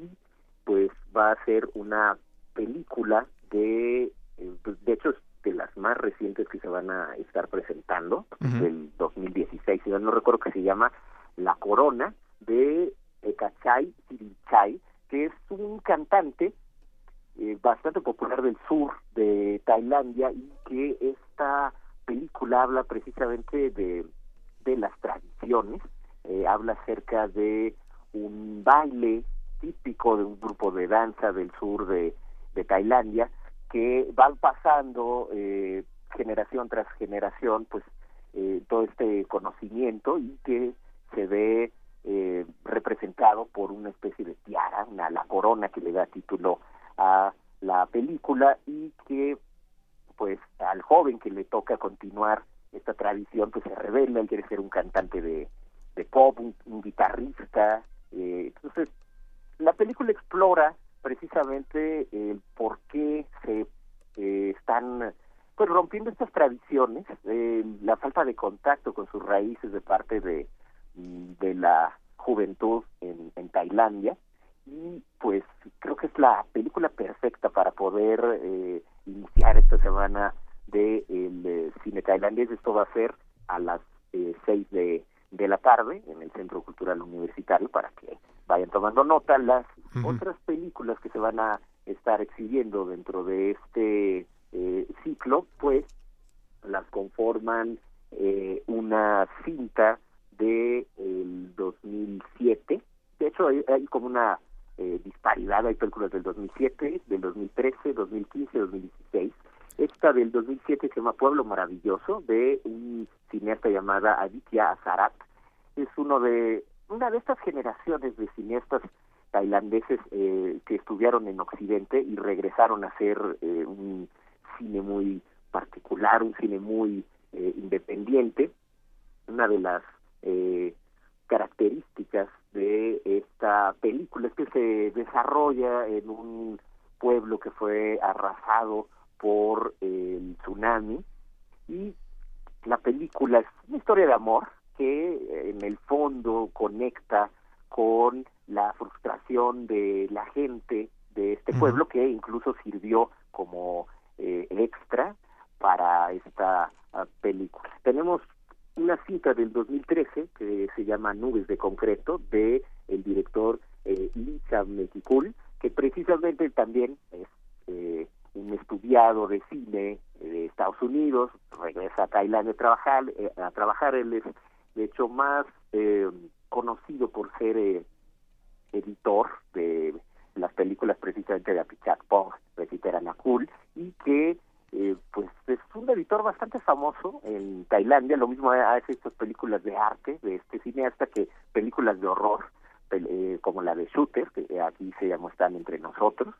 Speaker 49: pues va a ser una película de, eh, pues, de hecho de las más recientes que se van a estar presentando, del 2016, si no recuerdo que se llama La Corona, de Ekachai Sirichai, que es un cantante eh, bastante popular del sur de Tailandia y que esta película habla precisamente de, de las tradiciones, eh, habla acerca de un baile típico de un grupo de danza del sur de, de Tailandia que van pasando eh, generación tras generación pues eh, todo este conocimiento y que se ve eh, representado por una especie de tiara, una la corona que le da título a la película y que pues al joven que le toca continuar esta tradición pues se revela, él quiere ser un cantante de, pop, un, guitarrista, eh, entonces la película explora precisamente el por qué se eh, están pues rompiendo estas tradiciones, eh, la falta de contacto con sus raíces de parte de, de la juventud en, en Tailandia y pues creo que es la película perfecta para poder eh, iniciar esta semana de el eh, cine tailandés. Esto va a ser a las eh, seis de, de la tarde en el Centro Cultural Universitario para que vayan tomando nota. Las otras películas que se van a estar exhibiendo dentro de este eh, ciclo, pues las conforman eh, una cinta de el 2007. De hecho, hay, como una eh, disparidad, hay películas del 2007, del 2013, 2015, 2016. Esta del 2007 se llama Pueblo Maravilloso, de un cineasta llamada Aditya Azarat. Es uno de una de estas generaciones de cineastas tailandeses eh, que estudiaron en Occidente y regresaron a hacer eh, un cine muy particular, un cine muy eh, independiente. Una de las características de esta película es que se desarrolla en un pueblo que fue arrasado por el tsunami y la película es una historia de amor que eh, en el fondo conecta con la frustración de la gente de este pueblo que incluso sirvió como eh, extra para esta ah, película. Tenemos una cita del 2013 que se llama Nubes de Concreto de el director eh, Lisa Metikul, que precisamente también es eh, un estudiado de cine de Estados Unidos, regresa a Tailandia a trabajar, eh, a trabajar él es de hecho más eh, conocido por ser eh, editor de las películas precisamente de Apichak Pong, Nakul, y que eh, pues es un editor bastante famoso en Tailandia, lo mismo hace estas películas de arte de este cineasta que películas de horror, eh, como la de Shooter, que aquí se llama Están entre nosotros,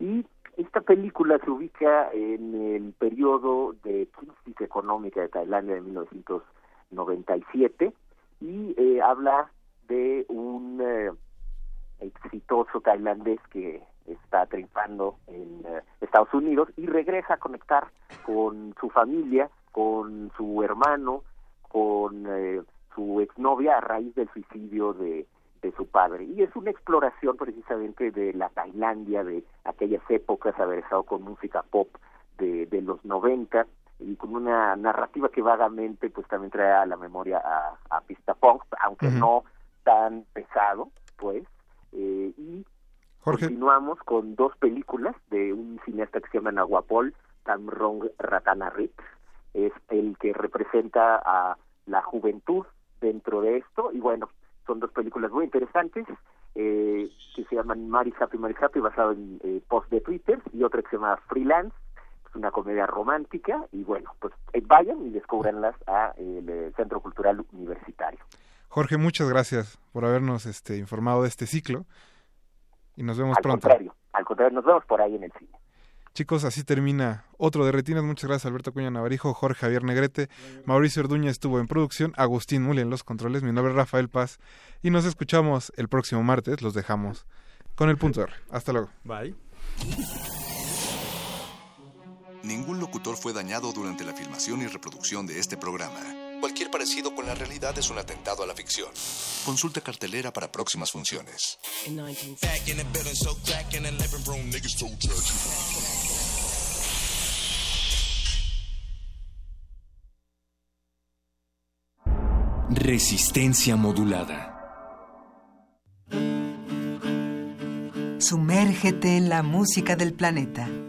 Speaker 49: y esta película se ubica en el periodo de crisis económica de Tailandia de 1997 y eh, habla de un eh, exitoso tailandés que está triunfando en eh, Estados Unidos y regresa a conectar con su familia, con su hermano, con eh, su exnovia a raíz del suicidio de, su padre. Y es una exploración precisamente de la Tailandia de aquellas épocas, haber estado con música pop de los 90 y con una narrativa que vagamente pues también trae a la memoria a, a Pista Punk, aunque no tan pesado, pues. Eh, y continuamos con dos películas de un cineasta que se llama Nahuapol, Tamrong Ratanarit, es el que representa a la juventud dentro de esto, y bueno, son dos películas muy interesantes, eh, que se llaman Mari Happy Mari Happy, basado en eh, post de Twitter, y otra que se llama Freelance, una comedia romántica, y bueno, pues eh, vayan y descubranlas a el eh, Centro Cultural Universitario.
Speaker 44: Jorge, muchas gracias por habernos este, informado de este ciclo y nos vemos
Speaker 49: al
Speaker 44: pronto.
Speaker 49: Contrario, al contrario, nos vemos por ahí en el cine.
Speaker 44: Chicos, así termina otro de Retinas. Muchas gracias Alberto Cuña Navarijo, Jorge Javier Negrete, Mauricio Orduña estuvo en producción, Agustín Muli en los controles, mi nombre es Rafael Paz y nos escuchamos el próximo martes. Los dejamos con el punto R. Hasta luego.
Speaker 46: Bye.
Speaker 43: Ningún locutor fue dañado durante la filmación y reproducción de este programa. Cualquier parecido con la realidad es un atentado a la ficción. Consulta cartelera para próximas funciones.
Speaker 50: Resistencia modulada.
Speaker 51: Sumérgete en la música del planeta.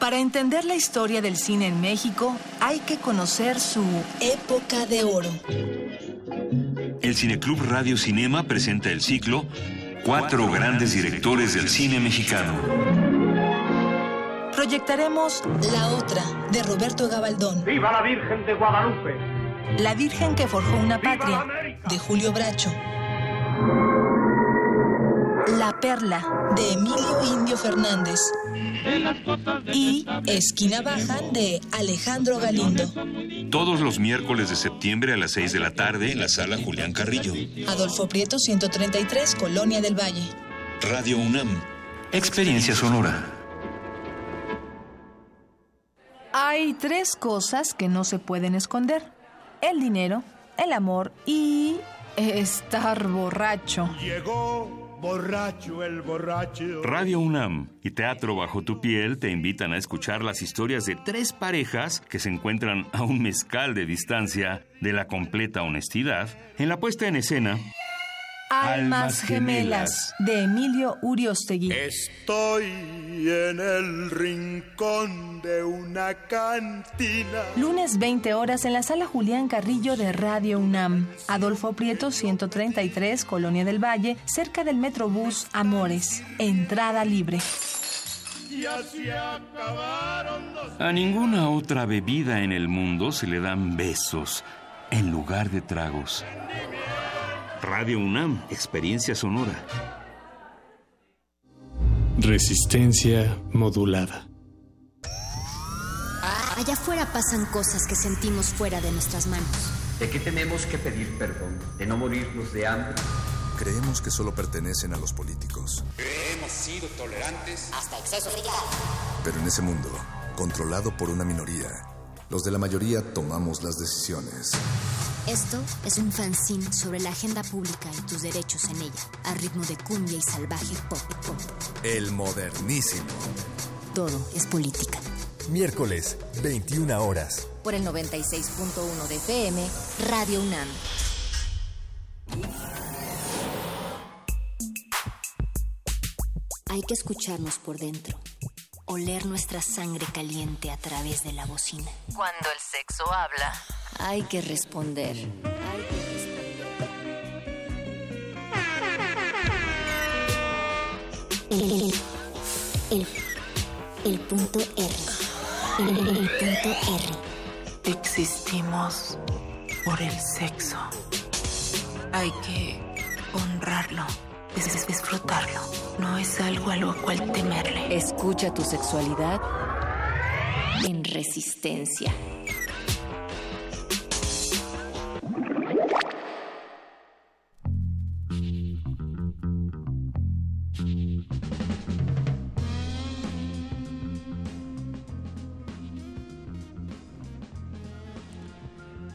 Speaker 52: Para entender la historia del cine en México, hay que conocer su época de oro.
Speaker 53: El Cineclub Radio Cinema presenta el ciclo Cuatro grandes directores del cine mexicano.
Speaker 52: Proyectaremos La Otra, de Roberto Gabaldón.
Speaker 47: ¡Viva la Virgen de Guadalupe!
Speaker 52: La Virgen que forjó una patria, de Julio Bracho. La Perla, de Emilio Indio Fernández. Y Esquina Baja, de Alejandro Galindo.
Speaker 53: Todos los miércoles de septiembre a las 6 de la tarde en la sala Julián Carrillo.
Speaker 52: Adolfo Prieto, 133, Colonia del Valle.
Speaker 53: Radio UNAM. Experiencia sonora.
Speaker 52: Hay tres cosas que no se pueden esconder. El dinero, el amor y estar borracho.
Speaker 47: Llegó borracho el borracho.
Speaker 53: Radio UNAM y Teatro Bajo tu Piel te invitan a escuchar las historias de tres parejas que se encuentran a un mezcal de distancia de la completa honestidad en la puesta en escena
Speaker 52: Almas Gemelas de Emilio Uriostegui.
Speaker 54: Estoy en el rincón de una cantina.
Speaker 52: Lunes 20 horas en la sala Julián Carrillo de Radio UNAM. Adolfo Prieto 133, Colonia del Valle, cerca del Metrobús Amores. Entrada libre.
Speaker 53: A ninguna otra bebida en el mundo se le dan besos en lugar de tragos. Radio UNAM, experiencia sonora.
Speaker 55: Resistencia modulada.
Speaker 1: Allá afuera pasan cosas que sentimos fuera de nuestras manos.
Speaker 50: ¿De qué tenemos que pedir perdón? ¿De no morirnos de hambre?
Speaker 43: Creemos que solo pertenecen a los políticos.
Speaker 56: Hemos sido tolerantes
Speaker 1: hasta exceso de
Speaker 43: Pero en ese mundo, controlado por una minoría, los de la mayoría tomamos las decisiones.
Speaker 1: Esto es un fanzine sobre la agenda pública y tus derechos en ella, a ritmo de cumbia y salvaje pop. pop.
Speaker 43: El modernísimo.
Speaker 1: Todo es política.
Speaker 43: Miércoles, 21 horas.
Speaker 1: Por el 96.1 de FM, Radio UNAM. Hay que escucharnos por dentro, oler nuestra sangre caliente a través de la bocina.
Speaker 4: Cuando el sexo habla
Speaker 1: hay que responder. El, el, el, punto R. El, el punto R.
Speaker 57: Existimos por el sexo. Hay que honrarlo, disfrutarlo. No es algo a lo cual temerle.
Speaker 1: Escucha tu sexualidad en resistencia.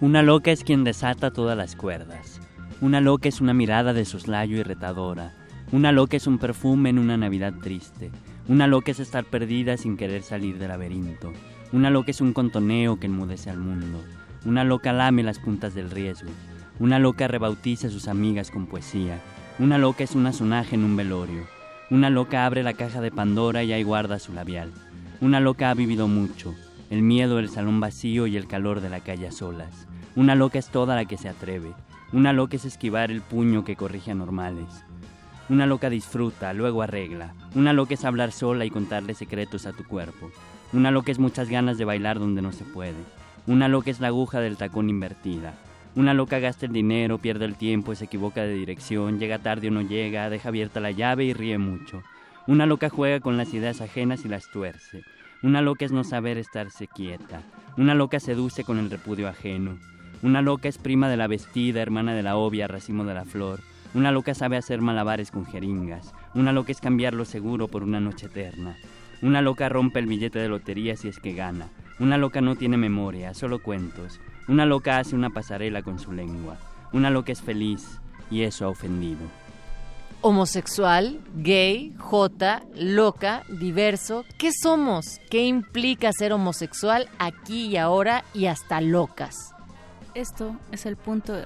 Speaker 58: Una loca es quien desata todas las cuerdas. Una loca es una mirada de soslayo irritadora. Una loca es un perfume en una Navidad triste. Una loca es estar perdida sin querer salir del laberinto. Una loca es un contoneo que enmudece al mundo. Una loca lame las puntas del riesgo. Una loca rebautiza a sus amigas con poesía. Una loca es una sonaje en un velorio. Una loca abre la caja de Pandora y ahí guarda su labial. Una loca ha vivido mucho. El miedo del salón vacío y el calor de la calle a solas. Una loca es toda la que se atreve. Una loca es esquivar el puño que corrige a normales. Una loca disfruta, luego arregla. Una loca es hablar sola y contarle secretos a tu cuerpo. Una loca es muchas ganas de bailar donde no se puede. Una loca es la aguja del tacón invertida. Una loca gasta el dinero, pierde el tiempo, se equivoca de dirección, llega tarde o no llega, deja abierta la llave y ríe mucho. Una loca juega con las ideas ajenas y las tuerce. Una loca es no saber estarse quieta. Una loca seduce con el repudio ajeno. Una loca es prima de la vestida, hermana de la obvia, racimo de la flor. Una loca sabe hacer malabares con jeringas. Una loca es cambiar lo seguro por una noche eterna. Una loca rompe el billete de lotería si es que gana. Una loca no tiene memoria, solo cuentos. Una loca hace una pasarela con su lengua. Una loca es feliz y eso ha ofendido.
Speaker 4: Homosexual, gay, jota, loca, diverso. ¿Qué somos? ¿Qué implica ser homosexual aquí y ahora y hasta locas?
Speaker 5: Esto es el punto R.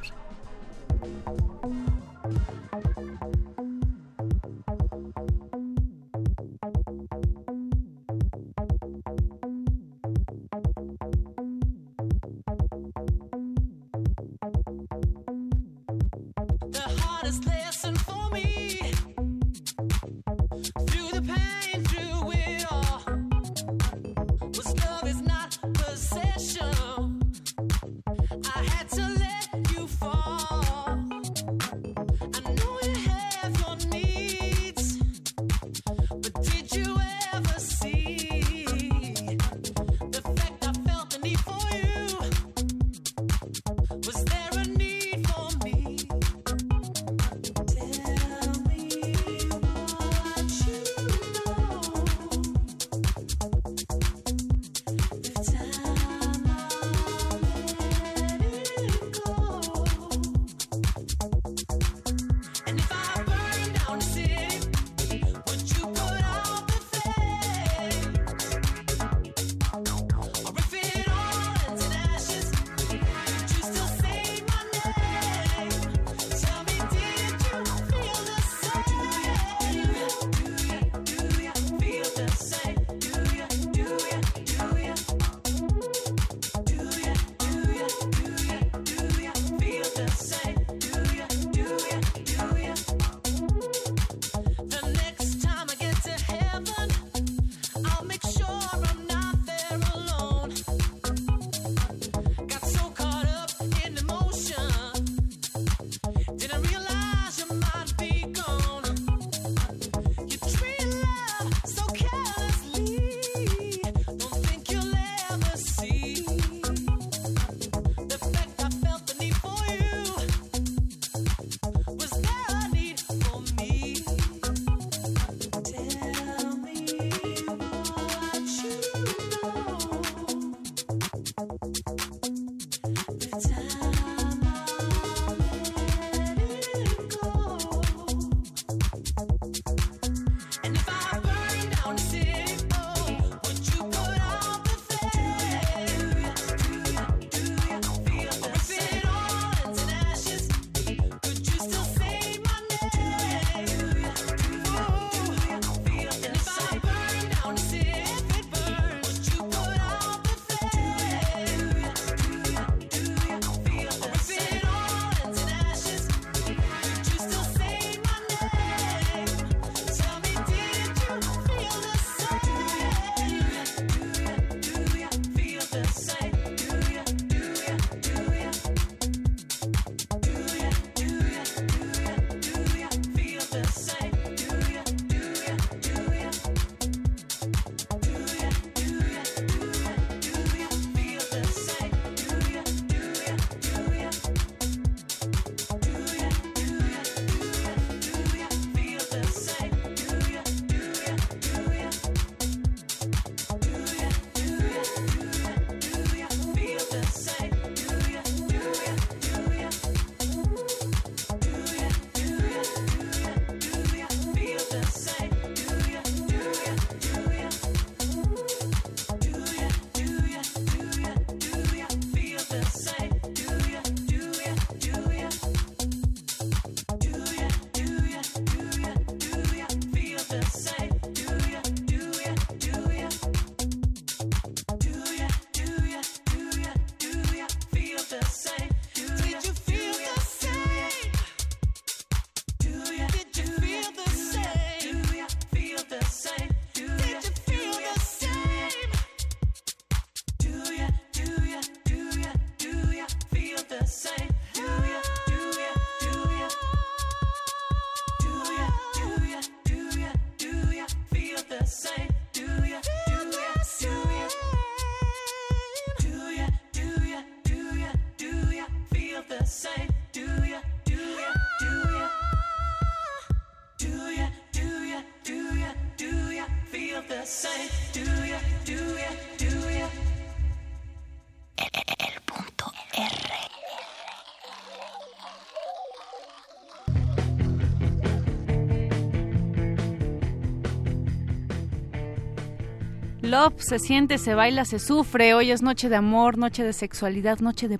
Speaker 59: Love se siente, se baila, se sufre. Hoy es noche de amor, noche de sexualidad, noche de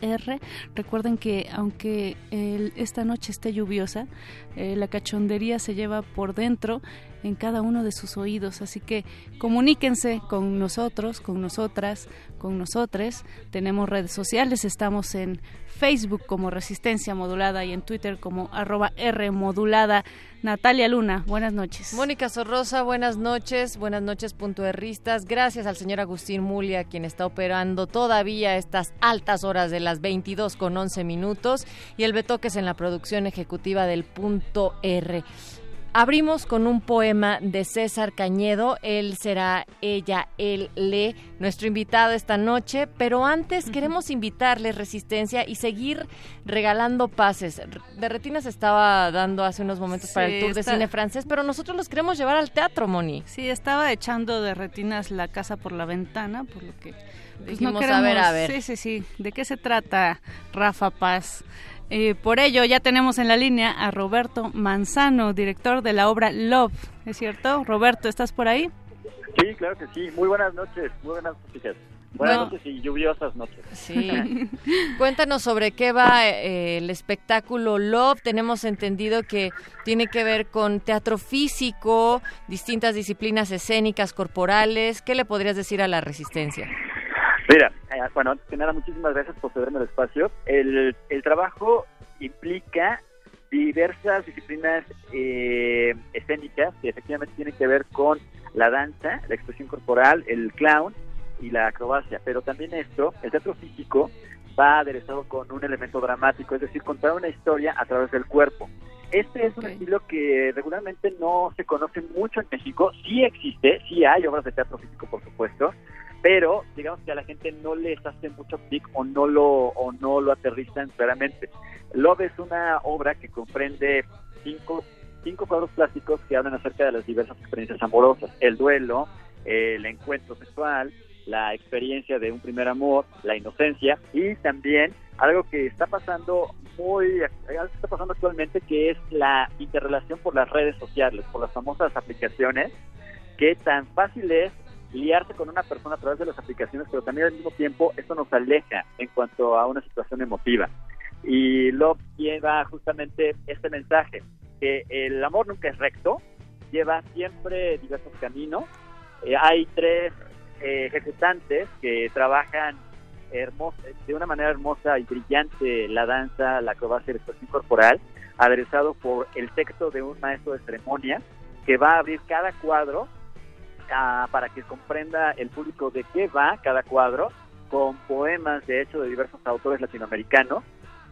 Speaker 59: R. Recuerden que aunque esta noche esté lluviosa, eh, la cachondería se lleva por dentro en cada uno de sus oídos. Así que comuníquense con nosotros, con nosotras, con nosotres. Tenemos redes sociales, estamos en Facebook como Resistencia Modulada y en Twitter como arroba R Modulada. Natalia Luna, buenas noches.
Speaker 4: Mónica Sorrosa, buenas noches. Buenas noches, puntuerristas. Gracias al señor Agustín Mulia, quien está operando todavía estas altas horas de las 22 con 11 minutos. Y el Betoques en la producción ejecutiva del punto R. Abrimos con un poema de César Cañedo, él será ella, él le, nuestro invitado esta noche, pero antes queremos invitarle Resistencia y seguir regalando pases. De Retinas estaba dando hace unos momentos para el tour de cine francés, pero nosotros los queremos llevar al teatro, Moni.
Speaker 59: Sí, estaba echando de Retinas la casa por la ventana, por lo que
Speaker 4: pues, Dijimos, no a ver, a ver.
Speaker 59: Sí, sí, sí. ¿De qué se trata, Rafa Paz? Eh, por ello, ya tenemos en la línea a Roberto Manzano, director de la obra Love. ¿Es cierto? Roberto, ¿estás por ahí?
Speaker 60: Sí, claro que sí. Muy buenas noches. Muy buenas noches. Buenas noches y lluviosas noches.
Speaker 4: Sí. Cuéntanos sobre qué va eh, el espectáculo Love. Tenemos entendido que tiene que ver con teatro físico, distintas disciplinas escénicas, corporales. ¿Qué le podrías decir a la resistencia?
Speaker 60: Mira, eh, bueno, antes que nada, muchísimas gracias por cederme el espacio. El, el trabajo implica diversas disciplinas eh, escénicas que efectivamente tienen que ver con la danza, la expresión corporal, el clown y la acrobacia. Pero también esto, el teatro físico, va aderezado con un elemento dramático, es decir, contar una historia a través del cuerpo. Este es un estilo que regularmente no se conoce mucho en México. Sí existe, sí hay obras de teatro físico, por supuesto, pero digamos que a la gente no les hace mucho clic o no lo o no lo aterrizan claramente. Love es una obra que comprende cinco, cinco cuadros plásticos que hablan acerca de las diversas experiencias amorosas, el duelo, el encuentro sexual, la experiencia de un primer amor, la inocencia y también algo que está pasando muy algo que está pasando actualmente que es la interrelación por las redes sociales, por las famosas aplicaciones, que tan fácil es liarse con una persona a través de las aplicaciones, pero también al mismo tiempo esto nos aleja en cuanto a una situación emotiva. Y Love lleva justamente este mensaje, que el amor nunca es recto, lleva siempre diversos caminos. Eh, hay tres eh, ejecutantes que trabajan de una manera hermosa y brillante la danza, la acrobacia y la expresión corporal, aderezado por el texto de un maestro de ceremonia que va a abrir cada cuadro para que comprenda el público de qué va cada cuadro, con poemas de hecho de diversos autores latinoamericanos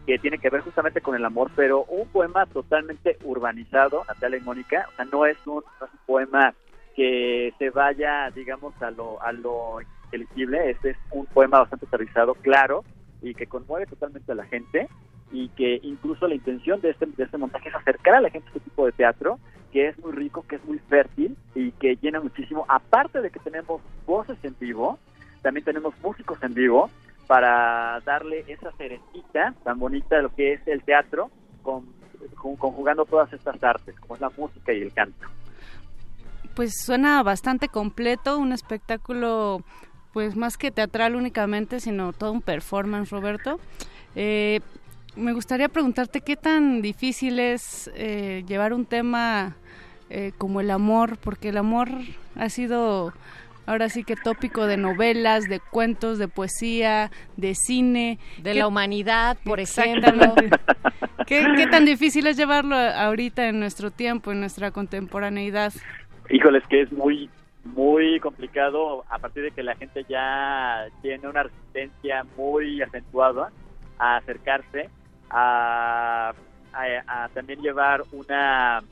Speaker 60: que tiene que ver justamente con el amor, pero un poema totalmente urbanizado, Natalia y Mónica, o sea, no es un, poema que se vaya, digamos, a lo, a lo inteligible, este es un poema bastante aterrizado, claro, y que conmueve totalmente a la gente, y que incluso la intención de este, de este montaje es acercar a la gente a este tipo de teatro, que es muy rico, que es muy fértil y que llena muchísimo. Aparte de que tenemos voces en vivo, también tenemos músicos en vivo para darle esa cerecita tan bonita de lo que es el teatro, con, conjugando todas estas artes, como es la música y el canto.
Speaker 59: Pues suena bastante completo, un espectáculo pues más que teatral únicamente, sino todo un performance, Roberto. Eh, me gustaría preguntarte qué tan difícil es eh, llevar un tema eh, como el amor, porque el amor ha sido ahora sí que tópico de novelas, de cuentos, de poesía, de cine.
Speaker 4: De la humanidad, por ejemplo.
Speaker 59: ¿Qué, ¿Qué tan difícil es llevarlo ahorita en nuestro tiempo, en nuestra contemporaneidad?
Speaker 60: Híjoles, que es muy muy complicado a partir de que la gente ya tiene una resistencia muy acentuada a acercarse, a también llevar una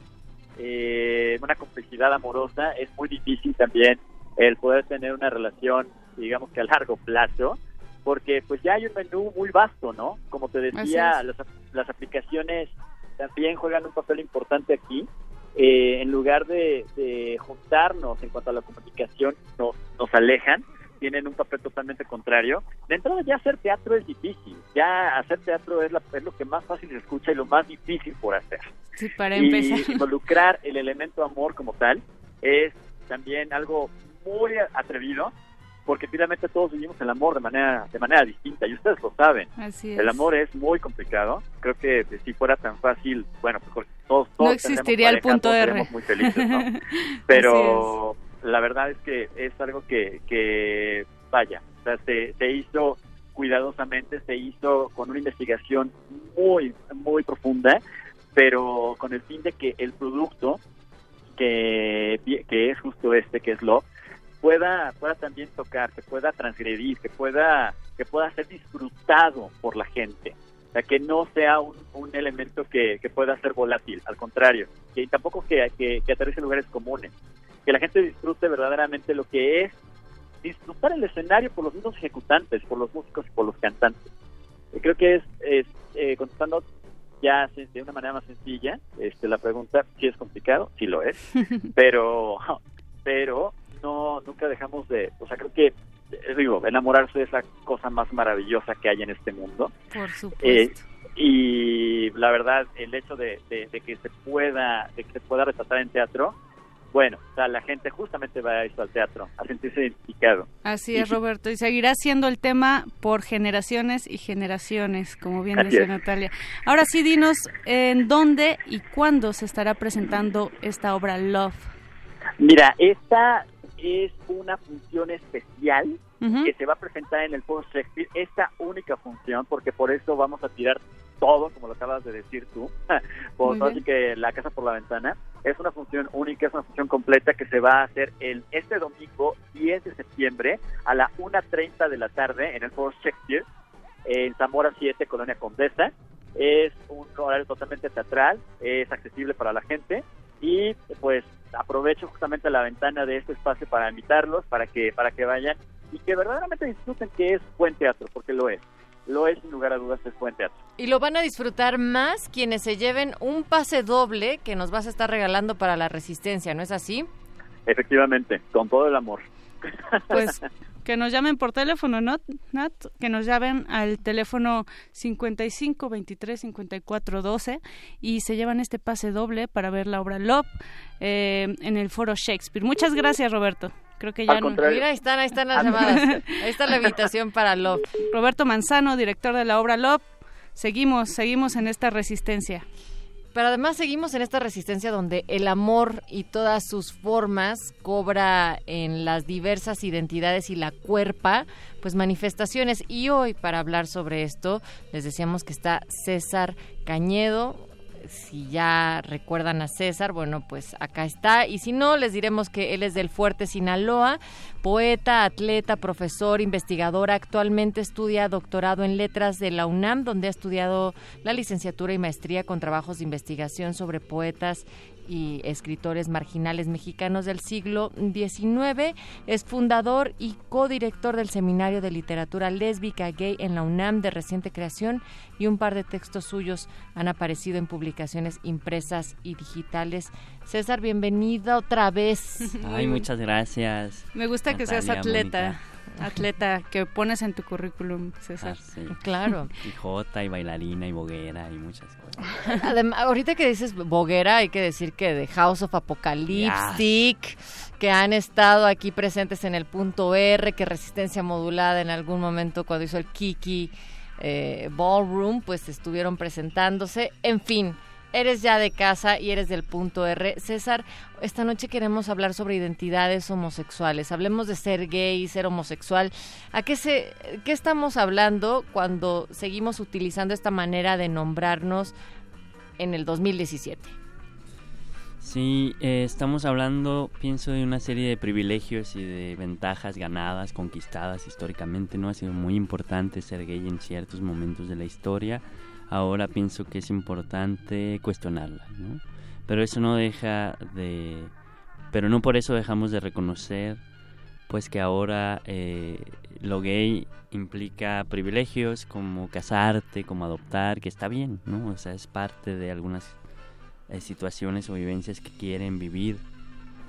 Speaker 60: eh, una complejidad amorosa, es muy difícil también el poder tener una relación, digamos que a largo plazo, porque pues ya hay un menú muy vasto, ¿no? Como te decía, las, las, aplicaciones también juegan un papel importante aquí. Eh, en lugar de, de, juntarnos en cuanto a la comunicación, nos, nos alejan tienen un papel totalmente contrario. De entrada ya hacer teatro es difícil, ya hacer teatro es, es lo que más fácil se escucha y lo más difícil por hacer.
Speaker 59: para
Speaker 60: y involucrar el elemento amor como tal es también algo muy atrevido porque finalmente todos vivimos el amor de manera de manera distinta y ustedes lo saben.
Speaker 59: Así
Speaker 60: El amor es muy complicado. Creo que si fuera tan fácil, bueno, pues todos, todos
Speaker 59: no existiría el punto R.
Speaker 60: muy felices, ¿no? Pero la verdad es que es algo que, que vaya, o sea, se, se hizo cuidadosamente, se hizo con una investigación muy, muy profunda, pero con el fin de que el producto, que, que es justo este, que es Love, pueda, pueda también tocar, que pueda transgredir, que pueda, que pueda ser disfrutado por la gente. O sea, que no sea un, un elemento que, que, pueda ser volátil, al contrario, que tampoco que, que, que aterrice en lugares comunes. Que la gente disfrute verdaderamente lo que es disfrutar el escenario por los mismos ejecutantes, por los músicos y por los cantantes. creo que es, es eh, contestando ya de una manera más sencilla este, la pregunta, si es complicado, sí lo es, pero, pero no nunca dejamos de, o sea, creo que eh, digo, enamorarse es la cosa más maravillosa que hay en este mundo.
Speaker 59: Por supuesto.
Speaker 60: Eh, y la verdad, el hecho de, de, que se pueda, de que se pueda retratar en teatro, bueno, o sea, la gente justamente va a ir al teatro, a sentirse identificado.
Speaker 59: Así es, Roberto, y seguirá siendo el tema por generaciones y generaciones, como bien decía Natalia. Ahora sí, dinos en dónde y cuándo se estará presentando esta obra Love.
Speaker 60: Mira, esta es una función especial que se va a presentar en el Foro Shakespeare, esta única función, porque por eso vamos a tirar todo, como lo acabas de decir tú, por así que la casa por la ventana, es una función única, es una función completa que se va a hacer el este domingo 10 de septiembre a la 1.30 de la tarde en el Foro Shakespeare, en Zamora 7, Colonia Condesa. Es un horario totalmente teatral, es accesible para la gente y pues aprovecho justamente la ventana de este espacio para invitarlos, para que, para que vayan y que verdaderamente disfruten que es buen teatro, porque lo es. Lo es, sin lugar a dudas, es buen teatro.
Speaker 4: Y lo van a disfrutar más quienes se lleven un pase doble que nos vas a estar regalando para la resistencia, ¿no es así?
Speaker 60: Efectivamente, con todo el amor.
Speaker 59: Pues que nos llamen por teléfono, ¿no, Nat? Que nos llamen al teléfono 55 23 54 12 y se llevan este pase doble para ver la obra Love eh, en el Foro Shakespeare. Muchas gracias, Roberto. Creo que ya no.
Speaker 4: Mira, ahí están, ahí están las llamadas. Ahí está la invitación para Love.
Speaker 59: Roberto Manzano, director de la obra Love. Seguimos, seguimos en esta resistencia.
Speaker 4: Pero además seguimos en esta resistencia donde el amor y todas sus formas cobra en las diversas identidades y la cuerpa, pues manifestaciones. Y hoy para hablar sobre esto les decíamos que está César Cañedo, si ya recuerdan a César, bueno, pues acá está. Y si no, les diremos que él es del Fuerte Sinaloa, poeta, atleta, profesor, investigador. Actualmente estudia doctorado en letras de la UNAM, donde ha estudiado la licenciatura y maestría con trabajos de investigación sobre poetas y escritores marginales mexicanos del siglo XIX. Es fundador y codirector del Seminario de Literatura Lésbica Gay en la UNAM de reciente creación y un par de textos suyos han aparecido en publicaciones impresas y digitales. César, bienvenida otra vez.
Speaker 58: Ay, muchas gracias.
Speaker 59: Me gusta que seas atleta atleta que pones en tu currículum, César.
Speaker 58: Ah,
Speaker 4: claro.
Speaker 58: Y Jota, y bailarina, y boguera, y muchas cosas.
Speaker 4: Además, ahorita que dices boguera, hay que decir que de House of Apocalyptic, que han estado aquí presentes en el punto R, que Resistencia Modulada en algún momento cuando hizo el Kiki eh, Ballroom, pues estuvieron presentándose. En fin eres ya de casa y eres del punto R. César, esta noche queremos hablar sobre identidades homosexuales. Hablemos de ser gay, ser homosexual. ¿A qué, se, qué estamos hablando cuando seguimos utilizando esta manera de nombrarnos en el 2017?
Speaker 58: Sí, eh, estamos hablando, pienso, de una serie de privilegios y de ventajas ganadas, conquistadas históricamente, ¿no? Ha sido muy importante ser gay en ciertos momentos de la historia ahora pienso que es importante cuestionarla, ¿no? Pero eso no deja de... Pero no por eso dejamos de reconocer pues que ahora eh, lo gay implica privilegios como casarte, como adoptar, que está bien, ¿no? O sea, es parte de algunas eh, situaciones o vivencias que quieren vivir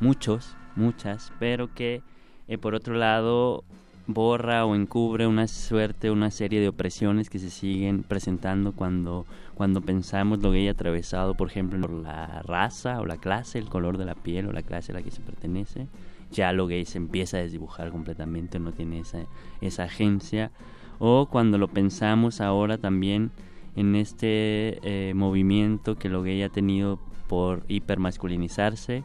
Speaker 58: muchos, muchas, pero que eh, por otro lado borra o encubre una suerte, una serie de opresiones que se siguen presentando cuando, cuando pensamos lo gay atravesado, por ejemplo, por la raza o la clase, el color de la piel o la clase a la que se pertenece. ya lo gay se empieza a desdibujar completamente, no tiene esa, esa agencia. O cuando lo pensamos ahora también en este eh, movimiento que lo gay ha tenido por hipermasculinizarse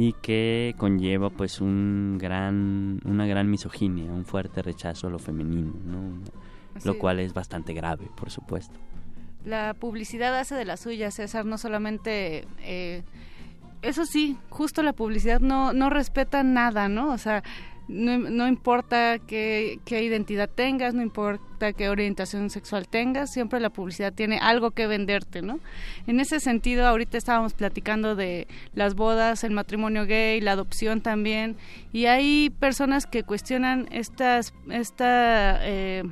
Speaker 58: y que conlleva pues un gran, una gran misoginia, un fuerte rechazo a lo femenino, lo cual es bastante grave, por supuesto.
Speaker 59: La publicidad hace de la suya, César, no solamente... Eh, eso sí, justo la publicidad no, no respeta nada, ¿no? O sea, no, importa qué, identidad tengas, no importa qué orientación sexual tengas, siempre la publicidad tiene algo que venderte, ¿no? En ese sentido, ahorita estábamos platicando de las bodas, el matrimonio gay, la adopción también, y hay personas que cuestionan estas, esta, eh,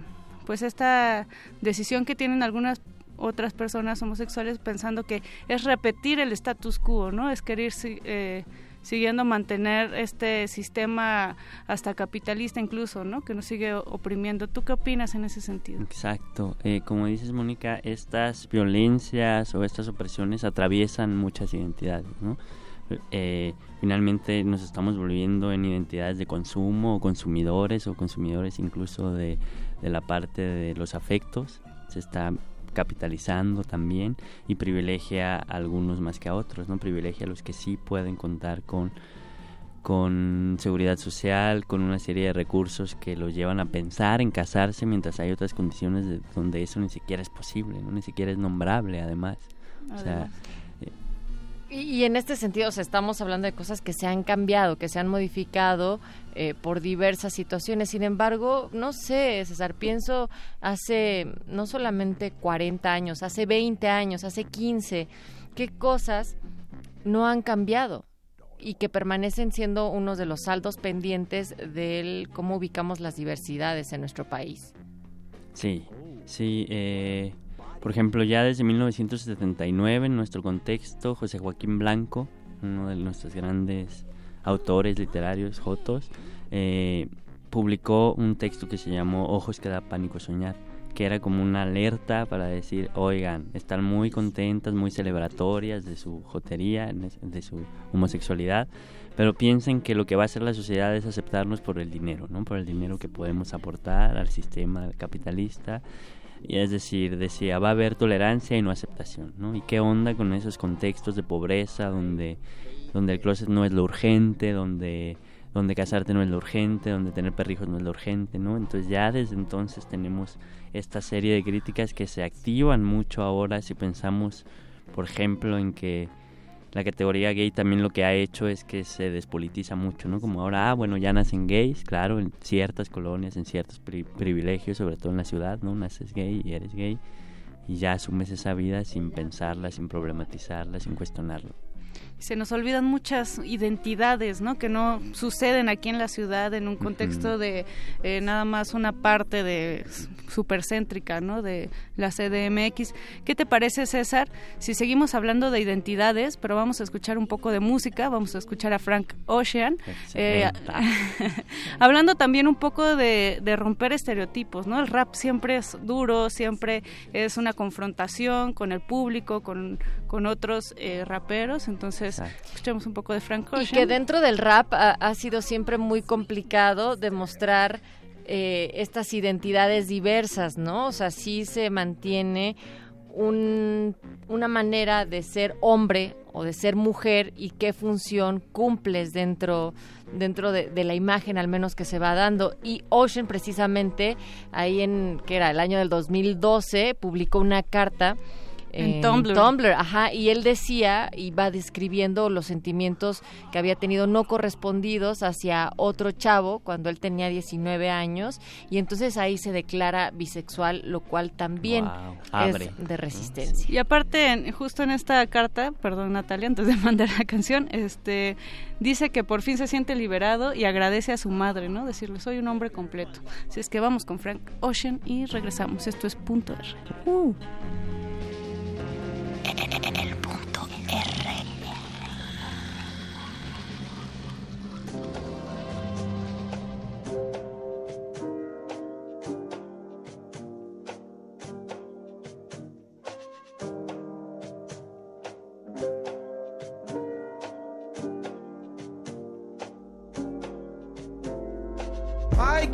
Speaker 59: pues esta decisión que tienen algunas otras personas homosexuales pensando que es repetir el status quo, ¿no? Es querer eh, siguiendo mantener este sistema hasta capitalista incluso, ¿no? Que nos sigue oprimiendo. ¿Tú qué opinas en ese sentido?
Speaker 58: Exacto. Eh, como dices, Mónica, estas violencias o estas opresiones atraviesan muchas identidades, ¿no? Eh, finalmente nos estamos volviendo en identidades de consumo o consumidores o consumidores incluso de, de la parte de los afectos. Se está capitalizando también y privilegia a algunos más que a otros, ¿no? Privilegia a los que sí pueden contar con con seguridad social, con una serie de recursos que los llevan a pensar en casarse mientras hay otras condiciones donde eso ni siquiera es posible, ni siquiera es nombrable además. O sea,
Speaker 4: y, en este sentido, estamos hablando de cosas que se han cambiado, que se han modificado eh, por diversas situaciones. Sin embargo, no sé, César, pienso hace no solamente 40 años, hace 20 años, hace 15, qué cosas no han cambiado y que permanecen siendo uno de los saldos pendientes del cómo ubicamos las diversidades en nuestro país.
Speaker 58: Sí, sí. Eh por ejemplo, ya desde 1979, en nuestro contexto, José Joaquín Blanco, uno de nuestros grandes autores literarios, Jotos, eh, publicó un texto que se llamó Ojos que da pánico soñar, que era como una alerta para decir, oigan, están muy contentas, muy celebratorias de su jotería, de su homosexualidad, pero piensen que lo que va a hacer la sociedad es aceptarnos por el dinero, ¿no? Por el dinero que podemos aportar al sistema capitalista es decir, decía, va a haber tolerancia y no aceptación, ¿no? ¿Y qué onda con esos contextos de pobreza donde, donde el closet no es lo urgente, donde, donde casarte no es lo urgente, donde tener perrijos no es lo urgente, ¿no? Entonces ya desde entonces tenemos esta serie de críticas que se activan mucho ahora si pensamos, por ejemplo, en que la categoría gay también lo que ha hecho es que se despolitiza mucho, ¿no? Como ahora, ah, bueno, ya nacen gays, claro, en ciertas colonias, en ciertos privilegios, sobre todo en la ciudad, ¿no? Naces gay y eres gay y ya asumes esa vida sin pensarla, sin problematizarla, sin cuestionarlo
Speaker 59: se nos olvidan muchas identidades, ¿no? Que no suceden aquí en la ciudad en un contexto de eh, nada más una parte de supercéntrica, ¿no? De la CDMX. ¿Qué te parece, César? Si seguimos hablando de identidades, pero vamos a escuchar un poco de música, vamos a escuchar a Frank Ocean, eh, hablando también un poco de, romper estereotipos, ¿no? El rap siempre es duro, siempre es una confrontación con el público, con, con otros eh, raperos, entonces escuchemos un poco de Frank Ocean.
Speaker 4: Y que dentro del rap ha, sido siempre muy complicado demostrar eh, estas identidades diversas, ¿no? O sea, sí se mantiene una manera de ser hombre o de ser mujer y qué función cumples dentro dentro de, de, la imagen al menos que se va dando y Ocean precisamente ahí en que era el año del 2012 publicó una carta
Speaker 59: en, Tumblr.
Speaker 4: ajá, y él decía, y va describiendo los sentimientos que había tenido no correspondidos hacia otro chavo cuando él tenía 19 años, y entonces ahí se declara bisexual, lo cual también es de resistencia.
Speaker 59: Y aparte, justo en esta carta, perdón Natalia, antes de mandar la canción, este dice que por fin se siente liberado y agradece a su madre, ¿no? Decirle, soy un hombre completo. Así es que vamos con Frank Ocean y regresamos. Esto es Punto R. Uh
Speaker 61: el punto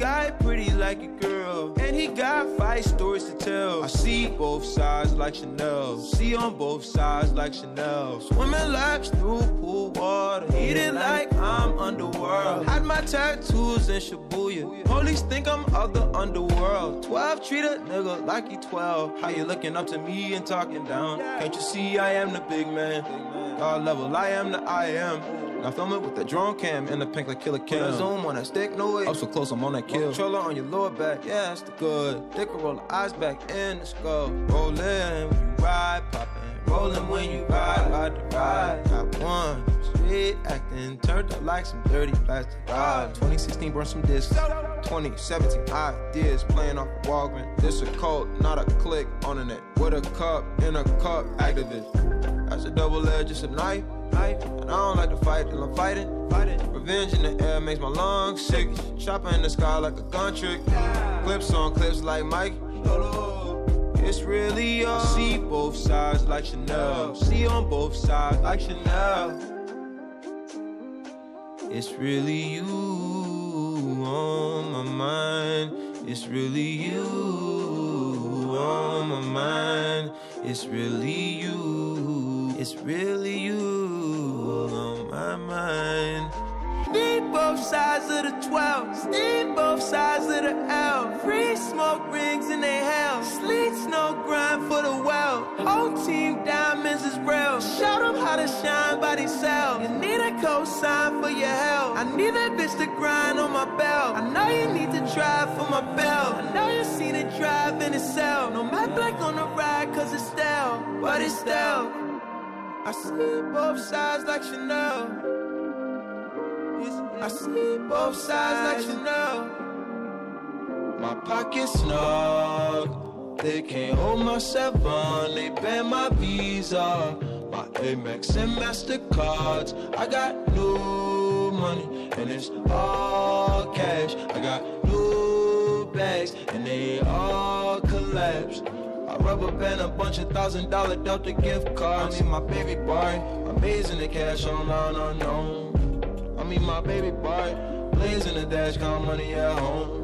Speaker 47: Pretty like a girl. And he got five stories to tell. I see both sides like Chanel. See on both sides like Chanel. Swimming laps through pool water. Eating like I'm underworld. Had my tattoos in Shibuya. Police think I'm of the underworld. 12 treat a nigga like he 12. How you looking up to me and talking down? Can't you see I am the big man? God level, I am the I am. Now film it with the drone cam and the pink like Killer Kim. Zoom on that stick, no way. Up so close, I'm on that kill. Controller on your lower back, yeah, that's the good. Dick roll the eyes back in the skull. Rollin' when you ride, poppin'. Rollin' when you ride, ride the ride. Got one street acting, turned up like some dirty plastic. Ah, 2016 burn some discs. 2017 ideas playing off Walgreens. This a cult, not a click on the net. With a cup in a cup, activist. That's a double edge, it's a knife. And I don't like to fight till I'm fighting. fighting. Revenge in the air makes my lungs sick. Chopping in the sky like a gun trick. Clips on clips like Mike. It's really you. I see both sides like Chanel. See on both sides like Chanel. It's really you on my mind. It's really you on my mind. It's really you. It's really you my mind. Need both sides of the 12. Need both sides of the L. Free smoke rings in they hell. Sleet snow grind for the well. Whole team diamonds is real. Show them how to shine by themselves. You need a cosign for your help. I need that bitch to grind on my belt. I know you need to drive for my belt. I know you seen it drive in itself. No matte black on the ride cause it's stale. But it's stale. I see both sides like Chanel. I see both sides like Chanel. My pockets snug. They can't hold my seven. They ban my visa. My Amex and Mastercards. I got new money and it's all cash. I got new bags and they all collapsed. I rubber band a bunch of thousand dollar Delta gift cards. I mean my baby boy, amazing the cash on online unknown. I mean my baby boy, blazing the dash, count money at home.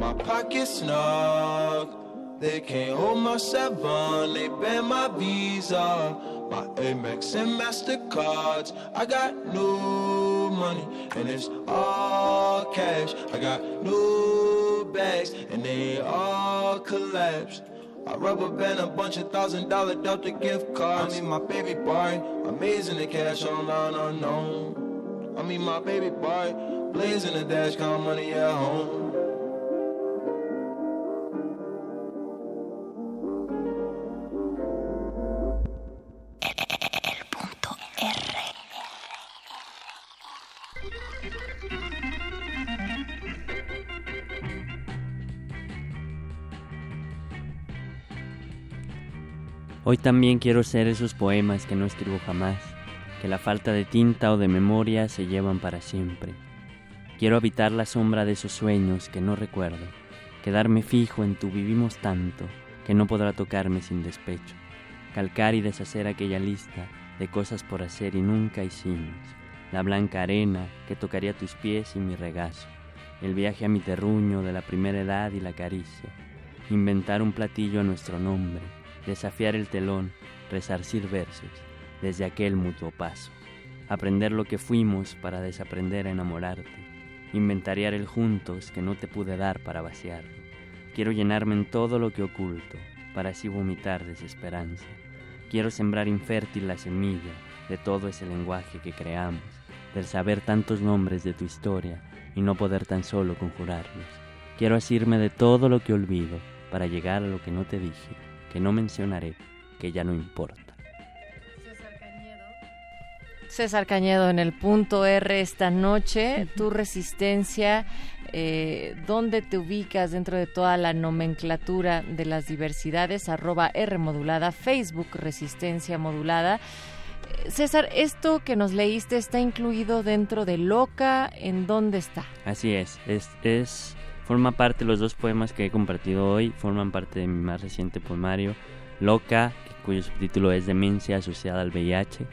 Speaker 47: My pockets snug, they can't hold my seven, they ban my visa. My Amex and Mastercards, I got new money and it's all cash. I got new bags and they all collapsed. I rubber band a bunch of thousand dollar Delta gift cards. I mean my baby boy, amazing the cash online unknown. I mean my baby boy, blazing the dash, count money at home.
Speaker 58: Hoy también quiero ser esos poemas que no escribo jamás, que la falta de tinta o de memoria se llevan para siempre. Quiero habitar la sombra de esos sueños que no recuerdo, quedarme fijo en tu vivimos tanto que no podrá tocarme sin despecho, calcar y deshacer aquella lista de cosas por hacer y nunca hicimos, la blanca arena que tocaría tus pies y mi regazo, el viaje a mi terruño de la primera edad y la caricia, inventar un platillo a nuestro nombre, desafiar el telón, resarcir versos, desde aquel mutuo paso, aprender lo que fuimos para desaprender a enamorarte, inventariar el juntos que no te pude dar para vaciarlo. Quiero llenarme en todo lo que oculto, para así vomitar desesperanza. Quiero sembrar infértil la semilla de todo ese lenguaje que creamos, del saber tantos nombres de tu historia y no poder tan solo conjurarlos. Quiero asirme de todo lo que olvido para llegar a lo que no te dije que no mencionaré, que ya no importa.
Speaker 4: César Cañedo en el punto R esta noche, tu resistencia, eh, ¿dónde te ubicas dentro de toda la nomenclatura de las diversidades? Arroba R modulada, Facebook Resistencia Modulada. Eh, César, esto que nos leíste está incluido dentro de Loca, ¿en dónde está?
Speaker 58: Así es, es, es Forma parte, los dos poemas que he compartido hoy, forman parte de mi más reciente poemario, Loca, cuyo subtítulo es Demencia asociada al VIH.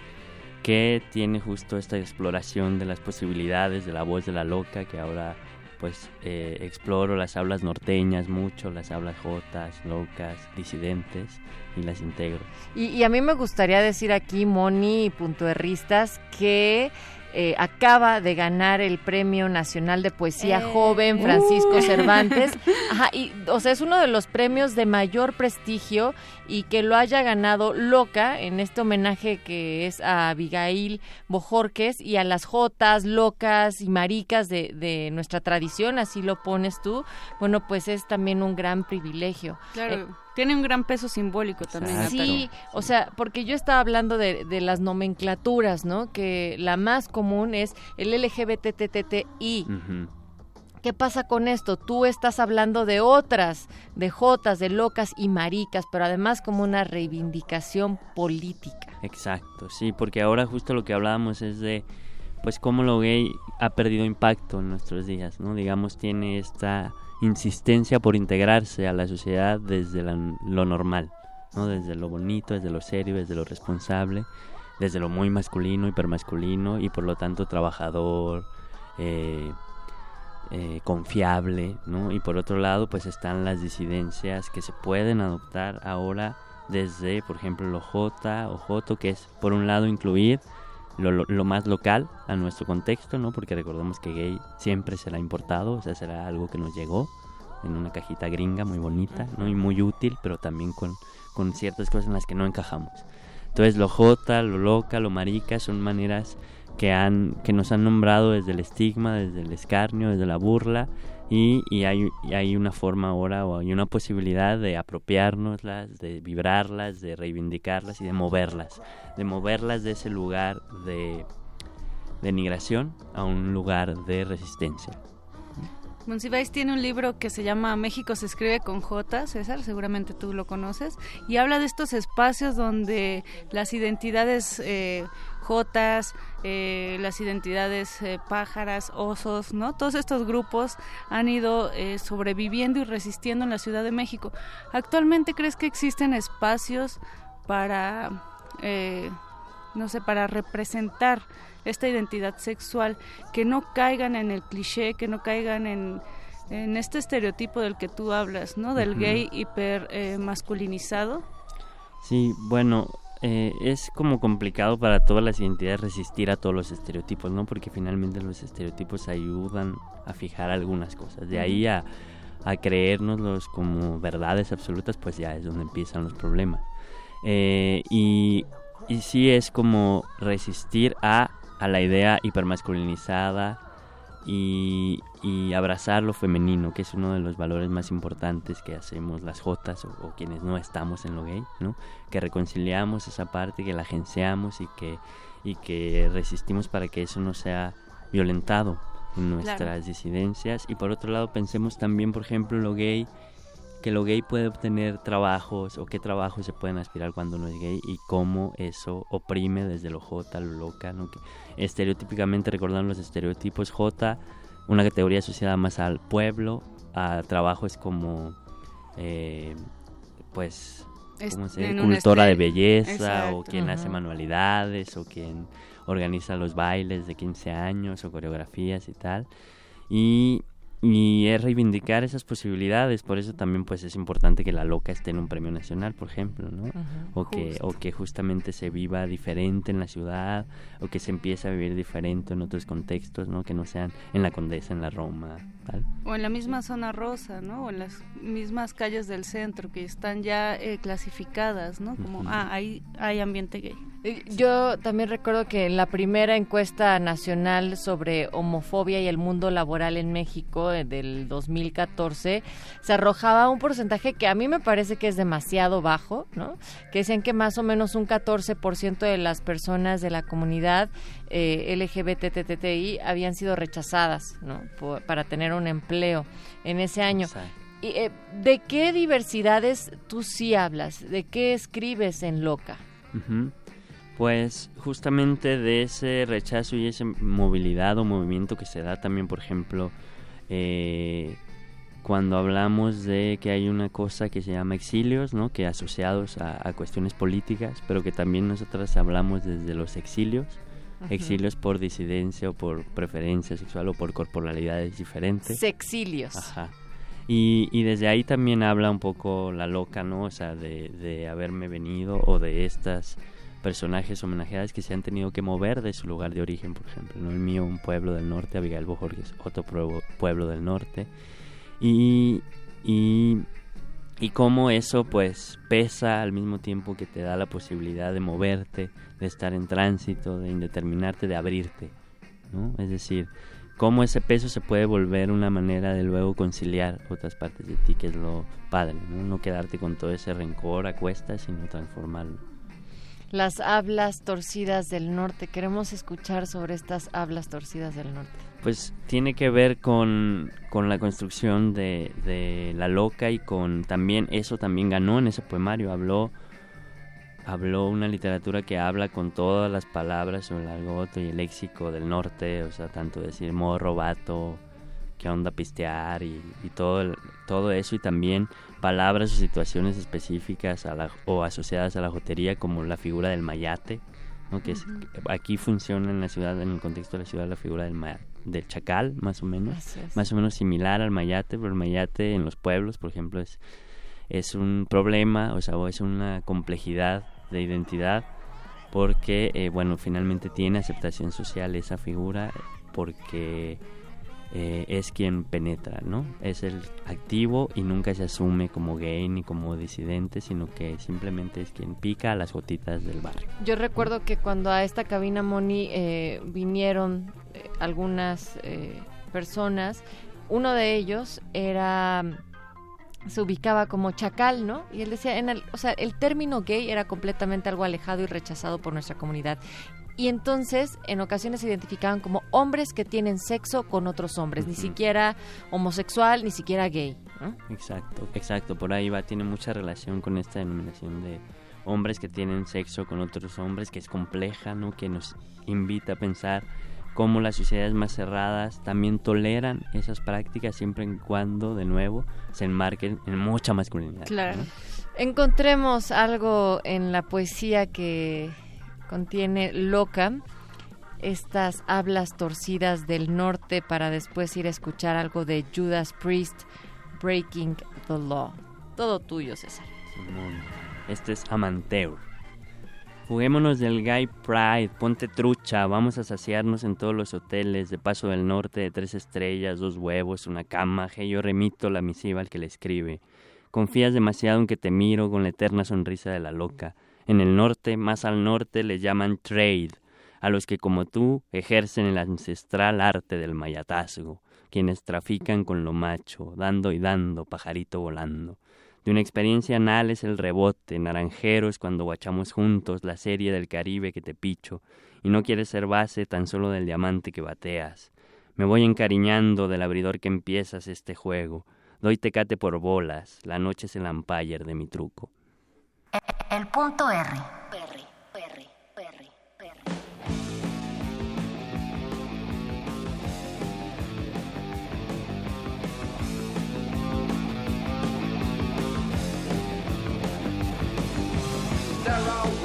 Speaker 58: que tiene justo esta exploración de las posibilidades de la voz de la loca que ahora pues eh, exploro las hablas norteñas mucho, las hablas jotas, locas, disidentes y las integro.
Speaker 4: Y, a mí me gustaría decir aquí, Moni y puntuerristas, que eh, acaba de ganar el Premio Nacional de Poesía
Speaker 59: Eh.
Speaker 4: Joven Francisco
Speaker 59: Uh.
Speaker 4: Cervantes. Ajá, y, o sea, es uno de los premios de mayor prestigio y que lo haya ganado Loca en este homenaje que es a Abigail Bojorques y a las jotas, locas y maricas de, de nuestra tradición, así lo pones tú. Bueno, pues es también un gran privilegio.
Speaker 59: Claro,
Speaker 4: Eh,
Speaker 59: tiene un gran peso simbólico también.
Speaker 4: Sí, o sea, porque yo estaba hablando de, de las nomenclaturas, ¿no? Que la más común es el LGBTTTI. ¿Qué pasa con esto? Tú estás hablando de otras, de jotas, de locas y maricas, pero además como una reivindicación política.
Speaker 58: Exacto, sí, porque ahora justo lo que hablábamos es de pues cómo lo gay ha perdido impacto en nuestros días, ¿no? Digamos, tiene esta insistencia por integrarse a la sociedad desde la- lo normal, ¿no? Desde lo bonito, desde lo serio, desde lo responsable, desde lo muy masculino, hipermasculino y por lo tanto trabajador, eh, eh, confiable, ¿no? Y por otro lado, pues están las disidencias que se pueden adoptar ahora desde, por ejemplo, lo J o Joto, que es por un lado incluir lo, más local a nuestro contexto, ¿no? Porque recordemos que gay siempre será importado, o sea, será algo que nos llegó en una cajita gringa muy bonita, ¿no? Y muy útil, pero también con, con ciertas cosas en las que no encajamos. Entonces, lo J, lo loca, lo marica son maneras que, han, que nos han nombrado desde el estigma, desde el escarnio, desde la burla, y, y hay, y hay una forma ahora o hay una posibilidad de apropiárnoslas, de vibrarlas, de reivindicarlas y de moverlas, de moverlas de ese lugar de denigración a un lugar de resistencia.
Speaker 59: Monsiváis tiene un libro que se llama México se escribe con J, César, seguramente tú lo conoces, y habla de estos espacios donde las identidades eh, Jotas, eh, las identidades eh, pájaras, osos, ¿no? Todos estos grupos han ido eh, sobreviviendo y resistiendo en la Ciudad de México. ¿Actualmente crees que existen espacios para, eh, no sé, para representar esta identidad sexual, que no caigan en el cliché, que no caigan en, en este estereotipo del que tú hablas, ¿no? Del gay hiper eh, masculinizado.
Speaker 58: Sí, bueno, eh, es como complicado para todas las identidades resistir a todos los estereotipos, ¿no? Porque finalmente los estereotipos ayudan a fijar algunas cosas. De ahí a, a creérnoslos como verdades absolutas, pues ya es donde empiezan los problemas. Eh, y, y sí es como resistir a, a la idea hipermasculinizada y, y abrazar lo femenino, que es uno de los valores más importantes que hacemos las jotas o, o quienes no estamos en lo gay, ¿no? Que reconciliamos esa parte, que la agenciamos y que, y que resistimos para que eso no sea violentado en nuestras
Speaker 59: Claro.
Speaker 58: disidencias. Y por otro lado pensemos también, por ejemplo, en lo gay, que lo gay puede obtener trabajos o qué trabajos se pueden aspirar cuando no es gay y cómo eso oprime desde lo J, lo loca, ¿no? Que estereotípicamente recordando los estereotipos J, una categoría asociada más al pueblo, a trabajos como, eh, pues,
Speaker 59: Es-
Speaker 58: ¿cómo se dice? cultora de
Speaker 59: este-
Speaker 58: belleza o quien hace manualidades o quien organiza los bailes de 15 años o coreografías y tal. Y, y es reivindicar esas posibilidades, por eso también pues es importante que la loca esté en un premio nacional, por ejemplo, ¿no? O que o que justamente se viva diferente en la ciudad o que se empiece a vivir diferente en otros contextos, ¿no? Que no sean en la Condesa, en la Roma, tal.
Speaker 59: O en la misma zona rosa, ¿no? O en las mismas calles del centro que están ya eh, clasificadas, ¿no? Como,
Speaker 58: Ujú.
Speaker 59: ah, ahí hay ambiente gay.
Speaker 4: Yo también recuerdo que en la primera encuesta nacional sobre homofobia y el mundo laboral en México eh, del 2014 se arrojaba un porcentaje que a mí me parece que es demasiado bajo, ¿no? Que decían que más o menos un 14% de las personas de la comunidad eh, LGBTTI habían sido rechazadas, ¿no? Por- para tener un empleo en ese año. Y, eh, ¿De qué diversidades tú sí hablas? ¿De qué escribes en Loca?
Speaker 58: Pues justamente de ese rechazo y esa movilidad o movimiento que se da también, por ejemplo, eh, cuando hablamos de que hay una cosa que se llama exilios, ¿no? que asociados a, cuestiones políticas, pero que también nosotras hablamos desde los exilios, exilios por disidencia o por preferencia sexual o por corporalidades diferentes.
Speaker 4: Exilios.
Speaker 58: Ajá. Y, y, desde ahí también habla un poco la loca, ¿no? O sea, de, de haberme venido o de estas personajes homenajeados que se han tenido que mover de su lugar de origen, por ejemplo. ¿no? El mío, un pueblo del norte, Abigail Bojorges, otro pueblo del norte. Y, y, y cómo eso pues pesa al mismo tiempo que te da la posibilidad de moverte, de estar en tránsito, de indeterminarte, de abrirte. ¿no? Es decir, cómo ese peso se puede volver una manera de luego conciliar otras partes de ti, que es lo padre, no, no quedarte con todo ese rencor a cuestas, sino transformarlo
Speaker 4: las hablas torcidas del norte. Queremos escuchar sobre estas hablas torcidas del norte.
Speaker 58: Pues tiene que ver con, con la construcción de, de, La Loca y con también, eso también ganó en ese poemario, habló, habló una literatura que habla con todas las palabras sobre el argot y el léxico del norte, o sea, tanto decir morro, vato, qué onda pistear y, y todo, todo eso y también palabras o situaciones específicas o asociadas a la jotería como la figura del mayate, ¿no? que aquí funciona en la ciudad, en el contexto de la ciudad, la figura del, del chacal, más o menos, más o menos similar al mayate, pero el mayate en los pueblos, por ejemplo, es, es un problema, o sea, es una complejidad de identidad porque, eh, bueno, finalmente tiene aceptación social esa figura porque eh, es quien penetra, ¿no? Es el activo y nunca se asume como gay ni como disidente, sino que simplemente es quien pica a las gotitas del barrio.
Speaker 4: Yo recuerdo que cuando a esta cabina Moni eh, vinieron eh, algunas personas, uno de ellos era se ubicaba como chacal, ¿no? Y él decía, en el, o sea, el término gay era completamente algo alejado y rechazado por nuestra comunidad y entonces en ocasiones se identificaban como hombres que tienen sexo con otros hombres, ni siquiera homosexual, ni siquiera gay.
Speaker 58: Exacto, exacto, por ahí va, tiene mucha relación con esta denominación de hombres que tienen sexo con otros hombres, que es compleja, ¿no? que nos invita a pensar cómo las sociedades más cerradas también toleran esas prácticas siempre y cuando, de nuevo, se enmarquen en mucha masculinidad.
Speaker 4: Claro. Encontremos algo en la poesía que contiene Loca, estas hablas torcidas del norte para después ir a escuchar algo de Judas Priest, Breaking the Law. Todo tuyo, César.
Speaker 58: Este es Amanteur. Juguémonos del Guy Pride, ponte trucha, vamos a saciarnos en todos los hoteles de Paso del Norte de tres estrellas, dos huevos, una cama, que yo remito la misiva al que le escribe. Confías demasiado en que te miro con la eterna sonrisa de la loca. En el norte, más al norte, le llaman trade, a los que como tú ejercen el ancestral arte del mayatazgo, quienes trafican con lo macho, dando y dando, pajarito volando. De una experiencia anal es el rebote, naranjeros cuando guachamos juntos la serie del Caribe que te picho, y no quieres ser base tan solo del diamante que bateas. Me voy encariñando del abridor que empiezas este juego. Doy tecate por bolas, la noche es el umpire de mi truco.
Speaker 61: El punto R. terror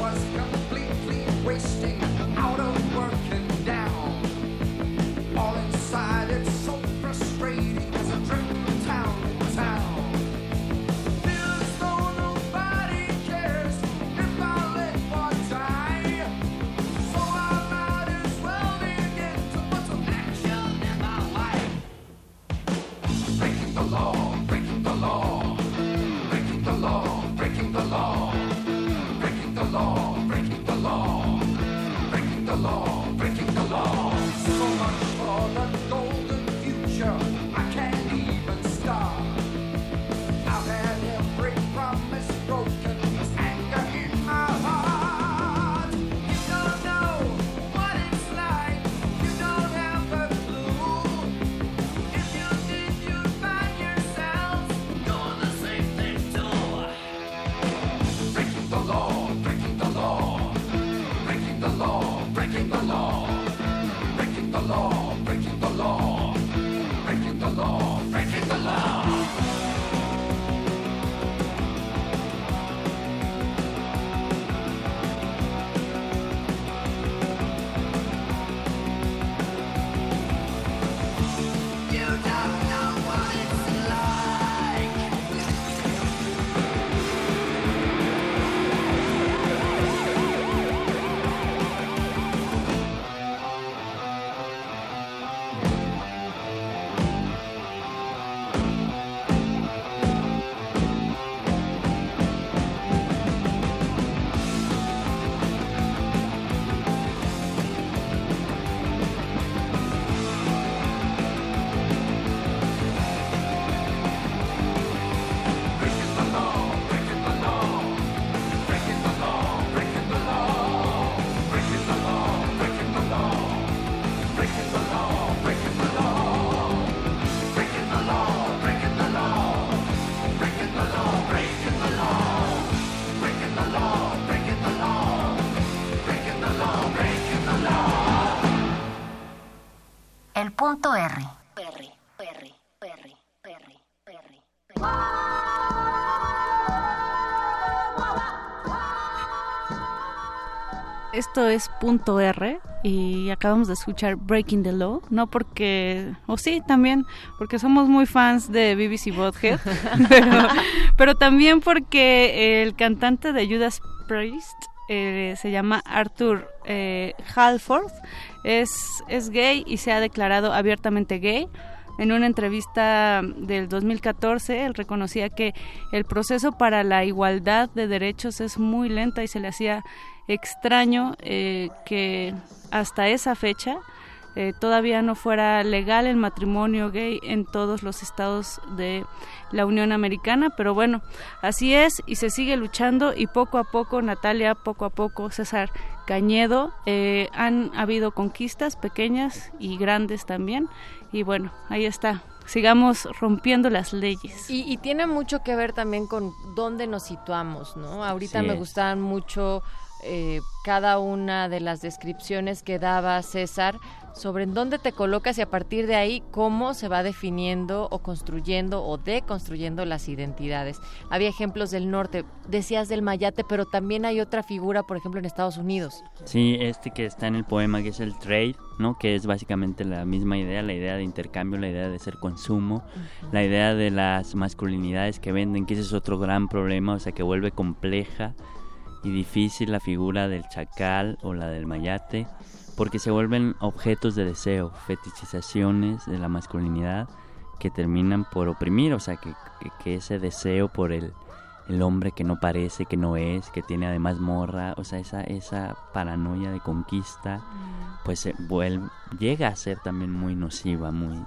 Speaker 59: Esto es punto R y acabamos de escuchar Breaking the Law, no porque, o sí, también porque somos muy fans de BBC Bothead, pero, también porque el cantante de Judas Priest eh, se llama Arthur eh, Halford, es, es gay y se ha declarado abiertamente gay. En una entrevista del 2014, él reconocía que el proceso para la igualdad de derechos es muy lenta y se le hacía extraño eh, que hasta esa fecha eh, todavía no fuera legal el matrimonio gay en todos los estados de la Unión Americana, pero bueno, así es y se sigue luchando y poco a poco, Natalia, poco a poco, César Cañedo, eh, han habido conquistas pequeñas y grandes también y bueno, ahí está. Sigamos rompiendo las leyes.
Speaker 4: Y, tiene mucho que ver también con dónde nos situamos, ¿no? Ahorita me gustaban mucho eh, cada una de las descripciones que daba César sobre en dónde te colocas y a partir de ahí cómo se va definiendo o construyendo o deconstruyendo las identidades. Había ejemplos del norte, decías del mayate, pero también hay otra figura, por ejemplo, en Estados Unidos.
Speaker 58: Sí, este que está en el poema, que es el trade, ¿no? que es básicamente la misma idea, la idea de intercambio, la idea de ser consumo, la idea de las masculinidades que venden, que ese es otro gran problema, o sea, que vuelve compleja y difícil la figura del chacal o la del mayate, porque se vuelven objetos de deseo, fetichizaciones de la masculinidad que terminan por oprimir, o sea, que, que, ese deseo por el, el, hombre que no parece, que no es, que tiene además morra, o sea, esa, esa paranoia de conquista, pues se vuelve, llega a ser también muy nociva, muy...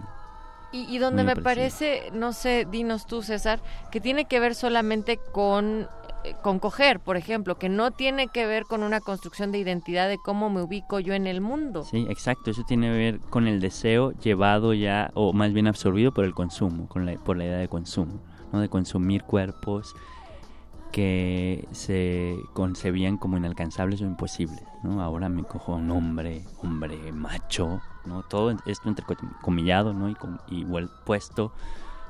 Speaker 4: Y, y donde me parece, no sé, dinos tú César, que tiene que ver solamente con con coger, por ejemplo, que no tiene que ver con una construcción de identidad de cómo me ubico yo en el mundo.
Speaker 58: Sí, exacto, eso tiene que ver con el deseo llevado ya, o más bien absorbido por el consumo, con la, por la idea de consumo, ¿no? de consumir cuerpos que se concebían como inalcanzables o imposibles. ¿no? Ahora me cojo un hombre, hombre macho, ¿no? todo esto entrecomillado ¿no? y, con, y puesto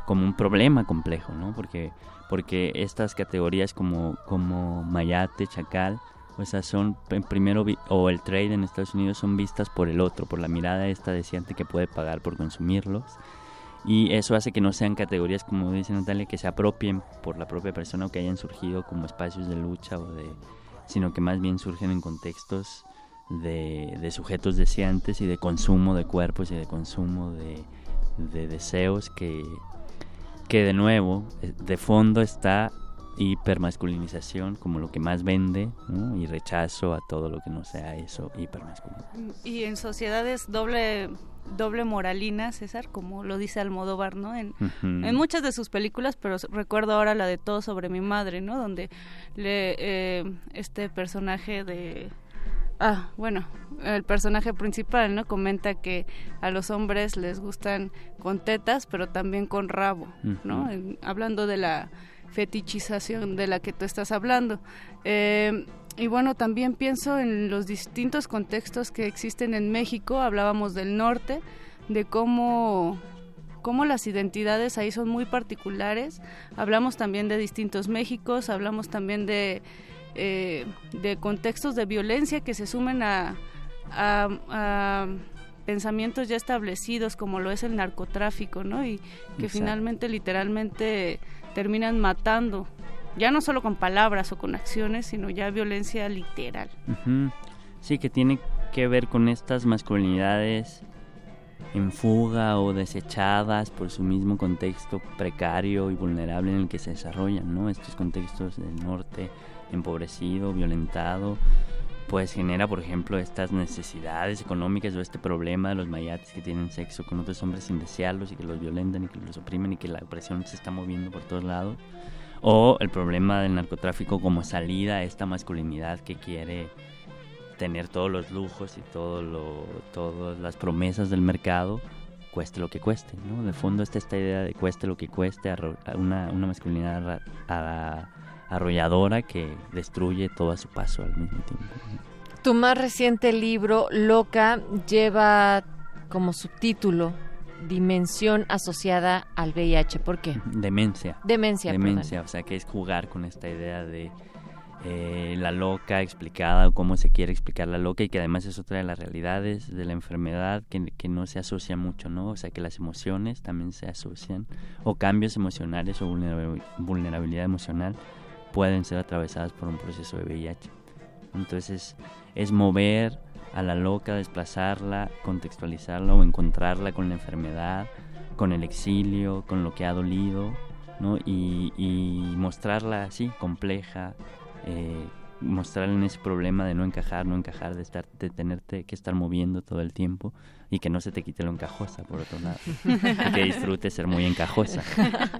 Speaker 58: como un problema complejo, ¿no? porque porque estas categorías como, como Mayate, Chacal, o sea, son primero, o el trade en Estados Unidos son vistas por el otro, por la mirada esta deseante que puede pagar por consumirlos. Y eso hace que no sean categorías, como dice Natalia, que se apropien por la propia persona o que hayan surgido como espacios de lucha o de sino que más bien surgen en contextos de, de sujetos deseantes y de consumo de cuerpos y de consumo de deseos que, que de nuevo, eh, de fondo está hipermasculinización como lo que más vende y rechazo a todo lo que no sea eso hipermasculino.
Speaker 59: Y en sociedades doble doble moralina, César, como lo dice Almodóvar, ¿no? En, en muchas de sus películas, pero recuerdo ahora la de Todo sobre mi madre, ¿no? Donde le, eh, este personaje de Ah, bueno, el personaje principal, ¿no? Comenta que a los hombres les gustan con tetas, pero también con rabo, ¿no? hablando de la fetichización de la que tú estás hablando. Eh, y bueno, también pienso en los distintos contextos que existen en México. Hablábamos del norte, de cómo cómo las identidades ahí son muy particulares. Hablamos también de distintos Méxicos, hablamos también de eh, de contextos de violencia que se sumen a, pensamientos ya establecidos como lo es el narcotráfico, ¿no? Y que finalmente, literalmente, terminan matando, ya no solo con palabras o con acciones, sino ya violencia literal.
Speaker 58: Sí, que tiene que ver con estas masculinidades en fuga o desechadas por su mismo contexto precario y vulnerable en el que se desarrollan, ¿no? Estos contextos del norte empobrecido, violentado, pues genera, por ejemplo, estas necesidades económicas o este problema de los mayates que tienen sexo con otros hombres sin desearlos y que los violentan y que los oprimen y que la opresión se está moviendo por todos lados. O el problema del narcotráfico como salida a esta masculinidad que quiere tener todos los lujos y todo lo, todas las promesas del mercado, cueste lo que cueste. ¿no? De fondo está esta idea de cueste lo que cueste, una, una masculinidad a, arrolladora que destruye todo a su paso al mismo tiempo.
Speaker 4: Tu más reciente libro, Loca, lleva como subtítulo dimensión asociada al VIH. ¿Por qué?
Speaker 58: Demencia.
Speaker 4: Demencia.
Speaker 58: Demencia, o sea, que es jugar con esta idea de eh, la loca explicada o cómo se quiere explicar la loca y que además es otra de las realidades de la enfermedad que, que, no se asocia mucho, ¿no? O sea, que las emociones también se asocian o cambios emocionales o vulnerabilidad emocional pueden ser atravesadas por un proceso de VIH. Entonces es mover a la loca, desplazarla, contextualizarla o encontrarla con la enfermedad, con el exilio, con lo que ha dolido, ¿no? Y, mostrarla así, compleja, eh, mostrarle en ese problema de no encajar, no encajar, de estar, de tenerte que estar moviendo todo el tiempo y que no se te quite lo encajosa, por otro lado, y que disfrutes ser muy encajosa,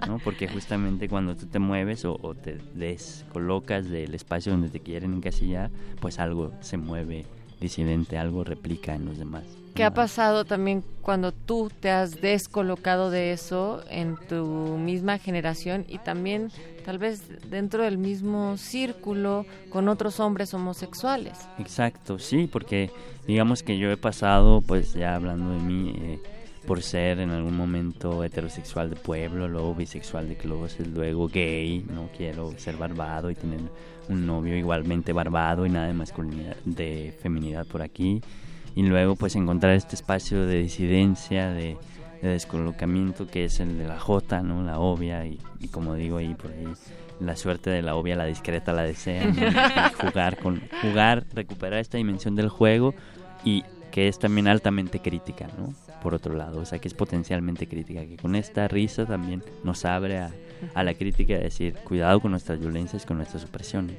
Speaker 58: ¿no? Porque justamente cuando tú te mueves o, o te descolocas del espacio donde te quieren encasillar, pues algo se mueve disidente, algo replica en los demás.
Speaker 4: ¿Qué ha pasado también cuando tú te has descolocado de eso en tu misma generación y también tal vez dentro del mismo círculo con otros hombres homosexuales?
Speaker 58: Exacto, sí, porque digamos que yo he pasado, pues ya hablando de mí, eh, por ser en algún momento heterosexual de pueblo, luego bisexual de closet, luego gay, no quiero ser barbado y tener un novio igualmente barbado y nada de masculinidad, de feminidad por aquí y luego pues encontrar este espacio de disidencia, de, descolocamiento que es el de la J, ¿no? La obvia y, como digo ahí por ahí la suerte de la obvia, la discreta la desea, jugar con jugar, recuperar esta dimensión del juego y que es también altamente crítica, ¿no? Por otro lado, o sea, que es potencialmente crítica, que con esta risa también nos abre a, a la crítica de decir, cuidado con nuestras violencias, con nuestras opresiones.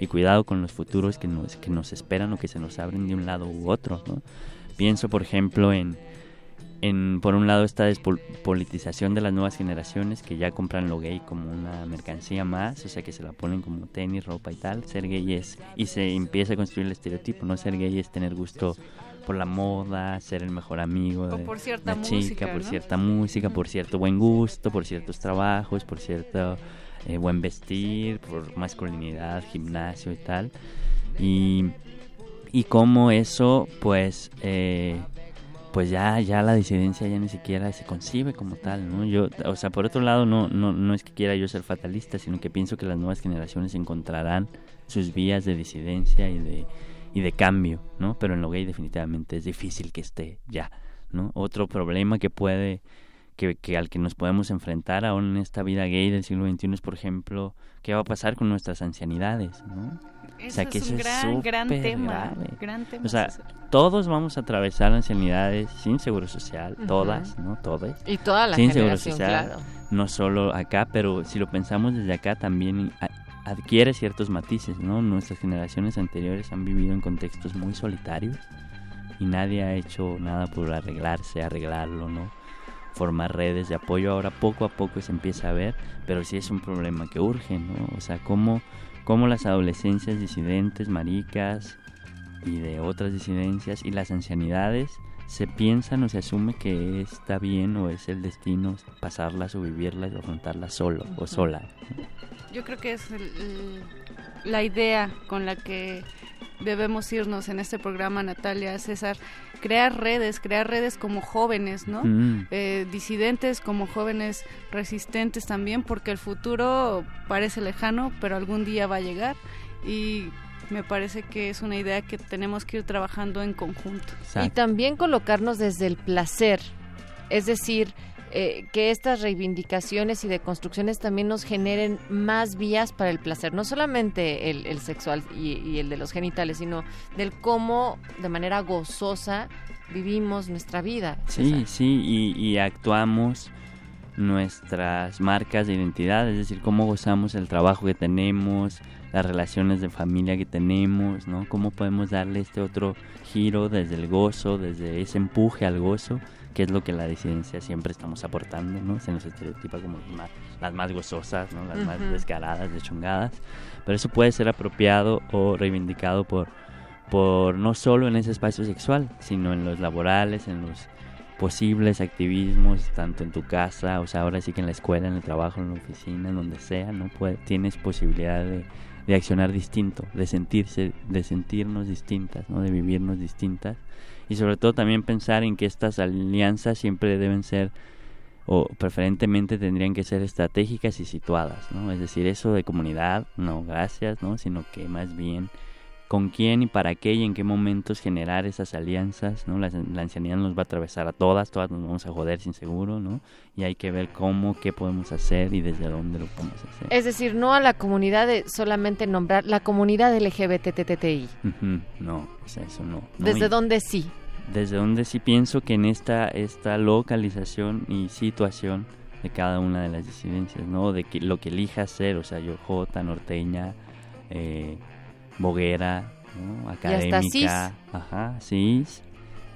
Speaker 58: Y cuidado con los futuros que nos, que nos esperan o que se nos abren de un lado u otro. Pienso, por ejemplo, en, en por un lado, esta despolitización de las nuevas generaciones que ya compran lo gay como una mercancía más, o sea, que se la ponen como tenis, ropa y tal. Ser gay es, y se empieza a construir el estereotipo, ¿no? Ser gay es tener gusto por la moda, ser el mejor amigo de
Speaker 59: por cierta
Speaker 58: la chica, por cierta música, por cierto buen gusto, por ciertos trabajos, por cierto eh, buen vestir, por masculinidad, gimnasio y tal. Y, y cómo eso, pues, eh, pues ya, ya la disidencia ya ni siquiera se concibe como tal, ¿no? Yo, o sea, por otro lado, no, no, no es que quiera yo ser fatalista, sino que pienso que las nuevas generaciones encontrarán sus vías de disidencia y de y de cambio, ¿no? Pero en lo gay definitivamente es difícil que esté ya, ¿no? Otro problema que puede, que, que al que nos podemos enfrentar aún en esta vida gay del siglo XXI es, por ejemplo, qué va a pasar con nuestras ancianidades, ¿no?
Speaker 59: o sea, que es un gran, gran tema,
Speaker 58: O sea, todos vamos a atravesar ancianidades sin seguro social, todas, ¿no? Todas.
Speaker 4: Y toda la sin seguro social, claro.
Speaker 58: no solo acá, pero si lo pensamos desde acá también adquiere ciertos matices, ¿no? Nuestras generaciones anteriores han vivido en contextos muy solitarios y nadie ha hecho nada por arreglarse, arreglarlo, ¿no? Formar redes de apoyo ahora poco a poco se empieza a ver, pero sí es un problema que urge, ¿no? O sea, cómo, cómo las adolescencias disidentes, maricas y de otras disidencias y las ancianidades se piensan o se asume que está bien o es el destino pasarlas o vivirlas o afrontarlas solo o sola.
Speaker 59: Yo creo que es la idea con la que debemos irnos en este programa, Natalia, César, crear redes, crear redes como jóvenes, ¿no? Mm. Eh, disidentes como jóvenes resistentes también, porque el futuro parece lejano, pero algún día va a llegar y me parece que es una idea que tenemos que ir trabajando en conjunto.
Speaker 4: Y también colocarnos desde el placer, es decir, eh, que estas reivindicaciones y deconstrucciones también nos generen más vías para el placer, no solamente el, sexual y, el de los genitales, sino del cómo de manera gozosa vivimos nuestra vida.
Speaker 58: Sí, sí, y, actuamos nuestras marcas de identidad, es decir, cómo gozamos el trabajo que tenemos, las relaciones de familia que tenemos, ¿no? Cómo podemos darle este otro giro desde el gozo, desde ese empuje al gozo que es lo que la disidencia siempre estamos aportando, ¿no? Se nos estereotipa como las más, gozosas, ¿no? Las más descaradas, deschongadas, pero eso puede ser apropiado o reivindicado por, por no solo en ese espacio sexual, sino en los laborales, en los posibles activismos, tanto en tu casa, o sea, ahora sí que en la escuela, en el trabajo, en la oficina, en donde sea, ¿no? Puede, tienes posibilidad de de accionar distinto, de sentirse, de sentirnos distintas, ¿no? de vivirnos distintas y sobre todo también pensar en que estas alianzas siempre deben ser o preferentemente tendrían que ser estratégicas y situadas, ¿no? Es decir, eso de comunidad, no, gracias, ¿no? Sino que más bien con quién y para qué y en qué momentos generar esas alianzas, ¿no? La, ancianidad nos va a atravesar a todas, todas nos vamos a joder sin seguro, ¿no? Y hay que ver cómo, qué podemos hacer y desde dónde lo podemos hacer.
Speaker 4: Es decir, no a la comunidad de solamente nombrar la comunidad LGBTTI.
Speaker 58: no, o sea, eso no.
Speaker 4: ¿Desde dónde sí?
Speaker 58: Desde dónde sí pienso que en esta, esta localización y situación de cada una de las disidencias, ¿no? De que, lo que elija ser, o sea, yo J, norteña, eh, boguera, académica, ajá, sí,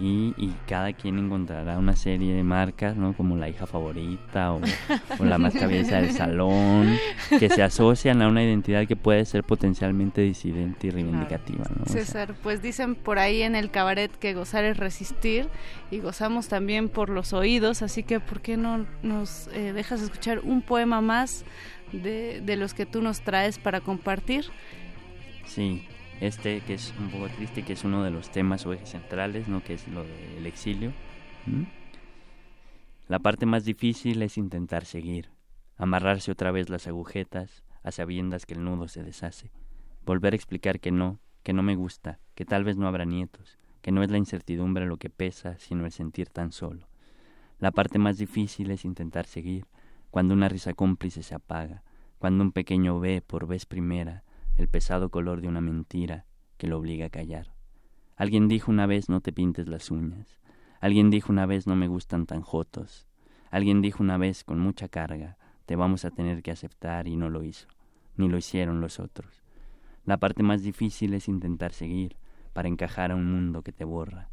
Speaker 58: y, y, cada quien encontrará una serie de marcas, ¿no? Como la hija favorita o, la más cabeza del salón, que se asocian a una identidad que puede ser potencialmente disidente y reivindicativa, ¿no?
Speaker 59: César, pues dicen por ahí en el cabaret que gozar es resistir y gozamos también por los oídos, así que ¿por qué no nos eh, dejas escuchar un poema más de, de los que tú nos traes para compartir?
Speaker 58: Sí, este que es un poco triste, que es uno de los temas o ejes centrales, ¿no? que es lo del exilio. La parte más difícil es intentar seguir, amarrarse otra vez las agujetas a sabiendas que el nudo se deshace, volver a explicar que no, que no me gusta, que tal vez no habrá nietos, que no es la incertidumbre lo que pesa, sino el sentir tan solo. La parte más difícil es intentar seguir, cuando una risa cómplice se apaga, cuando un pequeño ve por vez primera el pesado color de una mentira que lo obliga a callar. Alguien dijo una vez no te pintes las uñas. Alguien dijo una vez no me gustan tan jotos. Alguien dijo una vez con mucha carga te vamos a tener que aceptar y no lo hizo, ni lo hicieron los otros. La parte más difícil es intentar seguir para encajar a un mundo que te borra.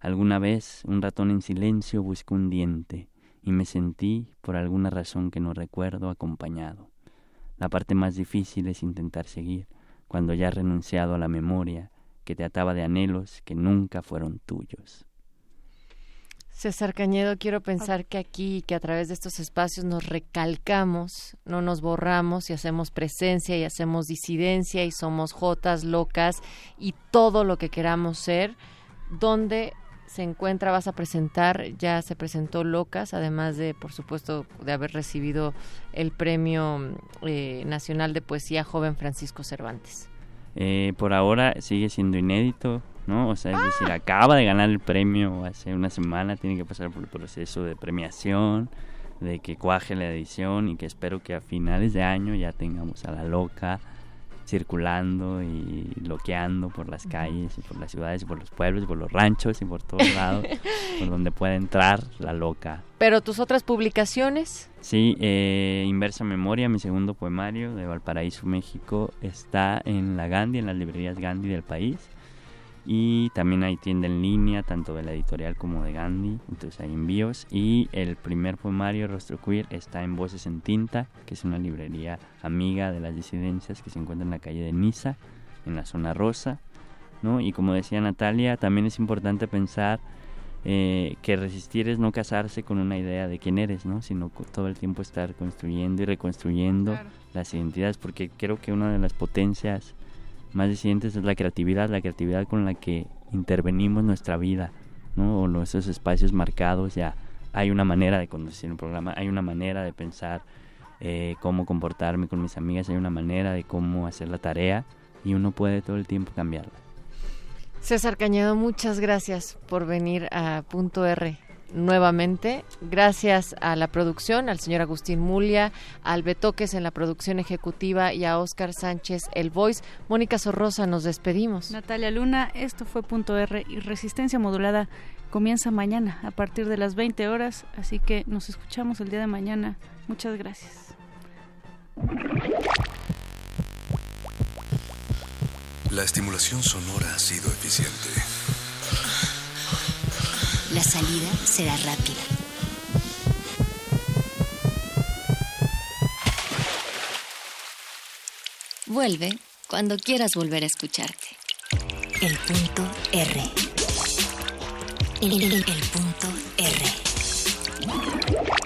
Speaker 58: Alguna vez un ratón en silencio buscó un diente y me sentí, por alguna razón que no recuerdo, acompañado. La parte más difícil es intentar seguir, cuando ya has renunciado a la memoria que te ataba de anhelos que nunca fueron tuyos.
Speaker 4: César Cañedo, quiero pensar que aquí, que a través de estos espacios nos recalcamos, no nos borramos y hacemos presencia y hacemos disidencia y somos jotas locas y todo lo que queramos ser, donde se encuentra, vas a presentar, ya se presentó Locas, además de, por supuesto, de haber recibido el Premio eh, Nacional de Poesía Joven Francisco Cervantes.
Speaker 58: Eh, por ahora sigue siendo inédito, ¿no? O sea, es decir, ah. acaba de ganar el premio hace una semana, tiene que pasar por el proceso de premiación, de que cuaje la edición y que espero que a finales de año ya tengamos a la loca circulando y loqueando por las calles y por las ciudades y por los pueblos y por los ranchos y por todos lados por donde puede entrar la loca.
Speaker 4: ¿Pero tus otras publicaciones?
Speaker 58: Sí, eh, Inversa Memoria, mi segundo poemario de Valparaíso, México, está en la Gandhi, en las librerías Gandhi del país y también hay tienda en línea tanto de la editorial como de Gandhi entonces hay envíos y el primer poemario Rostro Queer está en Voces en Tinta que es una librería amiga de las disidencias que se encuentra en la calle de Niza en la zona rosa ¿no? y como decía Natalia también es importante pensar eh, que resistir es no casarse con una idea de quién eres, ¿no? sino todo el tiempo estar construyendo y reconstruyendo las identidades, porque creo que una de las potencias más disidentes es la creatividad, la creatividad con la que intervenimos nuestra vida, ¿no? O esos espacios marcados, ya hay una manera de conducir un programa, hay una manera de pensar eh, cómo comportarme con mis amigas, hay una manera de cómo hacer la tarea y uno puede todo el tiempo cambiarla.
Speaker 4: César Cañedo, muchas gracias por venir a Punto R nuevamente. Gracias a la producción, al señor Agustín Mulia, al Betoques en la producción ejecutiva y a Oscar Sánchez, el Voice. Mónica Sorrosa, nos despedimos.
Speaker 59: Natalia Luna, esto fue Punto R y Resistencia Modulada comienza mañana a partir de las 20 horas, así que nos escuchamos el día de mañana. Muchas gracias.
Speaker 43: La estimulación sonora ha sido eficiente
Speaker 1: la salida será rápida. Vuelve cuando quieras volver a escucharte. El punto R. El, el punto R.